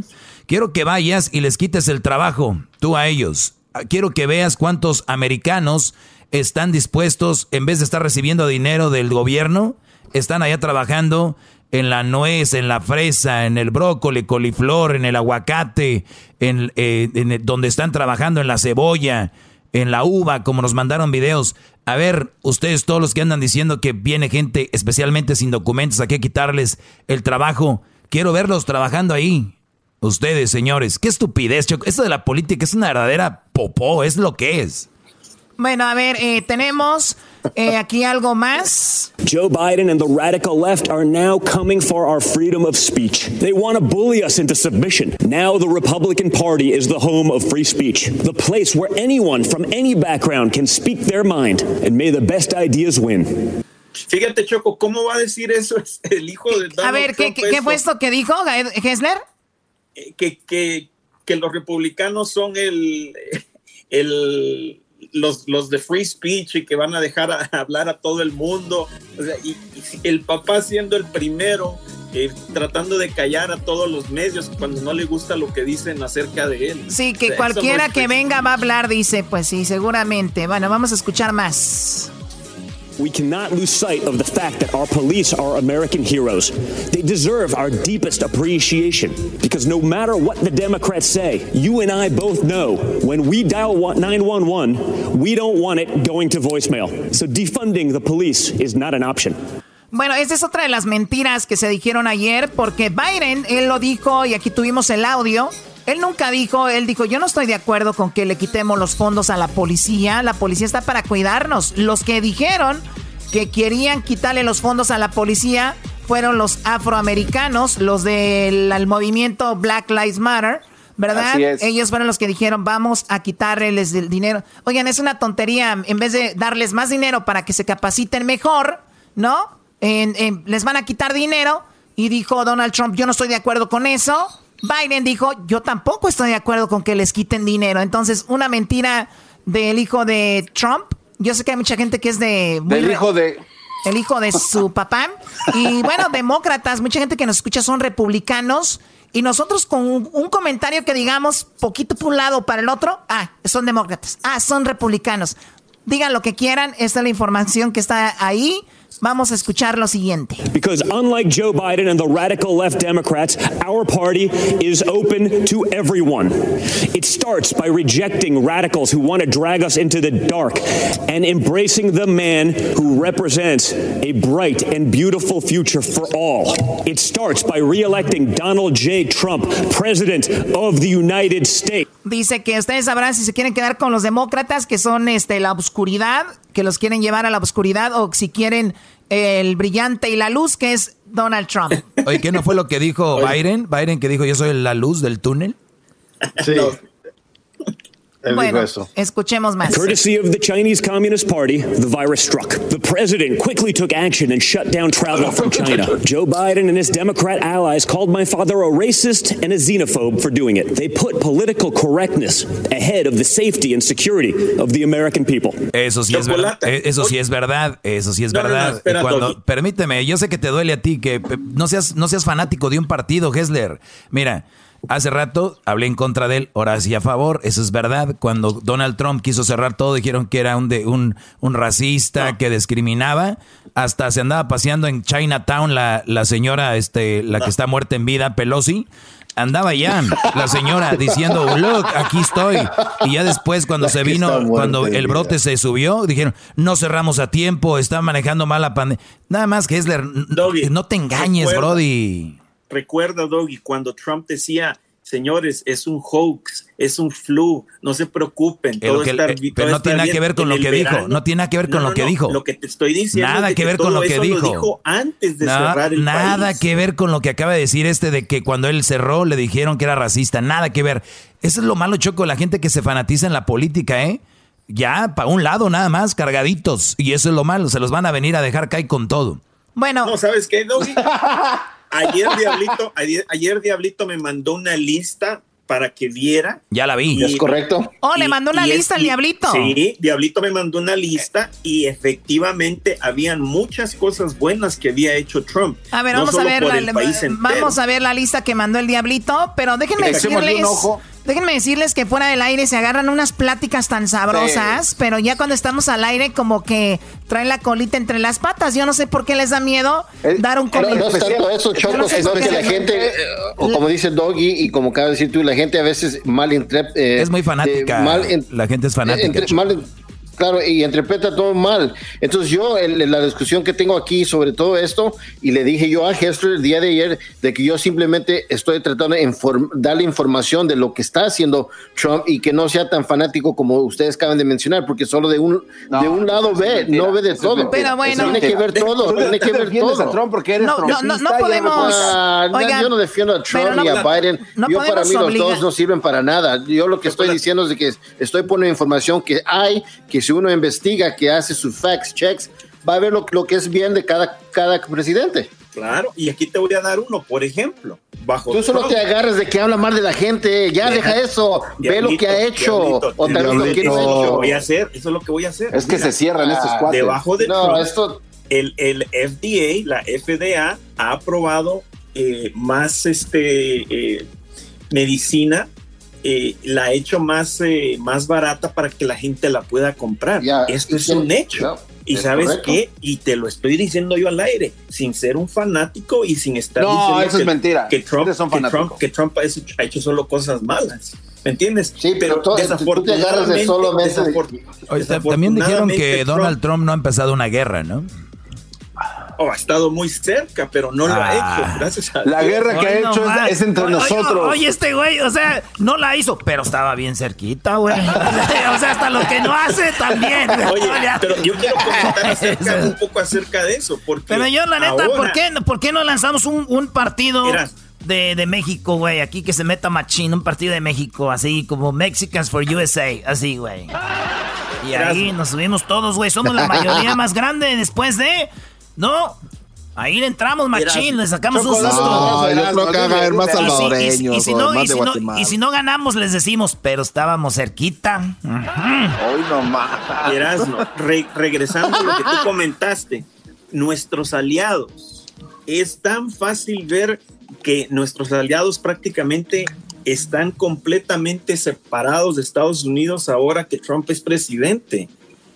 Quiero que vayas y les quites el trabajo, tú a ellos. Quiero que veas cuántos americanos están dispuestos, en vez de estar recibiendo dinero del gobierno, están allá trabajando en la nuez, en la fresa, en el brócoli, coliflor, en el aguacate, en, eh, donde están trabajando en la cebolla, en la uva, como nos mandaron videos. A ver, ustedes todos los que andan diciendo que viene gente especialmente sin documentos a quitarles el trabajo, quiero verlos trabajando ahí. Ustedes, señores, qué estupidez, Choco. Esto de la política es una verdadera popó, es lo que es. Bueno, a ver, eh, tenemos eh, aquí algo más. Joe Biden and the radical left are now coming for our freedom of speech. They want to bully us into submission. Now the Republican Party is the home of free speech, the place where anyone from any background can speak their mind, and may the best ideas win. Fíjate, Choco, ¿cómo va a decir eso el hijo de Donald A ver, ¿qué, Trump qué- fue esto que dijo Gaed- Hessler? que, que, que los republicanos son el, el los, los de free speech y que van a dejar a- hablar a todo el mundo. O sea, y, y el papá siendo el primero, eh, tratando de callar a todos los medios cuando no le gusta lo que dicen acerca de él. Sí, O que sea, cualquiera no es que venga va a hablar, dice, pues sí, seguramente. Bueno, vamos a escuchar más. We cannot lose sight of the fact that our police are American heroes. They deserve our deepest appreciation because no matter what the Democrats say, you and I both know when we dial 911, we don't want it going to voicemail. So defunding the police is not an option. Bueno, esta es otra de las mentiras que se dijeron ayer, porque Biden, él lo dijo, y aquí tuvimos el audio. Él nunca dijo, él dijo, yo no estoy de acuerdo con que le quitemos los fondos a la policía. La policía está para cuidarnos. Los que dijeron que querían quitarle los fondos a la policía fueron los afroamericanos, los del movimiento Black Lives Matter. ¿Verdad? Ellos fueron los que dijeron, vamos a quitarles el dinero. Oigan, es una tontería. En vez de darles más dinero para que se capaciten mejor, ¿no? En- en- les van a quitar dinero. Y dijo Donald Trump, yo no estoy de acuerdo con eso. Biden dijo, yo tampoco estoy de acuerdo con que les quiten dinero. Entonces, una mentira del hijo de Trump. Yo sé que hay mucha gente que es de... Del hijo de... el hijo de su papá. Y bueno, demócratas, mucha gente que nos escucha son republicanos. Y nosotros con un, un comentario que digamos poquito por un lado o para el otro, ah, son demócratas, ah, son republicanos. Digan lo que quieran, esta es la información que está ahí. Vamos a escuchar lo siguiente. Because unlike Joe Biden and the radical left Democrats, our party is open to everyone. It starts by rejecting radicals who want to drag us into the dark and embracing the man who represents a bright and beautiful future for all. It starts by re-electing Donald J. Trump, President of the United States. Dice que ustedes sabrán si se quieren quedar con los demócratas, que son este, la oscuridad, que los quieren llevar a la oscuridad, o si quieren el brillante y la luz, que es Donald Trump. Oye, ¿qué no fue lo que dijo Biden? Biden que dijo, yo soy la luz del túnel. Sí. Él bueno, dijo eso. escuchemos más. Courtesy of the Chinese Communist Party, the virus struck. The president quickly took action and shut down travel from China. Joe Biden and his Democrat allies called my father a racist and a xenophobe for doing it. They put political correctness ahead of the safety and security of the American people. Eso sí es verdad. Eso sí es verdad. Eso sí es verdad. No, no, Cuando, permíteme, yo sé que te duele a ti que no seas, no seas fanático de un partido, Hessler. Mira, Hace rato hablé en contra de él, ahora sí a favor, eso es verdad. Cuando Donald Trump quiso cerrar todo, dijeron que era un, de, un, un racista, que discriminaba. Hasta se andaba paseando en Chinatown la, la señora, este, la que está muerta en vida, Pelosi. Andaba ya la señora diciendo, look, aquí estoy. Y ya después cuando se vino, cuando el brote se subió, dijeron, no cerramos a tiempo, está manejando mal la pandemia. Nada más que Esler, no te engañes, Brody recuerda, Doggy, cuando Trump decía, señores, es un hoax, es un flu, no se preocupen. Todo está, eh, pero no tiene nada que ver con lo que dijo, no tiene nada que ver con lo que dijo. Lo que te estoy diciendo nada que, ver con lo que dijo. antes de cerrar el Nada que ver con lo que acaba de decir este de que cuando él cerró le dijeron que era racista, nada que ver. Eso es lo malo, Choco, la gente que se fanatiza en la política, ¿eh? Ya, para un lado nada más, cargaditos. Y eso es lo malo, se los van a venir a dejar caer con todo. Bueno. No, ¿sabes qué, Doggy? ayer Diablito, ayer, Diablito me mandó una lista para que viera. Ya la vi. ¿Es correcto? Oh, le mandó una lista al Diablito. Sí, Diablito me mandó una lista y efectivamente habían muchas cosas buenas que había hecho Trump. A ver, vamos a ver la, vamos a ver la lista que mandó el Diablito, pero déjenme decirles Déjenme decirles que fuera del aire se agarran unas pláticas tan sabrosas, pero ya cuando estamos al aire como que traen la colita entre las patas. Yo no sé por qué les da miedo eh, dar un colito. No, es tanto eso, Choco, sino que la gente, o como dice Doggy y como acaba de decir tú, la gente a veces mal interpreta. Eh, es muy fanática. la gente es fanática. Claro, y interpreta todo mal. Entonces yo, en la discusión que tengo aquí sobre todo esto, y le dije yo a Hester el día de ayer de que yo simplemente estoy tratando de darle información de lo que está haciendo Trump y que no sea tan fanático como ustedes acaban de mencionar, porque solo de un, de un lado ve, no ve de todo. Pero bueno. Tiene que ver todo, tiene que ver todo. A Trump porque eres no, no, no, no podemos... yo no defiendo a Trump ni a Biden. yo para mí los dos no sirven para nada. Yo lo que estoy diciendo es de que estoy poniendo información que hay, que si uno investiga, que hace sus facts checks, va a ver lo, lo que es bien de cada, cada presidente. Claro, y aquí te voy a dar uno, por ejemplo. Bajo Tú solo te agarras de que habla mal de la gente, ya deja, eso, ve lo que ha hecho, o tal vez lo que no hecho. Voy a hacer, eso es lo que voy a hacer. Es que se cierran estos cuatro. Debajo de no, esto... el, el FDA, la FDA, ha aprobado eh, más este eh, medicina eh, la ha hecho más, eh, más barata para que la gente la pueda comprar. Esto es un hecho. y sabes qué, y te lo estoy diciendo yo al aire, sin ser un fanático y sin estar no, eso es mentira. Que Trump, que Trump, ha, hecho, solo cosas malas. ¿Me entiendes? Sí, pero, desafortunadamente, también dijeron que Donald Trump no ha empezado una guerra, ¿no? Oh, ha estado muy cerca, pero no lo ha hecho, ah. gracias a La guerra que ha hecho es, entre nosotros. Oye, este güey, o sea, no la hizo, pero estaba bien cerquita, güey. o sea, hasta lo que no hace también. Oye, pero yo quiero comentar un poco acerca de eso. Porque pero yo, la neta, ¿por, qué, ¿por qué no lanzamos un, un partido? De, de, México, güey, aquí que se meta machín, un partido de México, así como Mexicans for USA, así, güey. Y ahí nos subimos todos, güey, somos la mayoría más grande después de no, ahí le entramos, machín, le sacamos un susto. No, yo creo que va a haber más salvadoreños, y, si no. Y si ganamos, les decimos, pero estábamos cerquita. Hoy nomás. no, regresando a lo que tú comentaste, nuestros aliados, es tan fácil ver que nuestros aliados prácticamente están completamente separados de Estados Unidos ahora que Trump es presidente.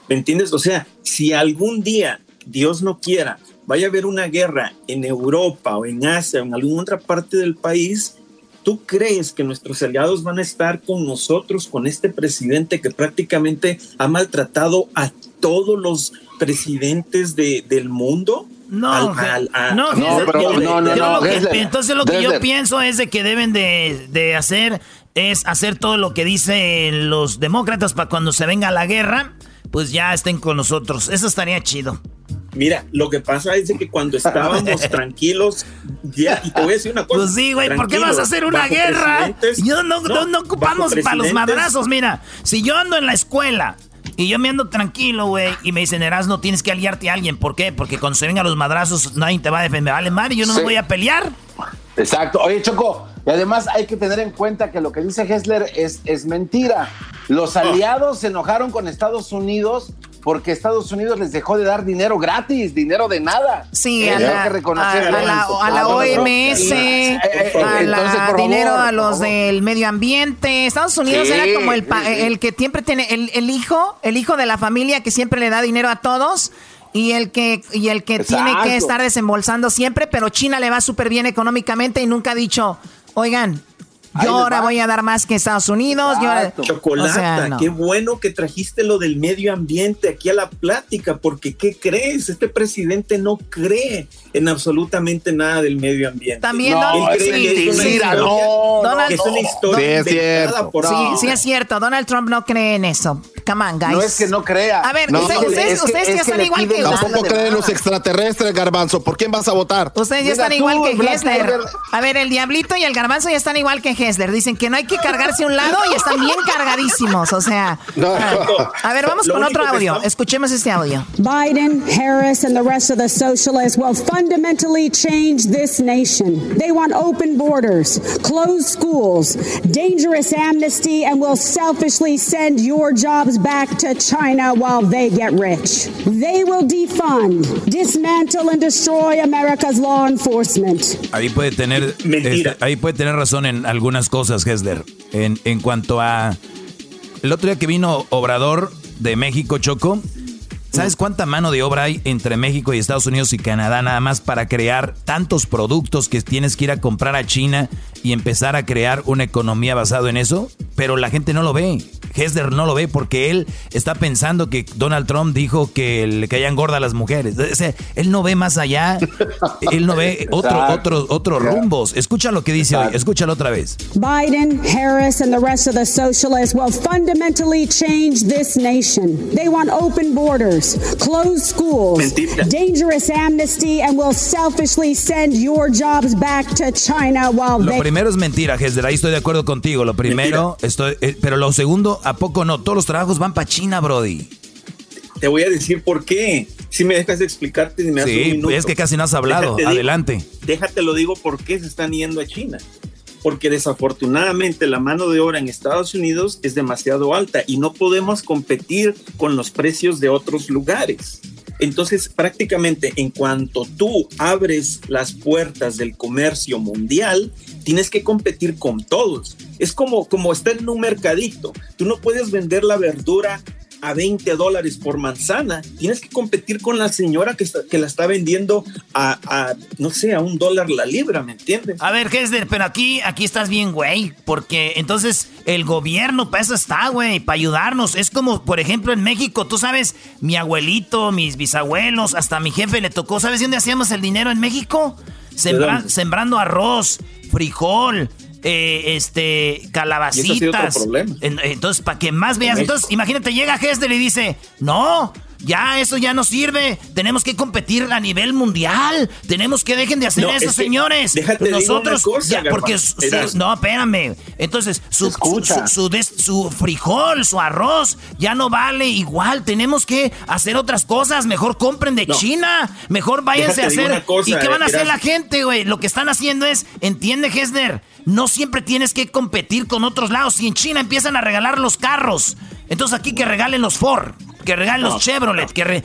¿Me entiendes? O sea, si algún día, Dios no quiera, vaya a haber una guerra en Europa o en Asia o en alguna otra parte del país, ¿tú crees que nuestros aliados van a estar con nosotros, con este presidente que prácticamente ha maltratado a todos los presidentes de, del mundo? No, no, no, no, entonces lo que yo pienso es de que deben de, de hacer es hacer todo lo que dicen los demócratas para cuando se venga la guerra, pues ya estén con nosotros. Eso estaría chido. Mira, lo que pasa es que cuando estábamos tranquilos, ya, y te voy a decir una cosa. Pues sí, güey, ¿por qué vas a hacer una guerra? Yo no, no, ocupamos para los madrazos, mira. Si yo ando en la escuela y yo me ando tranquilo, güey, y me dicen, Eras, no tienes que aliarte a alguien. ¿Por qué? Porque cuando se vengan los madrazos, nadie te va a defender. Vale, madre, yo no me voy a pelear. Exacto. Oye, Choco, y además hay que tener en cuenta que lo que dice Hessler es, es mentira. Los ah. aliados se enojaron con Estados Unidos porque Estados Unidos les dejó de dar dinero gratis, dinero de nada. Sí, a, la, a, la, OMS, a dinero a los del medio ambiente. Estados Unidos era como el, el que siempre tiene, el, el, hijo, el hijo de la familia que siempre le da dinero a todos. Y el que, y el que tiene que estar desembolsando siempre, pero China le va súper bien económicamente y nunca ha dicho, oigan, yo ahora voy a dar más que Estados Unidos. Chocolata, qué bueno que trajiste lo del medio ambiente aquí a la plática, porque ¿qué crees? Este presidente no cree en absolutamente nada del medio ambiente. También no, es, Donald, es una historia sí, es Por sí, sí, es cierto. Donald Trump no cree en eso. Come on, guys. No es que no crea. A ver, ustedes, ustedes, ya están igual que Tampoco creen los extraterrestres, Garbanzo. ¿Por quién vas a votar? Ustedes ya están igual que Hessler. A ver, el Diablito y el Garbanzo ya están igual que Hessler. Dicen que no hay que cargarse a un lado y están bien cargadísimos. O sea. A ver, vamos con otro audio. Escuchemos este audio. Biden, Harris, and the rest of the socialists will fundamentally change this nation. They want open borders, closed schools, dangerous amnesty, and will selfishly send your jobs back to China while they get rich. They will defund, dismantle, and destroy America's law enforcement. Ahí puede tener, este, ahí puede tener razón en algunas cosas, Hesler. En, en cuanto a el otro día que vino Obrador de México, Choco, ¿Sabes cuánta mano de obra hay entre México y Estados Unidos y Canadá nada más para crear tantos productos que tienes que ir a comprar a China y empezar a crear una economía basada en eso? Pero la gente no lo ve. Hesler no lo ve porque él está pensando que Donald Trump dijo que le caían gordas a las mujeres. él no ve más allá. Él no ve otro, otro, otros rumbos. Escucha lo que dice hoy. Escúchalo otra vez. Biden, Harris, and the rest of the socialists will fundamentally change this nation. They want open borders, closed schools, dangerous amnesty, and will selfishly send your jobs back to China while Lo primero es mentira, Hesler. Ahí estoy de acuerdo contigo. Lo primero, estoy, eh, pero lo segundo, ¿A poco no? Todos los trabajos van para China, Brody. Te voy a decir por qué. Si me dejas de explicarte, si me sí, es que casi no has hablado. Adelante. déjate lo digo por qué se están yendo a China. Porque desafortunadamente la mano de obra en Estados Unidos es demasiado alta y no podemos competir con los precios de otros lugares. Entonces, prácticamente en cuanto tú abres las puertas del comercio mundial, tienes que competir con todos. Es como, como estar en un mercadito. Tú no puedes vender la verdura a 20 dólares por manzana. Tienes que competir con la señora que, que la está vendiendo a, no sé, a un dólar la libra, ¿me entiendes? A ver, Hesler, pero aquí, aquí estás bien, güey, porque entonces el gobierno para eso está, güey, para ayudarnos. Es como, por ejemplo, en México, tú sabes, mi abuelito, mis bisabuelos, hasta mi jefe le tocó, ¿sabes dónde hacíamos el dinero en México? sembrando arroz, frijol, eh, este, calabacitas. Entonces, para que más veas. Entonces, imagínate, llega Hesler y dice, no, ya eso ya no sirve. Tenemos que competir a nivel mundial. Tenemos que dejen de hacer eso, señores. Nosotros, ya, porque no, espérame. Entonces, su, su, frijol, su arroz, ya no vale igual. Tenemos que hacer otras cosas. Mejor compren de China. Mejor váyanse a hacer. ¿Y qué van a hacer la gente, güey? Lo que están haciendo es, entiende, Hesner, no siempre tienes que competir con otros lados. Si en China empiezan a regalar los carros, entonces aquí que regalen los Ford que regalen los Chevrolet, que, re,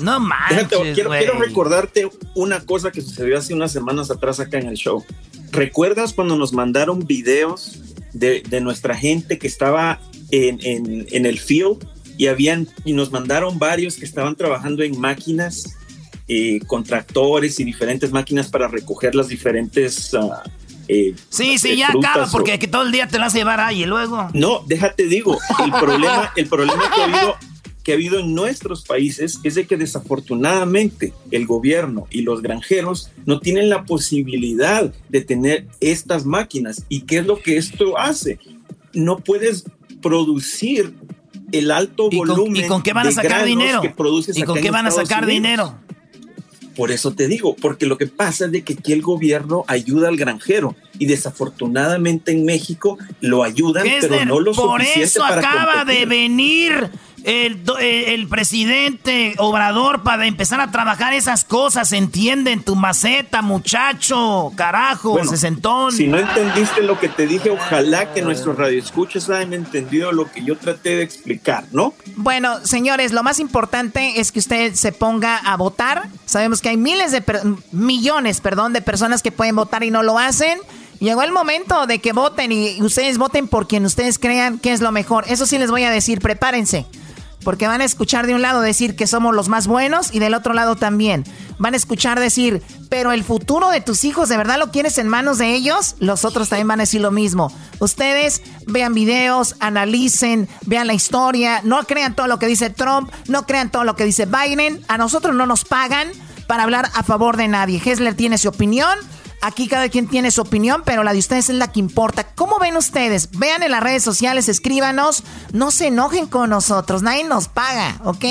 no manches, quiero, quiero, recordarte una cosa que sucedió hace unas semanas atrás acá en el show. ¿Recuerdas cuando nos mandaron videos de, de nuestra gente que estaba en, en, en el field y habían y nos mandaron varios que estaban trabajando en máquinas, eh, con tractores y diferentes máquinas para recoger las diferentes uh, eh, sí, sí, ya acaba porque todo el día te vas a llevar ahí y luego. No, déjate digo, el problema, el problema que ha habido que ha habido en nuestros países es de que desafortunadamente el gobierno y los granjeros no tienen la posibilidad de tener estas máquinas. ¿Y qué es lo que esto hace? No puedes producir el alto volumen. ¿Y con qué van a sacar dinero? ¿Y con qué van a sacar dinero? Por eso te digo, porque lo que pasa es de que aquí el gobierno ayuda al granjero y desafortunadamente en México lo ayudan, pero no lo Por eso acaba de venir el, el, presidente Obrador para empezar a trabajar esas cosas, entienden tu maceta, muchacho, carajo, bueno, sesentón. Si no entendiste lo que te dije, ojalá que nuestros radioescuchas hayan entendido lo que yo traté de explicar, ¿no? Bueno, señores, lo más importante es que usted se ponga a votar. Sabemos que hay miles de millones, perdón, de personas que pueden votar y no lo hacen. Llegó el momento de que voten y ustedes voten por quien ustedes crean que es lo mejor. Eso sí les voy a decir, prepárense. Porque van a escuchar de un lado decir que somos los más buenos y del otro lado también. Van a escuchar decir, pero el futuro de tus hijos, ¿de verdad lo quieres en manos de ellos? Los otros también van a decir lo mismo. Ustedes vean videos, analicen, vean la historia, no crean todo lo que dice Trump, no crean todo lo que dice Biden. A nosotros no nos pagan para hablar a favor de nadie. Hessler tiene su opinión. Aquí cada quien tiene su opinión, pero la de ustedes es la que importa. ¿Cómo ven ustedes? Vean en las redes sociales, escríbanos. No se enojen con nosotros, nadie nos paga, ¿ok?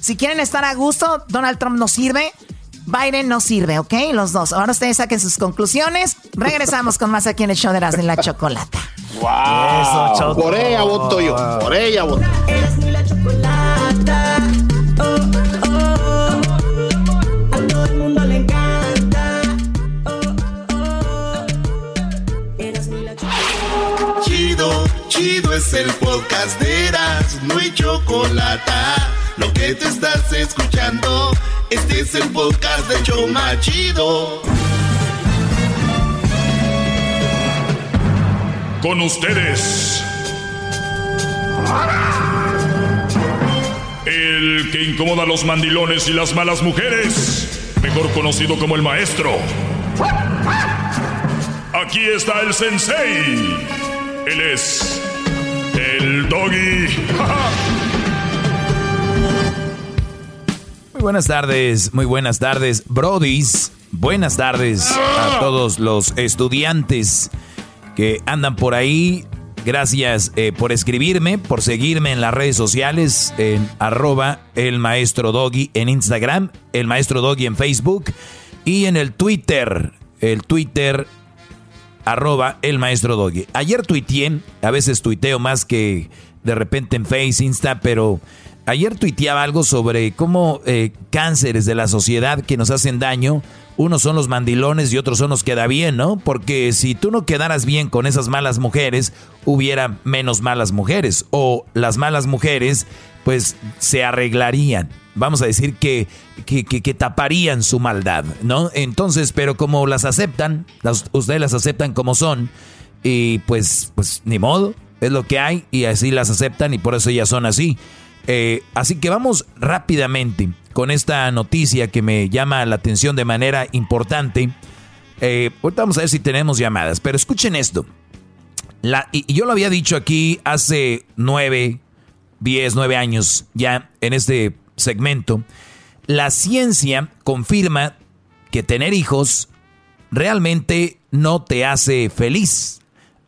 Si quieren estar a gusto, Donald Trump nos sirve. Biden no sirve, ¿ok? Los dos. Ahora ustedes saquen sus conclusiones. Regresamos con más aquí en el show de las de la chocolata. ¡Wow! Por ella voto yo. Por ella voto. Chocolata. Es el podcast de Eras, no hay chocolate. Lo que te estás escuchando, este es el podcast de Choma Chido. Con ustedes. El que incomoda a los mandilones y las malas mujeres, mejor conocido como el maestro. Aquí está el sensei. Él es el doggy. muy buenas tardes, muy buenas tardes, Brodis. Buenas tardes a todos los estudiantes que andan por ahí. Gracias eh, por escribirme, por seguirme en las redes sociales, en arroba el maestro doggy en Instagram, el maestro doggy en Facebook y en el Twitter, el Twitter arroba el maestro Doggy. Ayer tuiteé, a veces tuiteo más que de repente en Face, Insta, pero ayer tuiteaba algo sobre cómo eh, cánceres de la sociedad que nos hacen daño, unos son los mandilones y otros son los que da bien, ¿no? Porque si tú no quedaras bien con esas malas mujeres, hubiera menos malas mujeres, o las malas mujeres pues se arreglarían vamos a decir que, que, taparían su maldad, ¿no? Entonces, pero como las aceptan, ustedes las aceptan como son, y pues, pues ni modo, es lo que hay, y así las aceptan, y por eso ya son así. Eh, así que vamos rápidamente con esta noticia que me llama la atención de manera importante. Eh, ahorita vamos a ver si tenemos llamadas, pero escuchen esto. Y yo lo había dicho aquí hace nueve, diez, nueve años ya en este segmento, la ciencia confirma que tener hijos realmente no te hace feliz.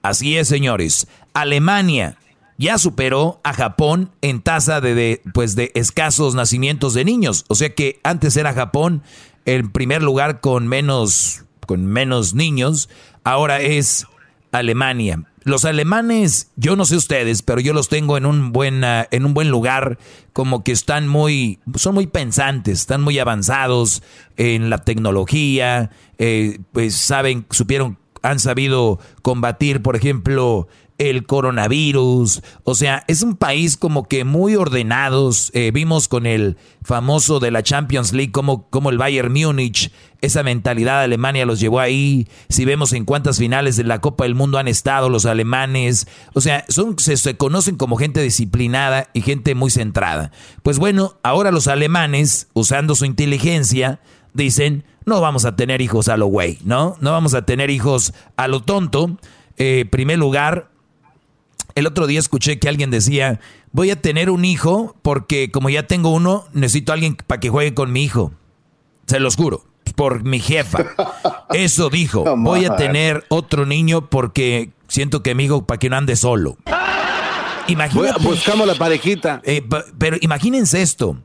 Así es, señores. Alemania ya superó a Japón en tasa de, pues de escasos nacimientos de niños. O sea que antes era Japón el primer lugar con menos, con menos niños. Ahora es Alemania. Los alemanes, yo no sé ustedes, pero yo los tengo en un buen, ah, en un buen lugar, como que están muy, son muy pensantes, están muy avanzados en la tecnología, eh, pues saben, supieron han sabido combatir, por ejemplo, el coronavirus. O sea, es un país como que muy ordenados. Eh, vimos con el famoso de la Champions League como, como el Bayern Múnich, esa mentalidad de Alemania los llevó ahí. Si vemos en cuántas finales de la Copa del Mundo han estado los alemanes. O sea, son, se, conocen como gente disciplinada y gente muy centrada. Pues bueno, ahora los alemanes, usando su inteligencia, dicen, no vamos a tener hijos a lo güey, ¿no? No vamos a tener hijos a lo tonto. Eh, primer lugar, el otro día escuché que alguien decía, voy a tener un hijo porque como ya tengo uno, necesito a alguien para que juegue con mi hijo. Se los juro, por mi jefa. Eso dijo, voy a tener otro niño porque siento que mi hijo para que no ande solo. Imagínate, buscamos la parejita. Eh, pero imagínense esto.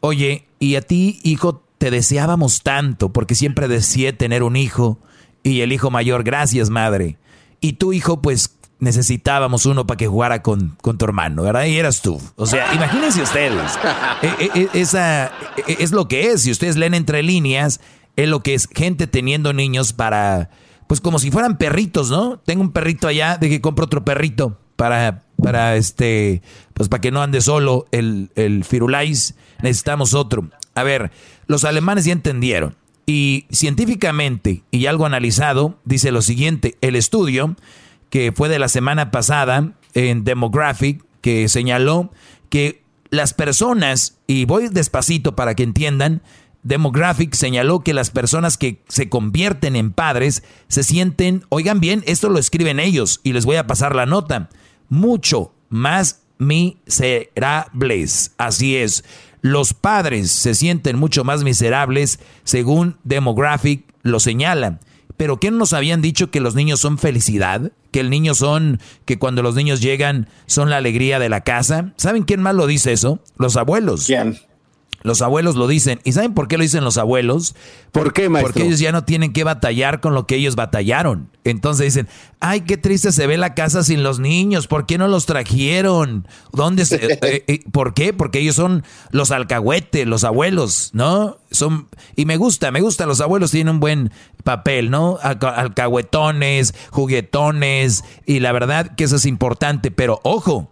Oye, y a ti, hijo, te deseábamos tanto porque siempre deseé tener un hijo y el hijo mayor, gracias madre. Y tu hijo, pues necesitábamos uno para que jugara con, con, tu hermano, ¿verdad? Y eras tú. O sea, imagínense ustedes. E, e, e, esa es lo que es. Si ustedes leen entre líneas, es lo que es gente teniendo niños para, pues como si fueran perritos, ¿no? Tengo un perrito allá, de que compro otro perrito para, para este, pues para que no ande solo el, el Firulais. Necesitamos otro. A ver, los alemanes ya entendieron. Y científicamente, y algo analizado, dice lo siguiente, el estudio que fue de la semana pasada en Demographic, que señaló que las personas, y voy despacito para que entiendan, Demographic señaló que las personas que se convierten en padres se sienten, oigan bien, esto lo escriben ellos y les voy a pasar la nota, mucho más miserables. Así es, los padres se sienten mucho más miserables según Demographic lo señala. Pero ¿qué nos habían dicho que los niños son felicidad? Que el niño son, que cuando los niños llegan son la alegría de la casa. ¿Saben quién más lo dice eso? Los abuelos. ¿Quién? Los abuelos lo dicen. ¿Y saben por qué lo dicen los abuelos? ¿Por qué, maestro? Porque ellos ya no tienen que batallar con lo que ellos batallaron. Entonces dicen, ay, qué triste se ve la casa sin los niños. ¿Por qué no los trajeron? ¿Dónde se, eh, eh, ¿Por qué? Porque ellos son los alcahuetes, los abuelos, ¿no? Son, y me gusta, me gusta, los abuelos tienen un buen papel, ¿no? Alcahuetones, juguetones, y la verdad que eso es importante, pero ojo,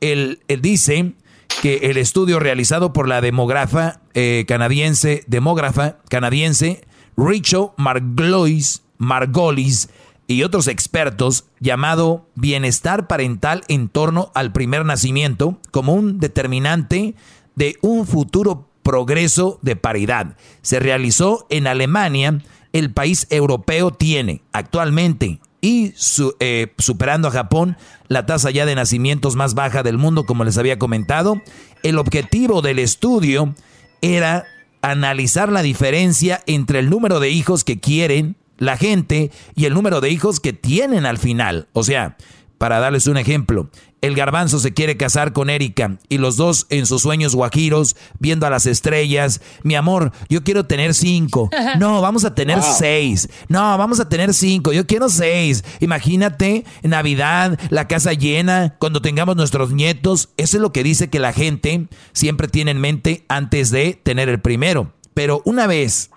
él, él dice que el estudio realizado por la demógrafa eh, canadiense, demógrafa canadiense, Rachel Marglois, Margolis y otros expertos, llamado bienestar parental en torno al primer nacimiento como un determinante de un futuro progreso de paridad. Se realizó en Alemania, el país europeo tiene actualmente y eh, superando a Japón la tasa ya de nacimientos más baja del mundo, como les había comentado. El objetivo del estudio era analizar la diferencia entre el número de hijos que quieren la gente y el número de hijos que tienen al final. O sea, para darles un ejemplo, el garbanzo se quiere casar con Erika y los dos en sus sueños guajiros, viendo a las estrellas. Mi amor, yo quiero tener cinco. No, vamos a tener seis. No, vamos a tener cinco. Yo quiero seis. Imagínate, Navidad, la casa llena, cuando tengamos nuestros nietos. Eso es lo que dice que la gente siempre tiene en mente antes de tener el primero. Pero una vez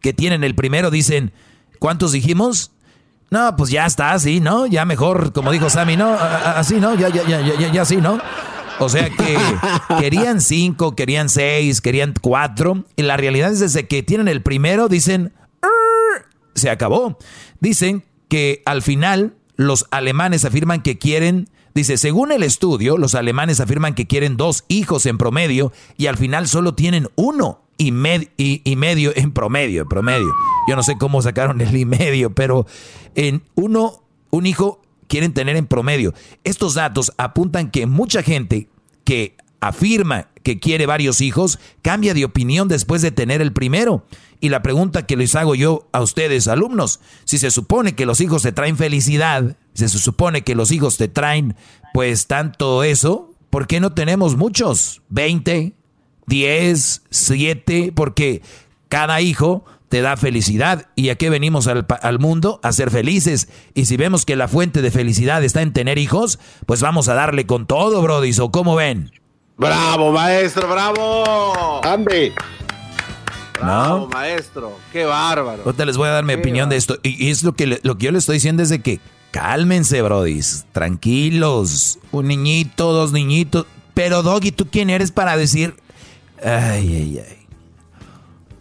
que tienen el primero, dicen, ¿cuántos dijimos? No, pues ya está, así, ¿no? Ya mejor, como dijo Sammy, ¿no? Así, ¿no? Ya, ya, ya, ya, ya, sí, ¿no? O sea que querían cinco, querían seis, querían cuatro. Y la realidad es desde que tienen el primero, dicen, se acabó. Dicen que al final los alemanes afirman que quieren, dice, según el estudio, los alemanes afirman que quieren dos hijos en promedio y al final solo tienen uno y, y, medio en promedio, en promedio. Yo no sé cómo sacaron el y medio, pero en uno, un hijo quieren tener en promedio. Estos datos apuntan que mucha gente que afirma que quiere varios hijos cambia de opinión después de tener el primero. Y la pregunta que les hago yo a ustedes, alumnos, si se supone que los hijos te traen felicidad, si se supone que los hijos te traen pues tanto eso, ¿por qué no tenemos muchos? ¿20? 10, 7, porque cada hijo te da felicidad. ¿Y a qué venimos al, mundo? A ser felices. Y si vemos que la fuente de felicidad está en tener hijos, pues vamos a darle con todo, Brody. ¿O cómo ven? Bravo, maestro, bravo. Ambe. ¿No? maestro, qué bárbaro. Ahorita les voy a dar mi opinión de esto. Y, es lo que, lo que yo le estoy diciendo es de que cálmense, brodis. Tranquilos. Un niñito, dos niñitos. Pero, Doggy, ¿tú quién eres para decir? Ay, ay, ay.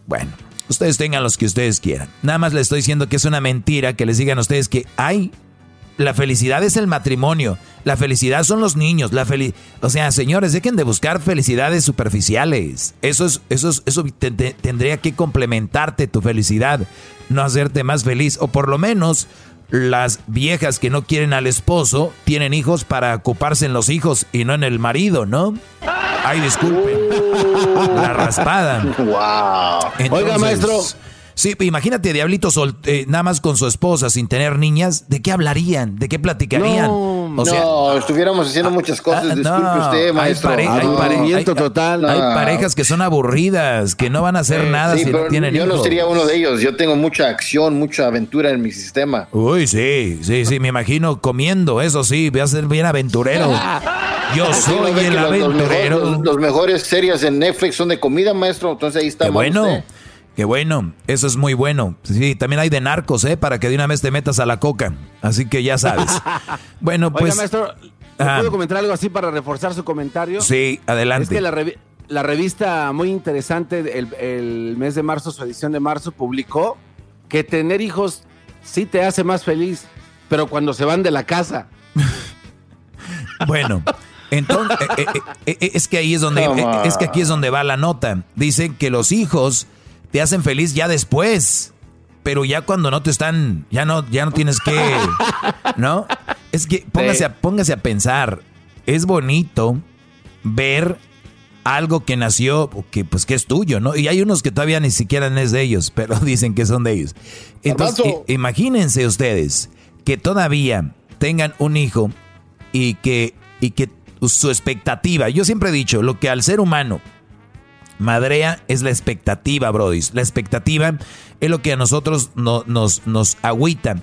Bueno, ustedes tengan los que ustedes quieran. Nada más les estoy diciendo que es una mentira que les digan a ustedes que hay la felicidad es el matrimonio. La felicidad son los niños. La o sea, señores, dejen de buscar felicidades superficiales. Eso es, eso eso tendría que complementarte tu felicidad, no hacerte más feliz. O por lo menos las viejas que no quieren al esposo tienen hijos para ocuparse en los hijos y no en el marido, ¿no? Ay, disculpen. La raspada. Wow. Oiga, maestro. Sí, imagínate, Diablito eh, nada más con su esposa, sin tener niñas, ¿de qué hablarían? ¿De qué platicarían? No, no estuviéramos haciendo ah, muchas cosas. Ah, Disculpe usted, maestro. Hay, hay, total. hay, parejas que son aburridas, que no van a hacer nada si no tienen yo hijos. Yo no sería uno de ellos. Yo tengo mucha acción, mucha aventura en mi sistema. Uy, sí, sí, sí, me imagino comiendo, eso sí, voy a ser bien aventurero. Yo soy el aventurero. Los, mejores series en Netflix son de comida, maestro. Entonces ahí está. bueno. Qué bueno, eso es muy bueno. Sí, también hay de narcos, ¿eh? Para que de una vez te metas a la coca. Así que ya sabes. Bueno, pues... Oiga, maestro, ¿puedo comentar algo así para reforzar su comentario? Sí, adelante. Es que la, revista muy interesante, el, el, mes de marzo, su edición de marzo, publicó que tener hijos sí te hace más feliz, pero cuando se van de la casa. bueno. Entonces, eh, eh, eh, es que ahí es donde es que aquí es donde va la nota. Dicen que los hijos te hacen feliz ya después. Pero ya cuando no te están, ya no, ya no tienes que, ¿no? Es que póngase, a, póngase a pensar, es bonito ver algo que nació, que pues que es tuyo, ¿no? Y hay unos que todavía ni siquiera es de ellos, pero dicen que son de ellos. Entonces, imagínense ustedes que todavía tengan un hijo y que, y que su expectativa, yo siempre he dicho, lo que al ser humano madrea es la expectativa, Brody. La expectativa es lo que a nosotros nos, nos agüita.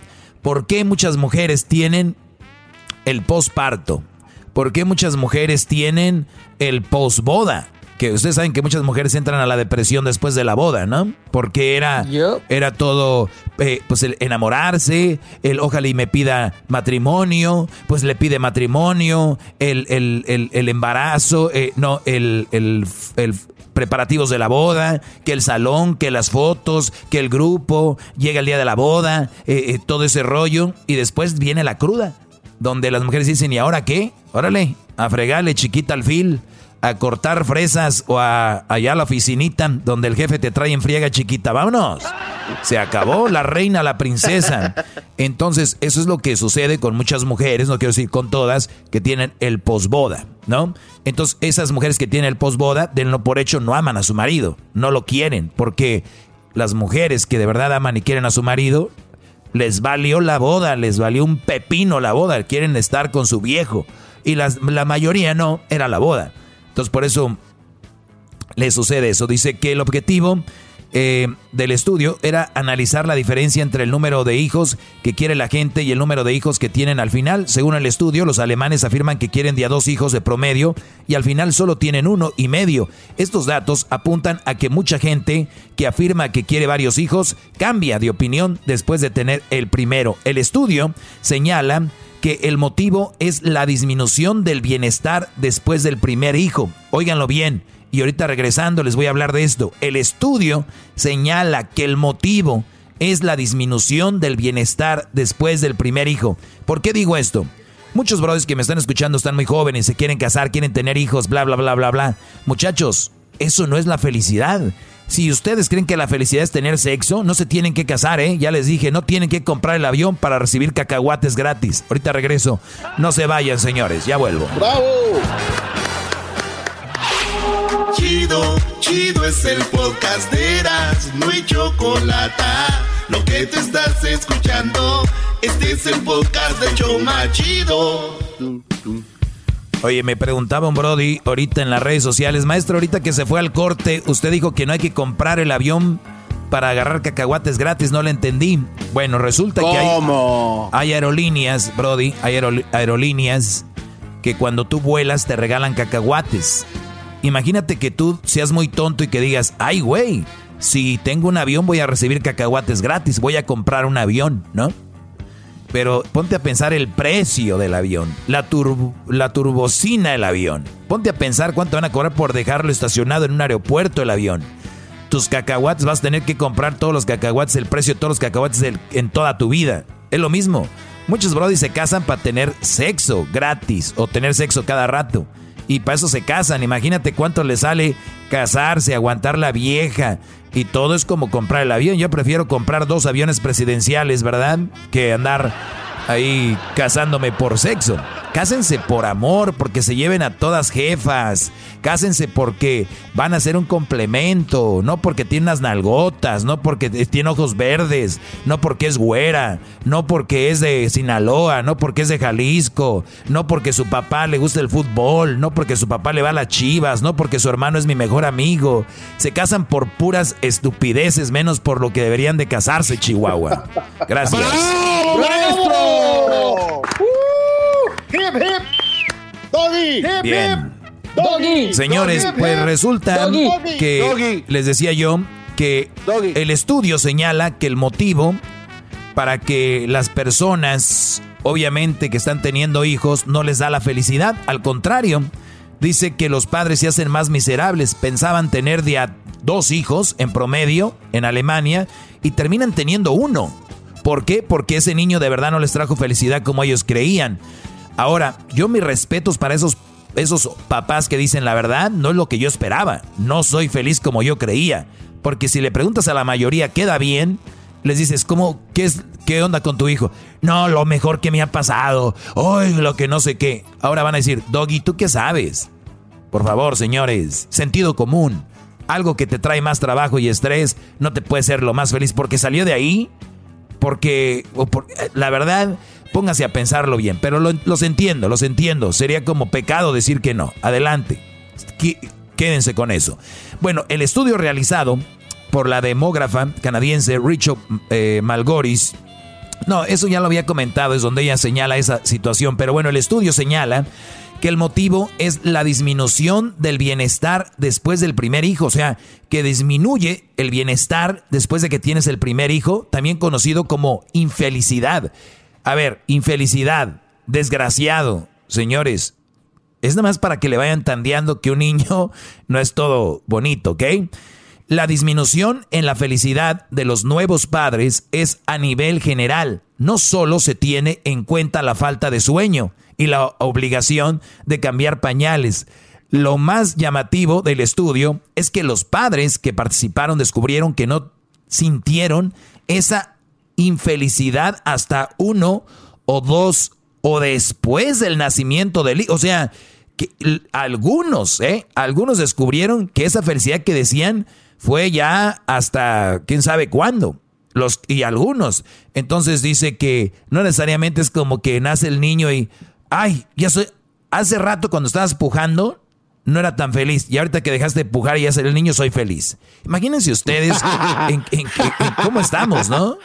¿Por qué muchas mujeres tienen el posparto? ¿Por qué muchas mujeres tienen el posboda? Que ustedes saben que muchas mujeres entran a la depresión después de la boda, ¿no? Porque era, era todo, eh, pues el enamorarse, el ojalá y me pida matrimonio, pues le pide matrimonio, el, el, embarazo, eh, no, el, el preparativos de la boda, que el salón, que las fotos, que el grupo, llega el día de la boda, eh, eh, todo ese rollo, y después viene la cruda, donde las mujeres dicen, ¿y ahora qué? Órale, a fregarle chiquita al fil a cortar fresas o a, allá a la oficinita donde el jefe te trae en friega chiquita. Vámonos. Se acabó la reina, la princesa. Entonces, eso es lo que sucede con muchas mujeres, no quiero decir con todas, que tienen el posboda, ¿no? Entonces, esas mujeres que tienen el posboda, denlo por hecho, no aman a su marido, no lo quieren, porque las mujeres que de verdad aman y quieren a su marido, les valió la boda, les valió un pepino la boda, quieren estar con su viejo. Y la mayoría no, era la boda. Entonces por eso le sucede eso. Dice que el objetivo eh, del estudio era analizar la diferencia entre el número de hijos que quiere la gente y el número de hijos que tienen al final. Según el estudio, los alemanes afirman que quieren de dos hijos de promedio y al final solo tienen uno y medio. Estos datos apuntan a que mucha gente que afirma que quiere varios hijos cambia de opinión después de tener el primero. El estudio señala que el motivo es la disminución del bienestar después del primer hijo. Óiganlo bien, y ahorita regresando les voy a hablar de esto. El estudio señala que el motivo es la disminución del bienestar después del primer hijo. ¿Por qué digo esto? Muchos brothers que me están escuchando están muy jóvenes, se quieren casar, quieren tener hijos, bla, bla, bla, bla, bla. Muchachos, eso no es la felicidad. Si ustedes creen que la felicidad es tener sexo, no se tienen que casar, ¿eh? Ya les dije, no tienen que comprar el avión para recibir cacahuates gratis. Ahorita regreso. No se vayan, señores, ya vuelvo. ¡Bravo! Chido, chido es el podcast de Eras, no hay chocolate. Lo que te estás escuchando, este es el podcast de Choma Chido. Oye, me preguntaba un Brody ahorita en las redes sociales, maestro, ahorita que se fue al corte, usted dijo que no hay que comprar el avión para agarrar cacahuates gratis, no le entendí. Bueno, resulta que hay, hay, aerolíneas, Brody, hay aerolíneas que cuando tú vuelas te regalan cacahuates. Imagínate que tú seas muy tonto y que digas, ay, güey, si tengo un avión voy a recibir cacahuates gratis, voy a comprar un avión, ¿no? Pero ponte a pensar el precio del avión, la, la turbocina del avión. Ponte a pensar cuánto van a cobrar por dejarlo estacionado en un aeropuerto el avión. Tus cacahuates vas a tener que comprar todos los cacahuates, el precio de todos los cacahuates en toda tu vida. Es lo mismo. Muchos brodis se casan para tener sexo gratis o tener sexo cada rato. Y para eso se casan. Imagínate cuánto le sale casarse, aguantar la vieja. Y todo es como comprar el avión. Yo prefiero comprar dos aviones presidenciales, ¿verdad? Que andar ahí casándome por sexo. Cásense por amor, porque se lleven a todas jefas. Cásense porque van a ser un complemento, no porque tiene unas nalgotas, no porque tiene ojos verdes, no porque es güera, no porque es de Sinaloa, no porque es de Jalisco, no porque su papá le gusta el fútbol, no porque su papá le va a las chivas, no porque su hermano es mi mejor amigo. Se casan por puras estupideces, menos por lo que deberían de casarse, Chihuahua. Gracias. Doggy. Bien. Señores, pues resulta que les decía yo que el estudio señala que el motivo para que las personas, obviamente que están teniendo hijos, no les da la felicidad. Al contrario, dice que los padres se hacen más miserables. Pensaban tener de a dos hijos en promedio en Alemania y terminan teniendo uno. ¿Por qué? Porque ese niño de verdad no les trajo felicidad como ellos creían. Ahora, yo mis respetos para esos, esos papás que dicen la verdad, no es lo que yo esperaba. No soy feliz como yo creía. Porque si le preguntas a la mayoría, ¿queda bien? Les dices, ¿cómo, qué, es, ¿qué onda con tu hijo? No, lo mejor que me ha pasado. Hoy lo que no sé qué. Ahora van a decir, Doggy, ¿tú qué sabes? Por favor, señores, sentido común. Algo que te trae más trabajo y estrés no te puede ser lo más feliz porque salió de ahí. Porque, la verdad, Póngase a pensarlo bien, pero los entiendo, los entiendo. Sería como pecado decir que no. Adelante. Quédense con eso. Bueno, el estudio realizado por la demógrafa canadiense Richard eh, Malgoris. No, eso ya lo había comentado, es donde ella señala esa situación. Pero bueno, el estudio señala que el motivo es la disminución del bienestar después del primer hijo, o sea, que disminuye el bienestar después de que tienes el primer hijo, también conocido como infelicidad. A ver, infelicidad, desgraciado, señores. Es nada más para que le vayan tandeando que un niño no es todo bonito, ¿ok? La disminución en la felicidad de los nuevos padres es a nivel general. No solo se tiene en cuenta la falta de sueño y la obligación de cambiar pañales. Lo más llamativo del estudio es que los padres que participaron descubrieron que no sintieron esa infelicidad hasta uno o dos o después del nacimiento del hijo. O sea, que algunos, ¿eh? Algunos descubrieron que esa felicidad que decían fue ya hasta quién sabe cuándo. Los, y algunos. Entonces dice que no necesariamente es como que nace el niño y, ay, ya soy, hace rato cuando estabas pujando, no era tan feliz. Y ahorita que dejaste de pujar y ya ser el niño, soy feliz. Imagínense ustedes en, cómo estamos, ¿no?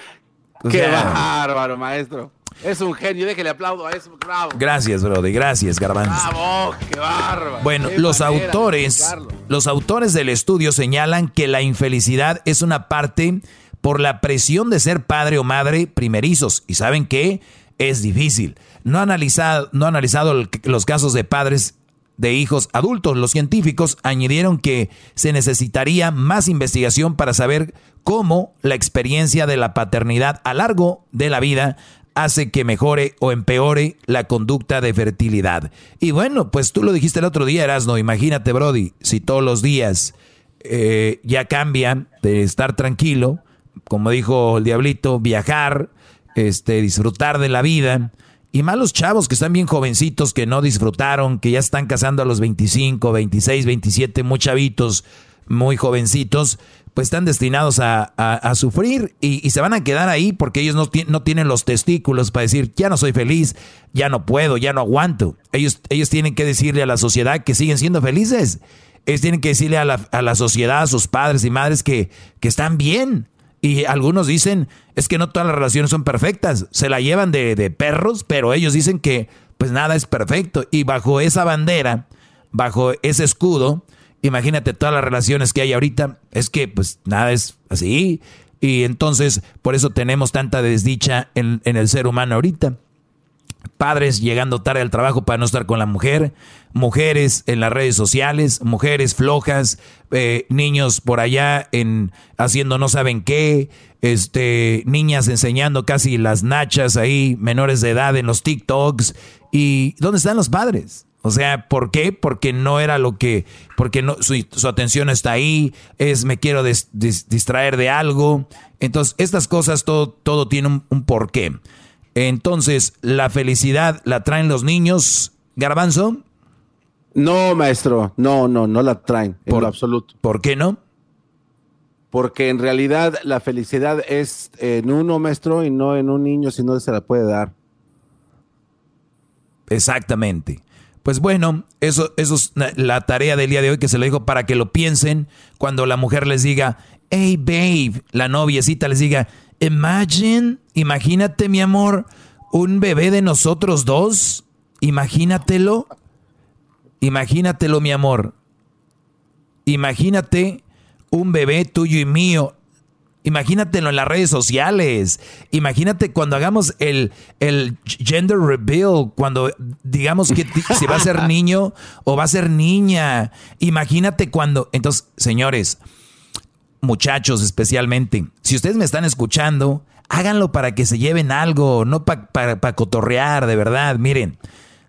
Qué bárbaro, maestro. Es un genio, déjele aplaudo a eso. Bravo. Gracias, Brody, gracias, Garbanzo. Bravo, qué bárbaro. Bueno, los autores, los autores del estudio señalan que la infelicidad es una parte por la presión de ser padre o madre primerizos. ¿Y saben qué? Es difícil. No ha analizado, no ha analizado los casos de padres de hijos adultos. Los científicos añadieron que se necesitaría más investigación para saber cómo la experiencia de la paternidad a largo de la vida hace que mejore o empeore la conducta de fertilidad. Y bueno, pues tú lo dijiste el otro día, Erasno, imagínate, Brody, si todos los días eh, ya cambian de estar tranquilo, como dijo el diablito, viajar, este, disfrutar de la vida, y más los chavos que están bien jovencitos, que no disfrutaron, que ya están casando a los 25, 26, 27, muy chavitos, muy jovencitos, pues están destinados a, sufrir y, se van a quedar ahí porque ellos no, no, tienen los testículos para decir, ya no soy feliz, ya no puedo, ya no aguanto. Ellos, ellos tienen que decirle a la sociedad que siguen siendo felices. Ellos tienen que decirle a la, a la sociedad, a sus padres y madres que, que están bien, y algunos dicen, es que no todas las relaciones son perfectas, se la llevan de, perros, pero ellos dicen que pues nada es perfecto. Y bajo esa bandera, bajo ese escudo, Imagínate todas las relaciones que hay ahorita. Es que pues nada es así. Y entonces por eso tenemos tanta desdicha en, en el ser humano ahorita padres llegando tarde al trabajo para no estar con la mujer, mujeres en las redes sociales, mujeres flojas, eh, niños por allá en haciendo no saben qué, este, niñas enseñando casi las nachas ahí, menores de edad en los TikToks. ¿Y dónde están los padres? O sea, ¿por qué? Porque no era lo que, porque no, su, atención está ahí, es me quiero distraer de algo. Entonces, estas cosas, todo, todo tiene un, un porqué. Entonces, ¿la felicidad la traen los niños, Garbanzo? No, maestro, no, no, no la traen, en lo absoluto. ¿Por qué no? Porque en realidad la felicidad es en uno, maestro, y no en un niño, si no se la puede dar. Exactamente. Pues bueno, eso, eso es la tarea del día de hoy que se le dijo para que lo piensen cuando la mujer les diga, hey babe, la noviecita les diga, Imagine, imagínate mi amor, un bebé de nosotros dos. Imagínatelo. Imagínatelo mi amor. Imagínate un bebé tuyo y mío. Imagínatelo en las redes sociales. Imagínate cuando hagamos el, el gender reveal, cuando digamos que si va a ser niño o va a ser niña. Imagínate cuando... Entonces, señores, muchachos especialmente, si ustedes me están escuchando, háganlo para que se lleven algo, no para cotorrear, de verdad. Miren,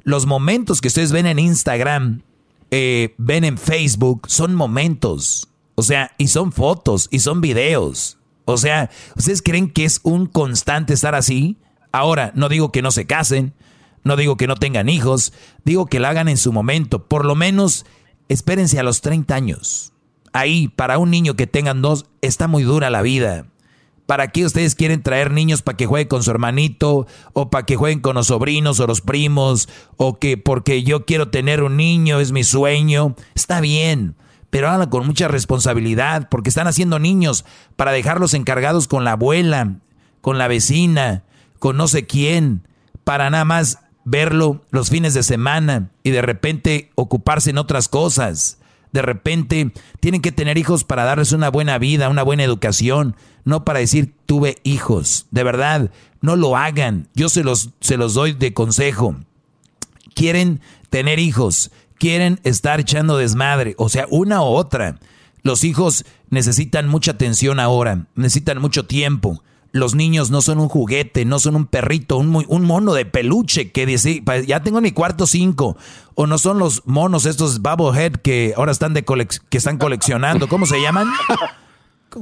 los momentos que ustedes ven en Instagram, eh, ven en Facebook, son momentos. O sea, y son fotos, y son videos. O sea, ¿ustedes creen que es un constante estar así? Ahora, no digo que no se casen, no digo que no tengan hijos, digo que lo hagan en su momento. Por lo menos, espérense a los 30 años ahí para un niño que tengan dos está muy dura la vida. ¿Para qué ustedes quieren traer niños para que jueguen con su hermanito o para que jueguen con los sobrinos o los primos o que porque yo quiero tener un niño es mi sueño? Está bien, pero háganlo con mucha responsabilidad porque están haciendo niños para dejarlos encargados con la abuela, con la vecina, con no sé quién, para nada más verlo los fines de semana y de repente ocuparse en otras cosas de repente tienen que tener hijos para darles una buena vida, una buena educación, no para decir tuve hijos. De verdad, no lo hagan. Yo se los, se los doy de consejo. Quieren tener hijos, quieren estar echando desmadre, o sea, una u otra. Los hijos necesitan mucha atención ahora, necesitan mucho tiempo los niños no son un juguete, no son un perrito, un, un mono de peluche que dice, ya tengo mi cuarto cinco. O no son los monos estos Bubblehead que ahora están de que están coleccionando. ¿Cómo se llaman?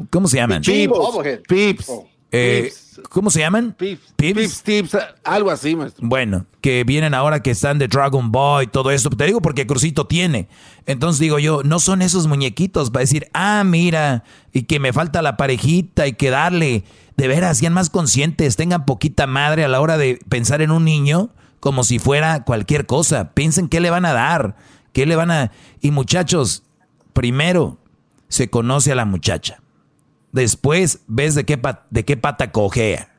¿Cómo, se llaman? Pips. Pips. Eh, ¿Cómo se llaman? Pips. Pips. Pips, algo así, maestro. Bueno, que vienen ahora que están de Dragon Ball y todo eso. Te digo porque Crucito tiene. Entonces digo yo, no son esos muñequitos para decir, ah, mira, y que me falta la parejita y que darle de veras, sean más conscientes, tengan poquita madre a la hora de pensar en un niño como si fuera cualquier cosa. Piensen qué le van a dar, qué le van a... Y muchachos, primero se conoce a la muchacha. Después ves de qué, de qué pata cojea.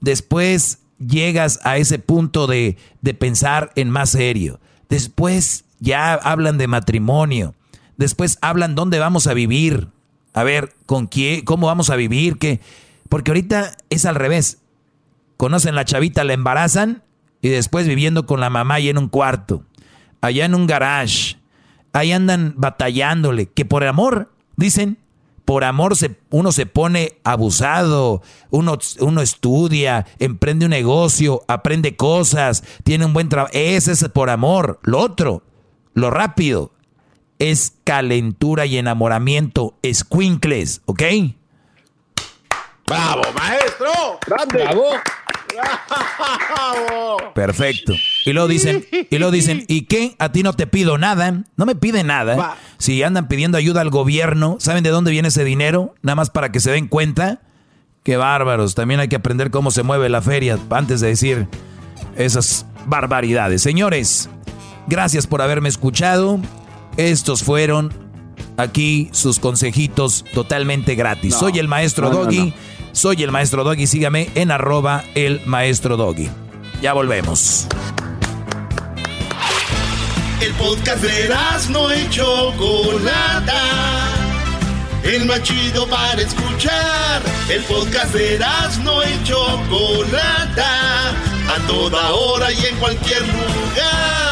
Después llegas a ese punto de, de pensar en más serio. Después ya hablan de matrimonio. Después hablan dónde vamos a vivir. A ver, con quién, cómo vamos a vivir, qué porque ahorita es al revés. Conocen la chavita, la embarazan y después viviendo con la mamá y en un cuarto, allá en un garage. Ahí andan batallándole, que por amor, dicen, por amor se, uno se pone abusado, uno, uno estudia, emprende un negocio, aprende cosas, tiene un buen trabajo. Ese es por amor. Lo otro, lo rápido, es calentura y enamoramiento, escuincles, ¿ok? ¡Bravo, maestro! ¡Grande! ¡Bravo! Perfecto. Y lo dicen, y lo dicen, ¿y qué? A ti no te pido nada. No me pide nada. Si andan pidiendo ayuda al gobierno, ¿saben de dónde viene ese dinero? Nada más para que se den cuenta. Qué bárbaros. También hay que aprender cómo se mueve la feria antes de decir esas barbaridades. Señores, gracias por haberme escuchado. Estos fueron aquí sus consejitos totalmente gratis. Soy el maestro Doggy. Soy el maestro Doggy. Sígame en arroba el maestro Doggy. Ya volvemos. El podcast de no y Chocolata. El más chido para escuchar. El podcast de no y Chocolata. A toda hora y en cualquier lugar.